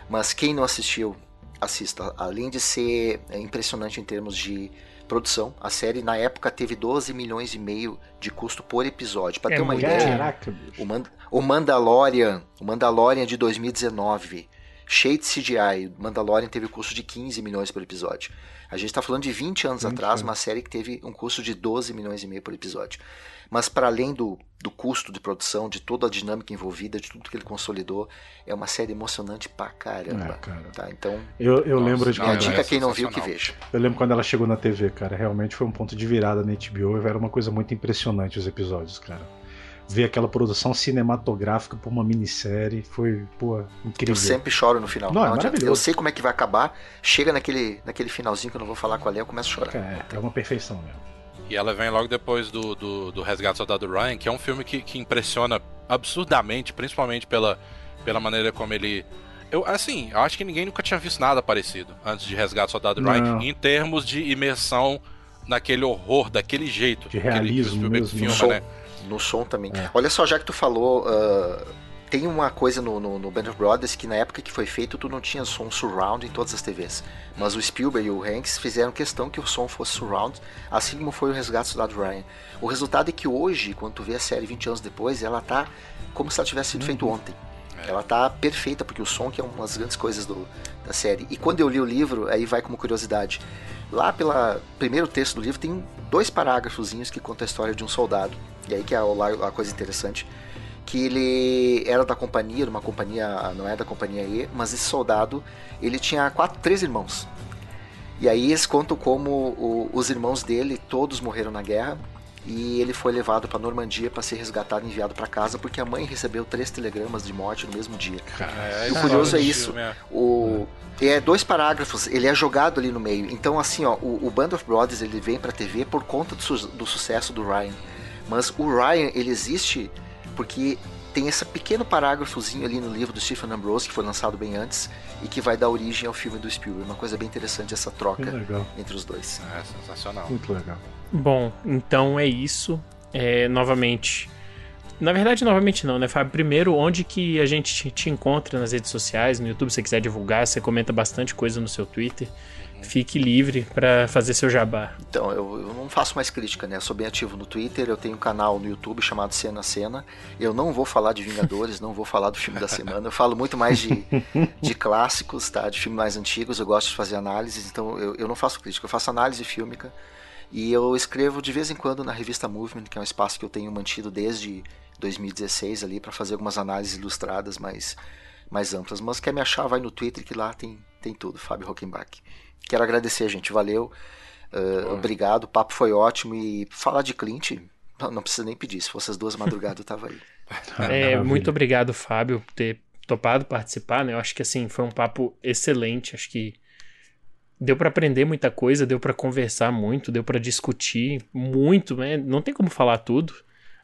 Mas quem não assistiu, assista. Além de ser é, impressionante em termos de produção. A série na época teve 12 milhões e meio de custo por episódio. Para é, ter uma ideia, caraca, o, o Mandalorian, o Mandalorian de 2019, cheio de CGI, o Mandalorian teve custo de 15 milhões por episódio. A gente está falando de 20 anos 20 atrás, anos. uma série que teve um custo de 12 milhões e meio por episódio. Mas para além do, do custo de produção, de toda a dinâmica envolvida, de tudo que ele consolidou, é uma série emocionante pra caramba. É, cara. Tá? Então, eu, eu Nossa, lembro de minha dica é quem não viu que veja. Eu lembro quando ela chegou na TV, cara, realmente foi um ponto de virada na HBO, era uma coisa muito impressionante os episódios, cara. Ver aquela produção cinematográfica por uma minissérie foi, pô, incrível. Eu sempre choro no final. Não, não é eu sei como é que vai acabar, chega naquele, naquele finalzinho que eu não vou falar qual é, eu começo a chorar. É, é uma perfeição mesmo. E ela vem logo depois do, do, do Resgate do Soldado Ryan, que é um filme que, que impressiona absurdamente, principalmente pela, pela maneira como ele. Eu, assim, eu acho que ninguém nunca tinha visto nada parecido antes de Resgate do Soldado Ryan, em termos de imersão naquele horror, daquele jeito. De realismo mesmo. Filma, no, som, né? no som também. É. Olha só, já que tu falou. Uh tem uma coisa no, no, no, Band of Brothers que na época que foi feito tu não tinha som surround em todas as TVs. Mas o Spielberg e o Hanks fizeram questão que o som fosse surround, assim como foi o Resgate do Soldado Ryan. O resultado é que hoje, quando tu vê a série 20 anos depois, ela tá como se ela tivesse sido uhum. feita ontem. É. Ela tá perfeita, porque o som que é uma das grandes coisas do, da série. E quando eu li o livro, aí vai como curiosidade. Lá pelo primeiro texto do livro tem dois parágrafozinhos que contam a história de um soldado. E aí que é a, a coisa interessante que ele era da companhia, de uma companhia, não é da companhia E, mas esse soldado, ele tinha quatro, três irmãos. E aí eles contam como o, os irmãos dele todos morreram na guerra e ele foi levado para Normandia para ser resgatado e enviado para casa porque a mãe recebeu três telegramas de morte no mesmo dia. É, o isso curioso é isso. filme, é. O é dois parágrafos, ele é jogado ali no meio. Então assim, ó, o, o Band of Brothers ele vem para TV por conta do, su- do sucesso do Ryan. Mas o Ryan ele existe porque tem esse pequeno parágrafozinho ali no livro do Stephen Ambrose que foi lançado bem antes e que vai dar origem ao filme do Spielberg. Uma coisa bem interessante essa troca entre os dois. É sensacional. muito legal. Bom, então é isso. É, novamente. Na verdade, novamente não, né, Fábio? Primeiro, onde que a gente te, te encontra nas redes sociais, no YouTube, se você quiser divulgar, você comenta bastante coisa no seu Twitter. Fique livre para fazer seu jabá. Então, eu, eu não faço mais crítica, né? Eu sou bem ativo no Twitter, eu tenho um canal no YouTube chamado Cena Cena. Eu não vou falar de Vingadores, não vou falar do filme da semana. Eu falo muito mais de, de clássicos, tá? De filmes mais antigos. Eu gosto de fazer análises, então eu, eu não faço crítica, eu faço análise fílmica. E eu escrevo de vez em quando na revista Movement, que é um espaço que eu tenho mantido desde 2016 ali para fazer algumas análises ilustradas mais, mais amplas. Mas quer me achar, vai no Twitter que lá tem, tem tudo, Fábio Hockenbach. Quero agradecer, gente. Valeu. Uh, obrigado. O papo foi ótimo. E falar de Clint, não, não precisa nem pedir. Se fosse as duas madrugadas, eu tava aí. É, muito obrigado, Fábio, por ter topado participar, né? Eu acho que assim, foi um papo excelente, acho que deu pra aprender muita coisa, deu pra conversar muito, deu pra discutir muito, né? Não tem como falar tudo.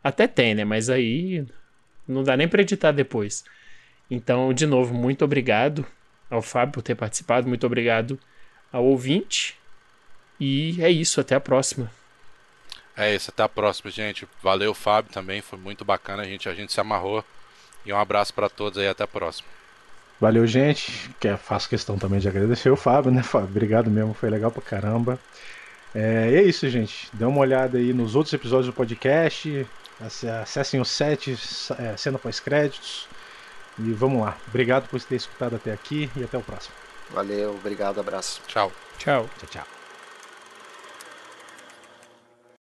Até tem, né? Mas aí não dá nem pra editar depois. Então, de novo, muito obrigado ao Fábio por ter participado, muito obrigado ao ouvinte. E é isso, até a próxima. É isso, até a próxima, gente. Valeu, Fábio, também. Foi muito bacana, a gente, a gente se amarrou. E um abraço pra todos aí, até a próxima. Valeu, gente. Que faço questão também de agradecer o Fábio, né, Fábio? Obrigado mesmo, foi legal pra caramba. É, e é isso, gente. Dê uma olhada aí nos outros episódios do podcast. Ac- Acessem o site, é, cena pós-créditos. E vamos lá. Obrigado por ter escutado até aqui e até o próximo. Valeu, obrigado, abraço. Tchau. Tchau. Tchau, tchau.